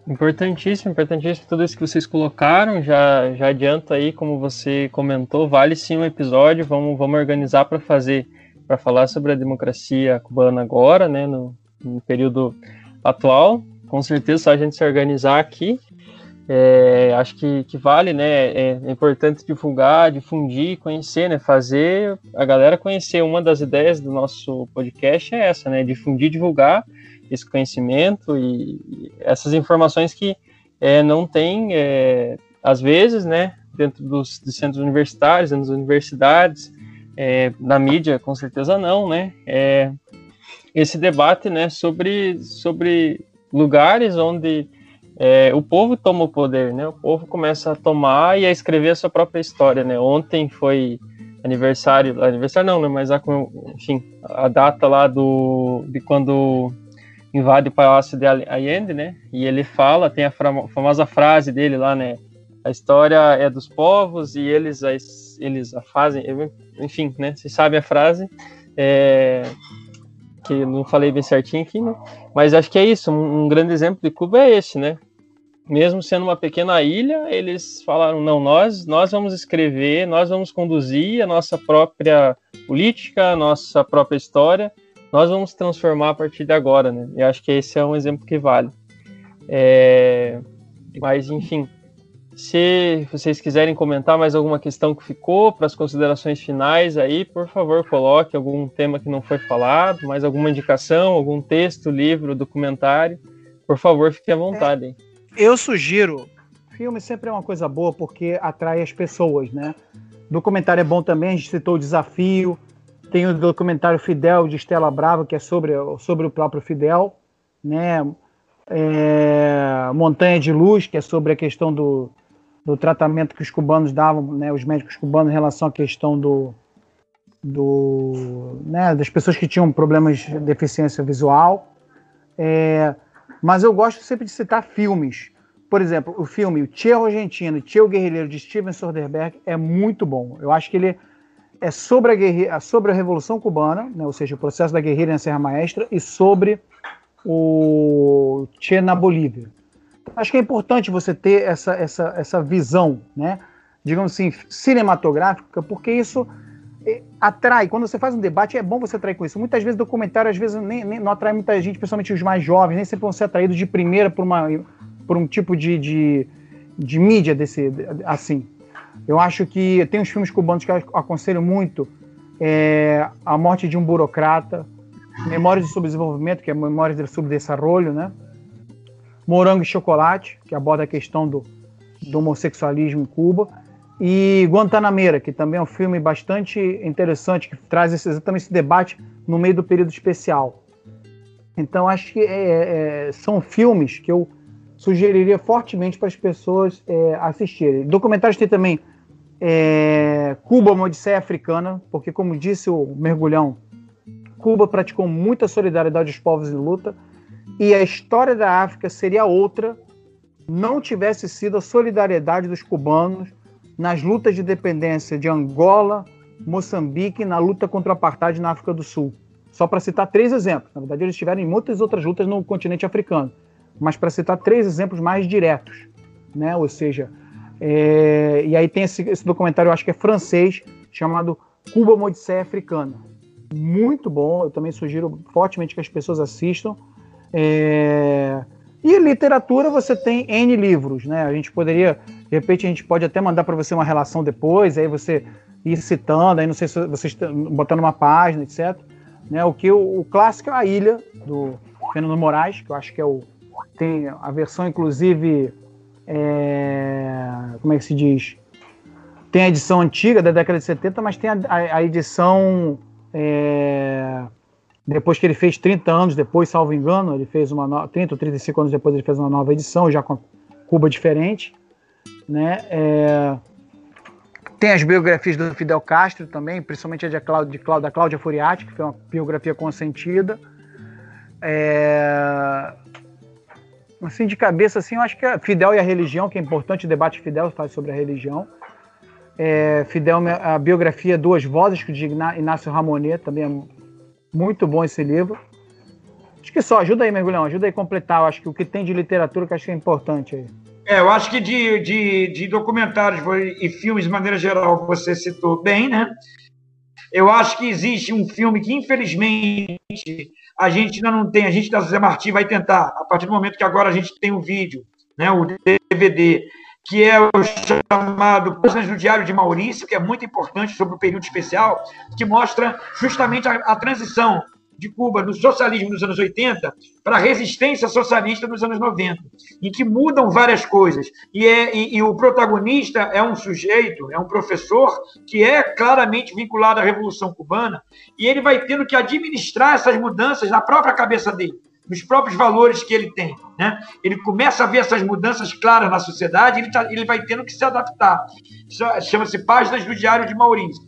Importantíssimo, importantíssimo tudo isso que vocês colocaram. Já, já adianto aí, como você comentou, vale sim um episódio. Vamos, vamos organizar para fazer, para falar sobre a democracia cubana agora, né, no, no período atual. Com certeza, só a gente se organizar aqui. É, acho que, que vale, né? É, é, importante divulgar, difundir, conhecer, né? Fazer a galera conhecer. Uma das ideias do nosso podcast é essa, né? Difundir, divulgar esse conhecimento e, essas informações que é, não tem, é, às vezes, né? Dentro dos, dos, centros universitários, das universidades, é, na mídia, com certeza não, né? É, esse debate, né? Sobre, sobre lugares onde é, o povo toma o poder, né? O povo começa a tomar e a escrever a sua própria história, né? Ontem foi aniversário, aniversário não, né? Mas a, enfim, a data lá do de quando invade o Palácio de Allende, né? E ele fala, tem a famosa frase dele lá, né? A história é dos povos e eles a, eles a fazem, enfim, né? Vocês sabem a frase. É, que não falei bem certinho aqui, né? Mas acho que é isso. Um, um, grande exemplo de Cuba é esse, né? Mesmo sendo uma pequena ilha, eles falaram: não, nós, nós vamos escrever, nós vamos conduzir a nossa própria política, a nossa própria história, nós vamos transformar a partir de agora, né? E acho que esse é um exemplo que vale. É... Mas, enfim, se vocês quiserem comentar mais alguma questão que ficou para as considerações finais aí, por favor, coloque algum tema que não foi falado, mais alguma indicação, algum texto, livro, documentário. Por favor, fique à vontade. É, eu sugiro. Filme sempre é uma coisa boa porque atrai as pessoas, né? Documentário é bom também, a gente citou o desafio. Tem o documentário Fidel de Estela Brava, que é sobre, sobre o próprio Fidel, né? É, Montanha de Luz, que é sobre a questão do, do tratamento que os cubanos davam, né, os médicos cubanos em relação à questão do, do né, das pessoas que tinham problemas de deficiência visual. É, mas eu gosto sempre de citar filmes. Por exemplo, o filme O Tio Argentino Tio Guerrilheiro de Steven Soderbergh é muito bom. Eu acho que ele é sobre a, guerrilha, sobre a Revolução Cubana, né, ou seja, o processo da guerrilha na Serra Maestra, e sobre o Che na Bolívia acho que é importante você ter essa, essa, essa visão, né? digamos assim, cinematográfica, porque isso é, atrai. Quando você faz um debate, é bom você atrair com isso. Muitas vezes, documentário, às vezes, nem, nem, não atrai muita gente, principalmente os mais jovens, nem sempre vão ser atraídos de primeira por, uma, por um tipo de, de, de mídia desse, assim. Eu acho que tem uns filmes cubanos que eu aconselho muito. É, a Morte de um Burocrata, Memórias de Subdesenvolvimento, que é Memórias de Subdesenvolvimento, né? Morango e Chocolate, que aborda a questão do, do homossexualismo em Cuba. e Guantanameira, que também é um filme bastante interessante, que traz esse, exatamente esse debate no meio do período especial. Então, acho que é, é, são filmes que eu sugeriria fortemente para as pessoas é, assistirem. Documentários tem também é, Cuba, uma Odisseia Africana, porque, como disse o Mergulhão, Cuba praticou muita solidariedade aos povos em luta e a história da África seria outra não tivesse sido a solidariedade dos cubanos nas lutas de independência de Angola, Moçambique na luta contra o apartheid na África do Sul. Só para citar três exemplos. Na verdade, eles tiveram muitas outras lutas no continente africano, mas para citar três exemplos mais diretos, né? Ou seja, é... e aí tem esse, esse, documentário, eu acho que é francês, chamado Cuba, uma Africana. Muito bom, eu também sugiro fortemente que as pessoas assistam. É... E literatura você tem N livros, né? A gente poderia, de repente, a gente pode até mandar para você uma relação depois, aí você ir citando, aí não sei se vocês botando uma página, etc. Né? O que o, o clássico é a Ilha do Fernando Moraes, que eu acho que é o tem a versão inclusive é, como é que se diz? Tem a edição antiga da década de 70, mas tem a, a, a edição é, depois que ele fez 30 anos depois, salvo engano, ele fez uma no... 30 ou 35 anos depois ele fez uma nova edição, já com Cuba diferente, né? É... Tem as biografias do Fidel Castro também, principalmente a de Cláudia, de da Cláudia Furiati, que foi uma biografia consentida. É... Assim, de cabeça, assim, eu acho que é Fidel e a religião, que é importante, o debate Fidel faz sobre a religião. É, Fidel, a biografia Duas Vozes, que de Inácio Ramonet, também é muito bom esse livro. Acho que só, ajuda aí, Mergulhão, ajuda aí a completar. Eu acho que o que tem de literatura que acho que é importante aí. É, eu acho que de, de, de documentários e filmes, de maneira geral, você citou bem, né? Eu acho que existe um filme que, infelizmente, a gente ainda não tem. A gente da José Martins vai tentar, a partir do momento que agora a gente tem o vídeo, né, o DVD, que é o chamado Páginas do Diário de Maurício, que é muito importante sobre o período especial, que mostra justamente a, a transição de Cuba no socialismo nos anos 80 para a resistência socialista nos anos 90, em que mudam várias coisas. E, é, e, e, o protagonista é um sujeito, é um professor que é claramente vinculado à Revolução Cubana, e ele vai tendo que administrar essas mudanças na própria cabeça dele nos próprios valores que ele tem. Né? Ele começa a ver essas mudanças claras na sociedade, ele, tá, ele vai tendo que se adaptar. Chama-se Páginas do Diário de Maurício.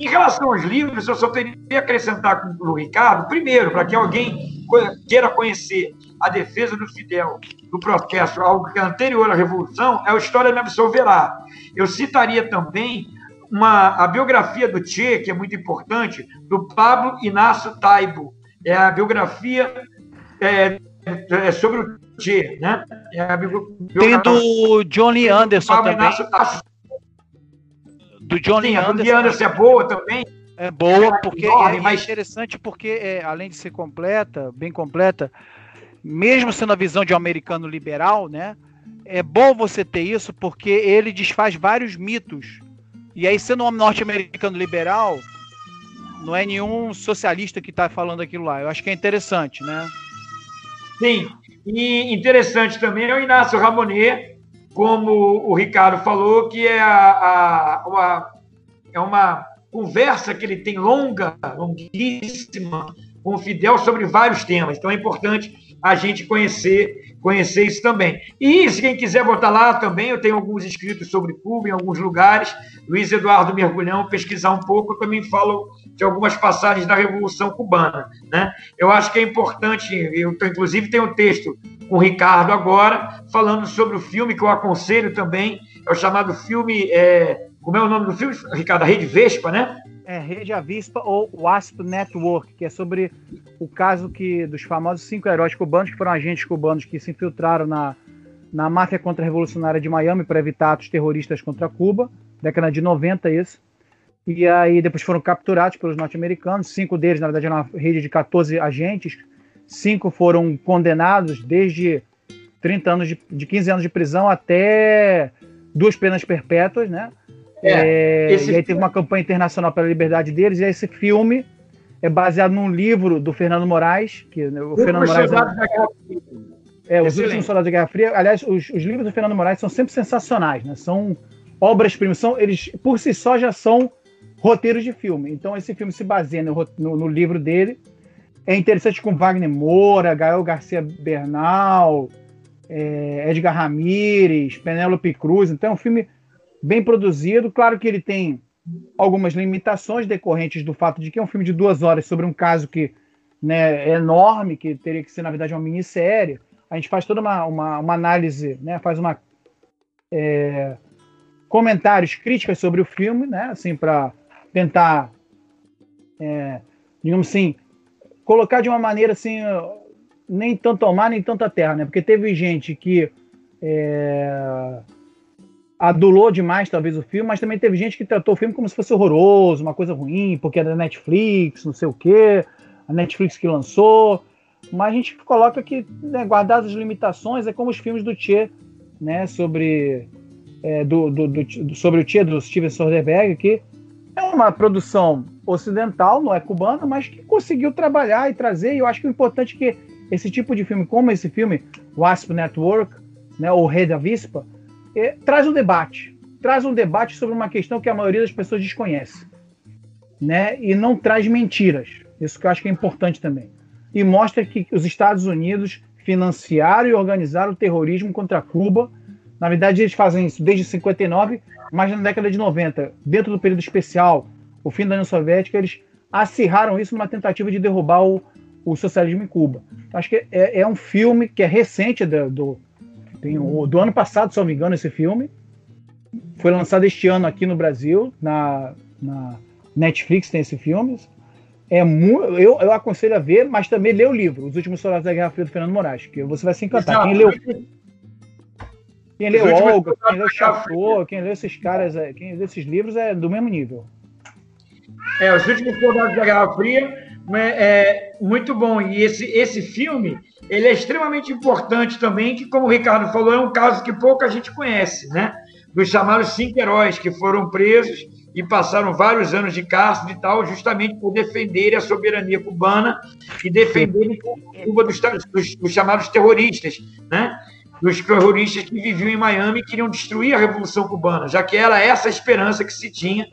Em relação aos livros, eu só teria que acrescentar com o Ricardo, primeiro, para que alguém queira conhecer a defesa do Fidel no protesto, algo que é anterior à Revolução, é o História Me Absolverá. Eu citaria também uma, a biografia do Che, que é muito importante, do Pablo Inácio Taibo. É a biografia é, é sobre o Che, né? É Tem do Johnny Anderson também. Tá... Do Johnny Sim, Anderson. A Anderson é boa também. É boa, porque é, mas... é interessante porque, é, além de ser completa, bem completa, mesmo sendo a visão de um americano liberal, né? É bom você ter isso porque ele desfaz vários mitos. E aí, sendo um norte-americano liberal, não é nenhum socialista que está falando aquilo lá. Eu acho que é interessante, né? Sim, e interessante também é o Inácio Ramonet, como o Ricardo falou, que é, a, a, uma, é uma conversa que ele tem longa, longuíssima, com o Fidel sobre vários temas. Então é importante a gente conhecer, conhecer isso também. E se quem quiser botar lá também, eu tenho alguns escritos sobre Cuba em alguns lugares. Luiz Eduardo Mergulhão, pesquisar um pouco, eu também falo de algumas passagens da Revolução Cubana. Né? Eu acho que é importante, eu inclusive tenho um texto com o Ricardo agora, falando sobre o filme que eu aconselho também, é o chamado filme. É, como é o nome do filme, Ricardo? A Rede Vespa, né? É, Rede Avispa ou Wasp Network, que é sobre o caso que dos famosos cinco heróis cubanos, que foram agentes cubanos que se infiltraram na, na máfia contra-revolucionária de Miami para evitar atos terroristas contra Cuba, década de 90 isso. E aí depois foram capturados pelos norte-americanos, cinco deles, na verdade, era uma rede de 14 agentes, cinco foram condenados desde 30 anos de, de 15 anos de prisão até duas penas perpétuas, né? É, é, e aí teve uma campanha internacional pela liberdade deles, e esse filme é baseado num livro do Fernando Moraes, que né, o, Fernando Moraes é, é, os últimos soldados da Guerra Fria. Aliás, os, os, livros do Fernando Moraes são sempre sensacionais, né? São obras-primas. São, eles, por si só, já são roteiros de filme. Então, esse filme se baseia no, no, no livro dele. É interessante com Wagner Moura, Gael Garcia Bernal, é, Edgar Ramírez, Penélope Cruz. Então, é um filme bem produzido. Claro que ele tem algumas limitações decorrentes do fato de que é um filme de duas horas sobre um caso que né, é enorme, que teria que ser, na verdade, uma minissérie. A gente faz toda uma, uma, uma análise, né, faz uma. É, comentários, críticas sobre o filme, né, assim, para tentar, é, digamos assim, colocar de uma maneira assim, nem tanto ao mar, nem tanto à terra, né? Porque teve gente que é, adulou demais, talvez, o filme, mas também teve gente que tratou o filme como se fosse horroroso, uma coisa ruim, porque é da Netflix, não sei o quê, a Netflix que lançou. Mas a gente coloca que, né, guardadas as limitações, é como os filmes do Tchê, né, sobre, é, do, do, do, sobre o Tchê, do Steven Soderbergh, que é uma produção ocidental, não é cubana, mas que conseguiu trabalhar e trazer. E eu acho que o importante é que esse tipo de filme, como esse filme, Wasp Network, né, ou Rei da Vispa, é, traz um debate. Traz um debate sobre uma questão que a maioria das pessoas desconhece. Né? E não traz mentiras. Isso que eu acho que é importante também. E mostra que os Estados Unidos financiaram e organizaram o terrorismo contra Cuba. Na verdade, eles fazem isso desde 59, mas na década de 90, dentro do período especial, o fim da União Soviética, eles acirraram isso numa tentativa de derrubar o, o socialismo em Cuba. Acho que é, é, um filme que é recente do, do, tem o, do ano passado, se não me engano, esse filme. Foi lançado este ano aqui no Brasil, na, na Netflix tem esse filme. É muito, eu, eu aconselho a ver, mas também ler o livro, Os Últimos Soldados da Guerra Fria, do Fernando Moraes, que você vai se encantar. Quem leu, quem leu Olga, quem leu Chateau, quem leu esses caras, é, quem leu esses livros é do mesmo nível. É, Os Últimos Soldados da Guerra Fria é muito bom. E esse, esse filme, ele é extremamente importante também, que, como o Ricardo falou, é um caso que pouca gente conhece, né? Dos chamados cinco heróis que foram presos e passaram vários anos de cárcere e tal, justamente por defenderem a soberania cubana e defenderem Cuba dos, dos, dos chamados terroristas, né? Dos terroristas que viviam em Miami e queriam destruir a Revolução Cubana, já que era essa a esperança que se tinha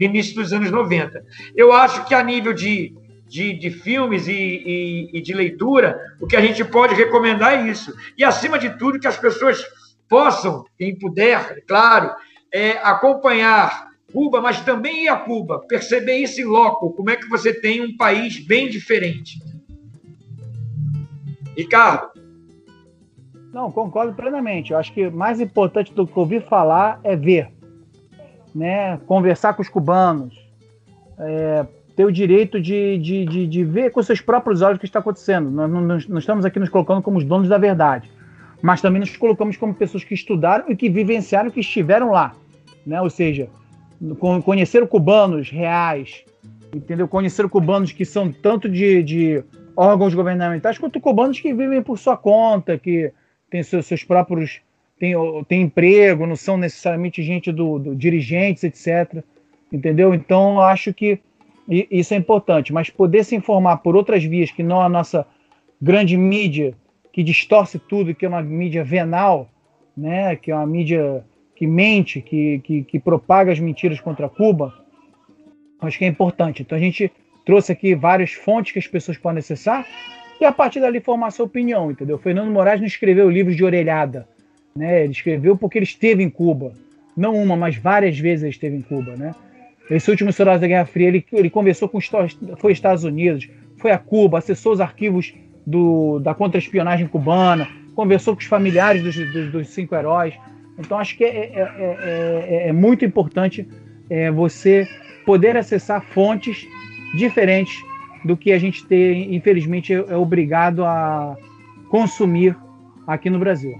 no início dos anos 90. Eu acho que a nível de de, de filmes e, e, e de leitura, o que a gente pode recomendar é isso. E, acima de tudo, que as pessoas possam, quem puder, claro, é, acompanhar Cuba, mas também ir a Cuba, perceber isso em loco, como é que você tem um país bem diferente. Ricardo? Não, concordo plenamente. Eu acho que mais importante do que ouvir falar é ver, né? Conversar com os cubanos, é, ter o direito de, de, de, de, ver com seus próprios olhos o que está acontecendo. Nós não, estamos aqui nos colocando como os donos da verdade, mas também nos colocamos como pessoas que estudaram e que vivenciaram, que estiveram lá. Né? Ou seja, conheceram cubanos reais, entendeu? Conheceram cubanos que são tanto de, de órgãos governamentais quanto cubanos que vivem por sua conta, que têm seus, seus próprios. têm, têm emprego, não são necessariamente gente do, do dirigentes, etc. Entendeu? Então, acho que e isso é importante, mas poder se informar por outras vias que não a nossa grande mídia, que distorce tudo, que é uma mídia venal, né, que é uma mídia que mente, que, que, que propaga as mentiras contra Cuba, acho que é importante. Então a gente trouxe aqui várias fontes que as pessoas podem acessar e a partir dali formar sua opinião, entendeu? Fernando Moraes não escreveu livros de orelhada, né? Ele escreveu porque ele esteve em Cuba, não uma, mas várias vezes ele esteve em Cuba, né? Esse último Soldado da Guerra Fria, ele, ele conversou com foi aos Estados Unidos, foi a Cuba, acessou os arquivos do, da contra-espionagem cubana, conversou com os familiares dos, dos, dos cinco heróis. Então, acho que é, é, é, é muito importante você poder acessar fontes diferentes do que a gente ter, infelizmente, é obrigado a consumir aqui no Brasil.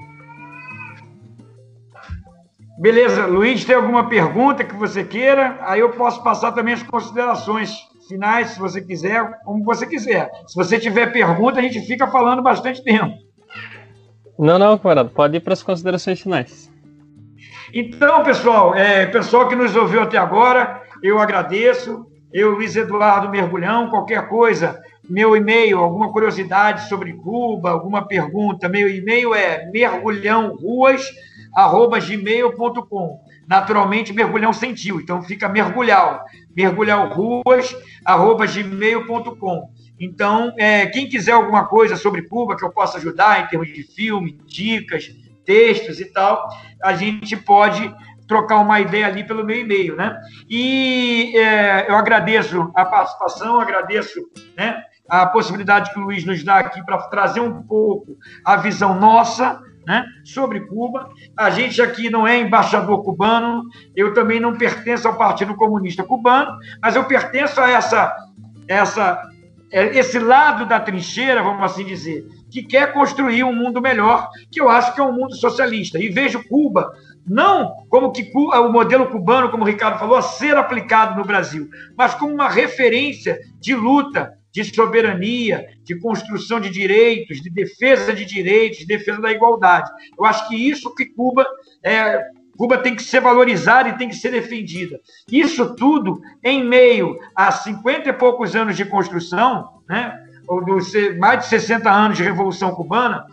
Beleza, Luiz, tem alguma pergunta que você queira? Aí eu posso passar também as considerações finais, se você quiser, como você quiser. Se você tiver pergunta, a gente fica falando bastante tempo. Não, não, camarada, pode ir para as considerações finais. Então, pessoal, é, pessoal que nos ouviu até agora, eu agradeço. Eu, Luiz Eduardo Mergulhão, qualquer coisa, meu e-mail, alguma curiosidade sobre Cuba, alguma pergunta, meu e-mail é mergulhãoruas.com arroba gmail.com. naturalmente mergulhão sentiu, então fica mergulhal, mergulhalruas@gmail.com. Então, é, quem quiser alguma coisa sobre Cuba que eu possa ajudar em termos de filme, dicas, textos e tal, a gente pode trocar uma ideia ali pelo meu e-mail, né? E é, eu agradeço a participação, agradeço, né? A possibilidade que o Luiz nos dá aqui para trazer um pouco a visão nossa, né, sobre Cuba. A gente aqui não é embaixador cubano, eu também não pertenço ao Partido Comunista Cubano, mas eu pertenço a essa, essa, é, esse lado da trincheira, vamos assim dizer, que quer construir um mundo melhor, que eu acho que é um mundo socialista. E vejo Cuba não como que o modelo cubano, como o Ricardo falou, a ser aplicado no Brasil, mas como uma referência de luta de soberania, de construção de direitos, de defesa de direitos, de defesa da igualdade. Eu acho que isso que Cuba é, Cuba tem que ser valorizada e tem que ser defendida. Isso tudo em meio a 50 e poucos anos de construção, né, ou dos mais de 60 anos de Revolução Cubana,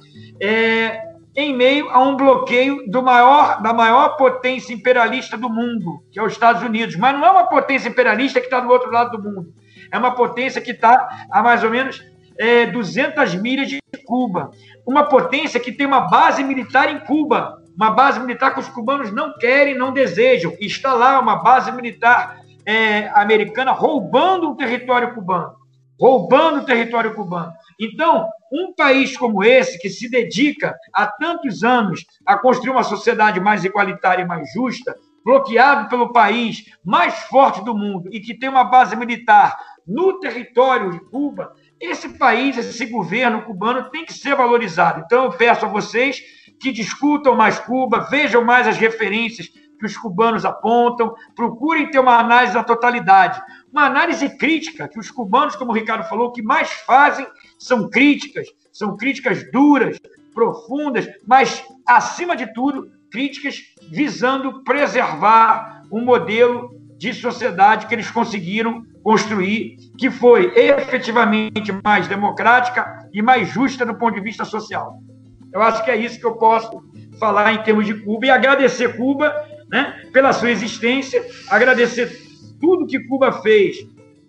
é, em meio a um bloqueio do maior, da maior potência imperialista do mundo, que é os Estados Unidos. Mas não é uma potência imperialista que está do outro lado do mundo é uma potência que está a mais ou menos é, 200 milhas de Cuba. Uma potência que tem uma base militar em Cuba, uma base militar que os cubanos não querem, não desejam. Está lá uma base militar é, americana roubando o território cubano. Roubando o território cubano. Então, um país como esse, que se dedica há tantos anos a construir uma sociedade mais igualitária e mais justa, bloqueado pelo país mais forte do mundo e que tem uma base militar no território de Cuba, esse país, esse governo cubano tem que ser valorizado. Então, eu peço a vocês que discutam mais Cuba, vejam mais as referências que os cubanos apontam, procurem ter uma análise da totalidade, uma análise crítica, que os cubanos, como o Ricardo falou, o que mais fazem são críticas, são críticas duras, profundas, mas, acima de tudo, críticas visando preservar um modelo de sociedade que eles conseguiram construir, que foi efetivamente mais democrática e mais justa do ponto de vista social. Eu acho que é isso que eu posso falar em termos de Cuba e agradecer Cuba né, pela sua existência, agradecer tudo que Cuba fez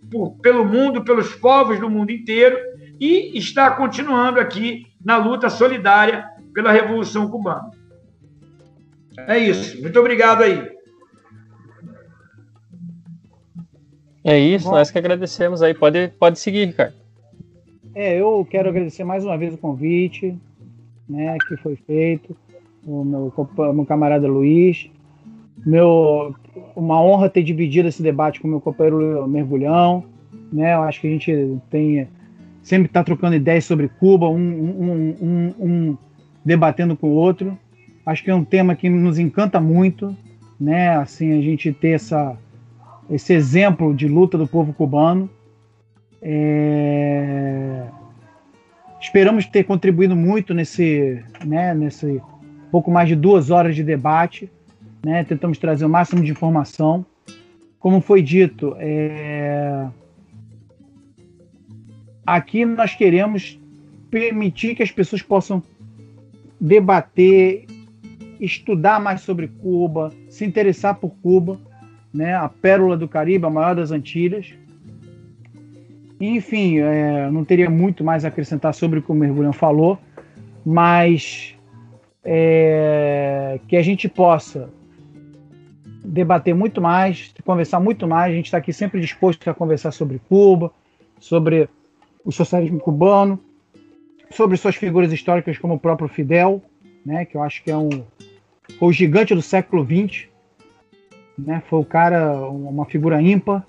por, pelo mundo, pelos povos do mundo inteiro e está continuando aqui na luta solidária pela Revolução Cubana. É isso. Muito obrigado aí. É isso, Bom, nós que agradecemos aí. Pode, pode seguir, Ricardo. É, eu quero agradecer mais uma vez o convite né, que foi feito, o meu, meu camarada Luiz. Meu, uma honra ter dividido esse debate com meu companheiro Mergulhão. Né, eu acho que a gente tem sempre está trocando ideias sobre Cuba, um, um, um, um, debatendo com o outro. Acho que é um tema que nos encanta muito, né? Assim, a gente ter essa, esse exemplo de luta do povo cubano. É... Esperamos ter contribuído muito nesse, né, nesse pouco mais de duas horas de debate. Né? Tentamos trazer o máximo de informação. Como foi dito, é... aqui nós queremos permitir que as pessoas possam debater, estudar mais sobre Cuba, se interessar por Cuba né, a pérola do Caribe, a maior das Antilhas. Enfim, é, não teria muito mais a acrescentar sobre o que o Mergulhão falou, mas é, que a gente possa debater muito mais, conversar muito mais. A gente está aqui sempre disposto a conversar sobre Cuba, sobre o socialismo cubano, sobre suas figuras históricas como o próprio Fidel, né, que eu acho que é um, o gigante do século XX, né? Foi o cara, uma figura ímpar,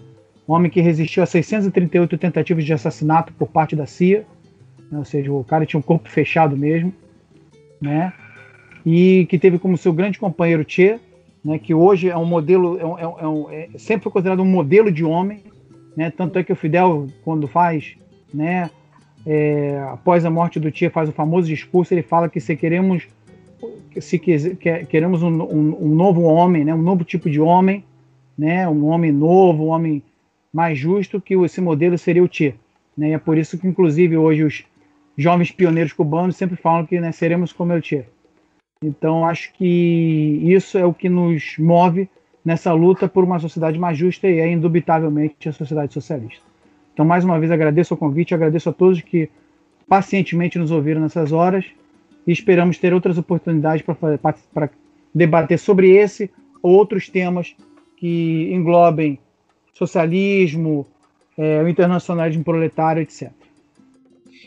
um homem que resistiu a 638 tentativas de assassinato por parte da CIA, né? ou seja, o cara tinha um corpo fechado mesmo, né? E que teve como seu grande companheiro Che, né? Que hoje é um modelo, é, um, é, é, é sempre foi considerado um modelo de homem, né? Tanto é que o Fidel, quando faz, né? É, após a morte do Che, faz o famoso discurso, ele fala que se queremos se queremos um, um, um, novo homem, né, um novo tipo de homem, né, um homem novo, um homem mais justo, que esse modelo seria o Che. Né, e é por isso que, inclusive, hoje os jovens pioneiros cubanos sempre falam que né, seremos como o Che. Então, acho que isso é o que nos move nessa luta por uma sociedade mais justa e é indubitavelmente a sociedade socialista. Então, mais uma vez, agradeço o convite, agradeço a todos que pacientemente nos ouviram nessas horas e esperamos ter outras oportunidades para debater sobre esse ou outros temas que englobem socialismo, é, o internacionalismo proletário, etc.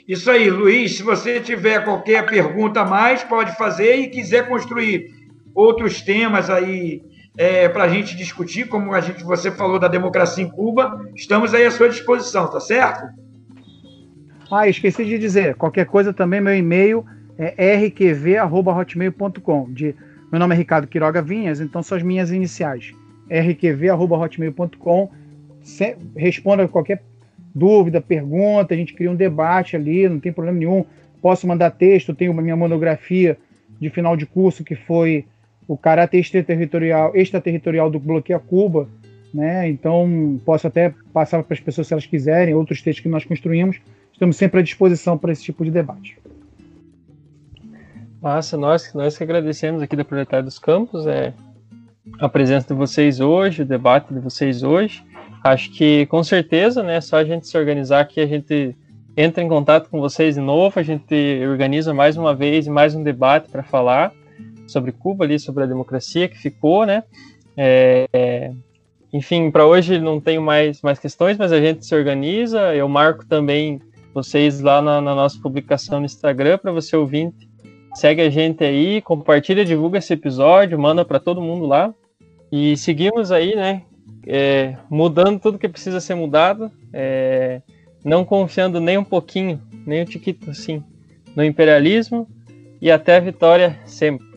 Isso aí, Luiz. Se você tiver qualquer pergunta a mais, pode fazer e quiser construir outros temas aí é, para a gente discutir, como a gente, você falou da democracia em Cuba, estamos aí à sua disposição, tá certo? Ah, esqueci de dizer, qualquer coisa também, meu e-mail é rqv.hotmail.com. Meu nome é Ricardo Quiroga Vinhas, então são as minhas iniciais. rqv.hotmail.com. Responda qualquer dúvida, pergunta, a gente cria um debate ali, não tem problema nenhum. Posso mandar texto, tenho minha monografia de final de curso que foi o caráter extraterritorial, extraterritorial do bloqueio a Cuba, né? Então posso até passar para as pessoas se elas quiserem, outros textos que nós construímos. Estamos sempre à disposição para esse tipo de debate. Massa, nós, nós que agradecemos aqui da Proletária dos Campos é, a presença de vocês hoje, o debate de vocês hoje. Acho que com certeza, né, só a gente se organizar aqui, a gente entra em contato com vocês de novo, a gente organiza mais uma vez mais um debate para falar sobre Cuba ali, sobre a democracia que ficou, né? É, é, enfim, para hoje não tenho mais, mais questões, mas a gente se organiza. Eu marco também vocês lá na, na nossa publicação no Instagram para você ouvinte. Segue a gente aí, compartilha, divulga esse episódio, manda para todo mundo lá. E seguimos aí, né? é, mudando tudo que precisa ser mudado, é, não confiando nem um pouquinho, nem um tiquito assim, no imperialismo e até a vitória sempre.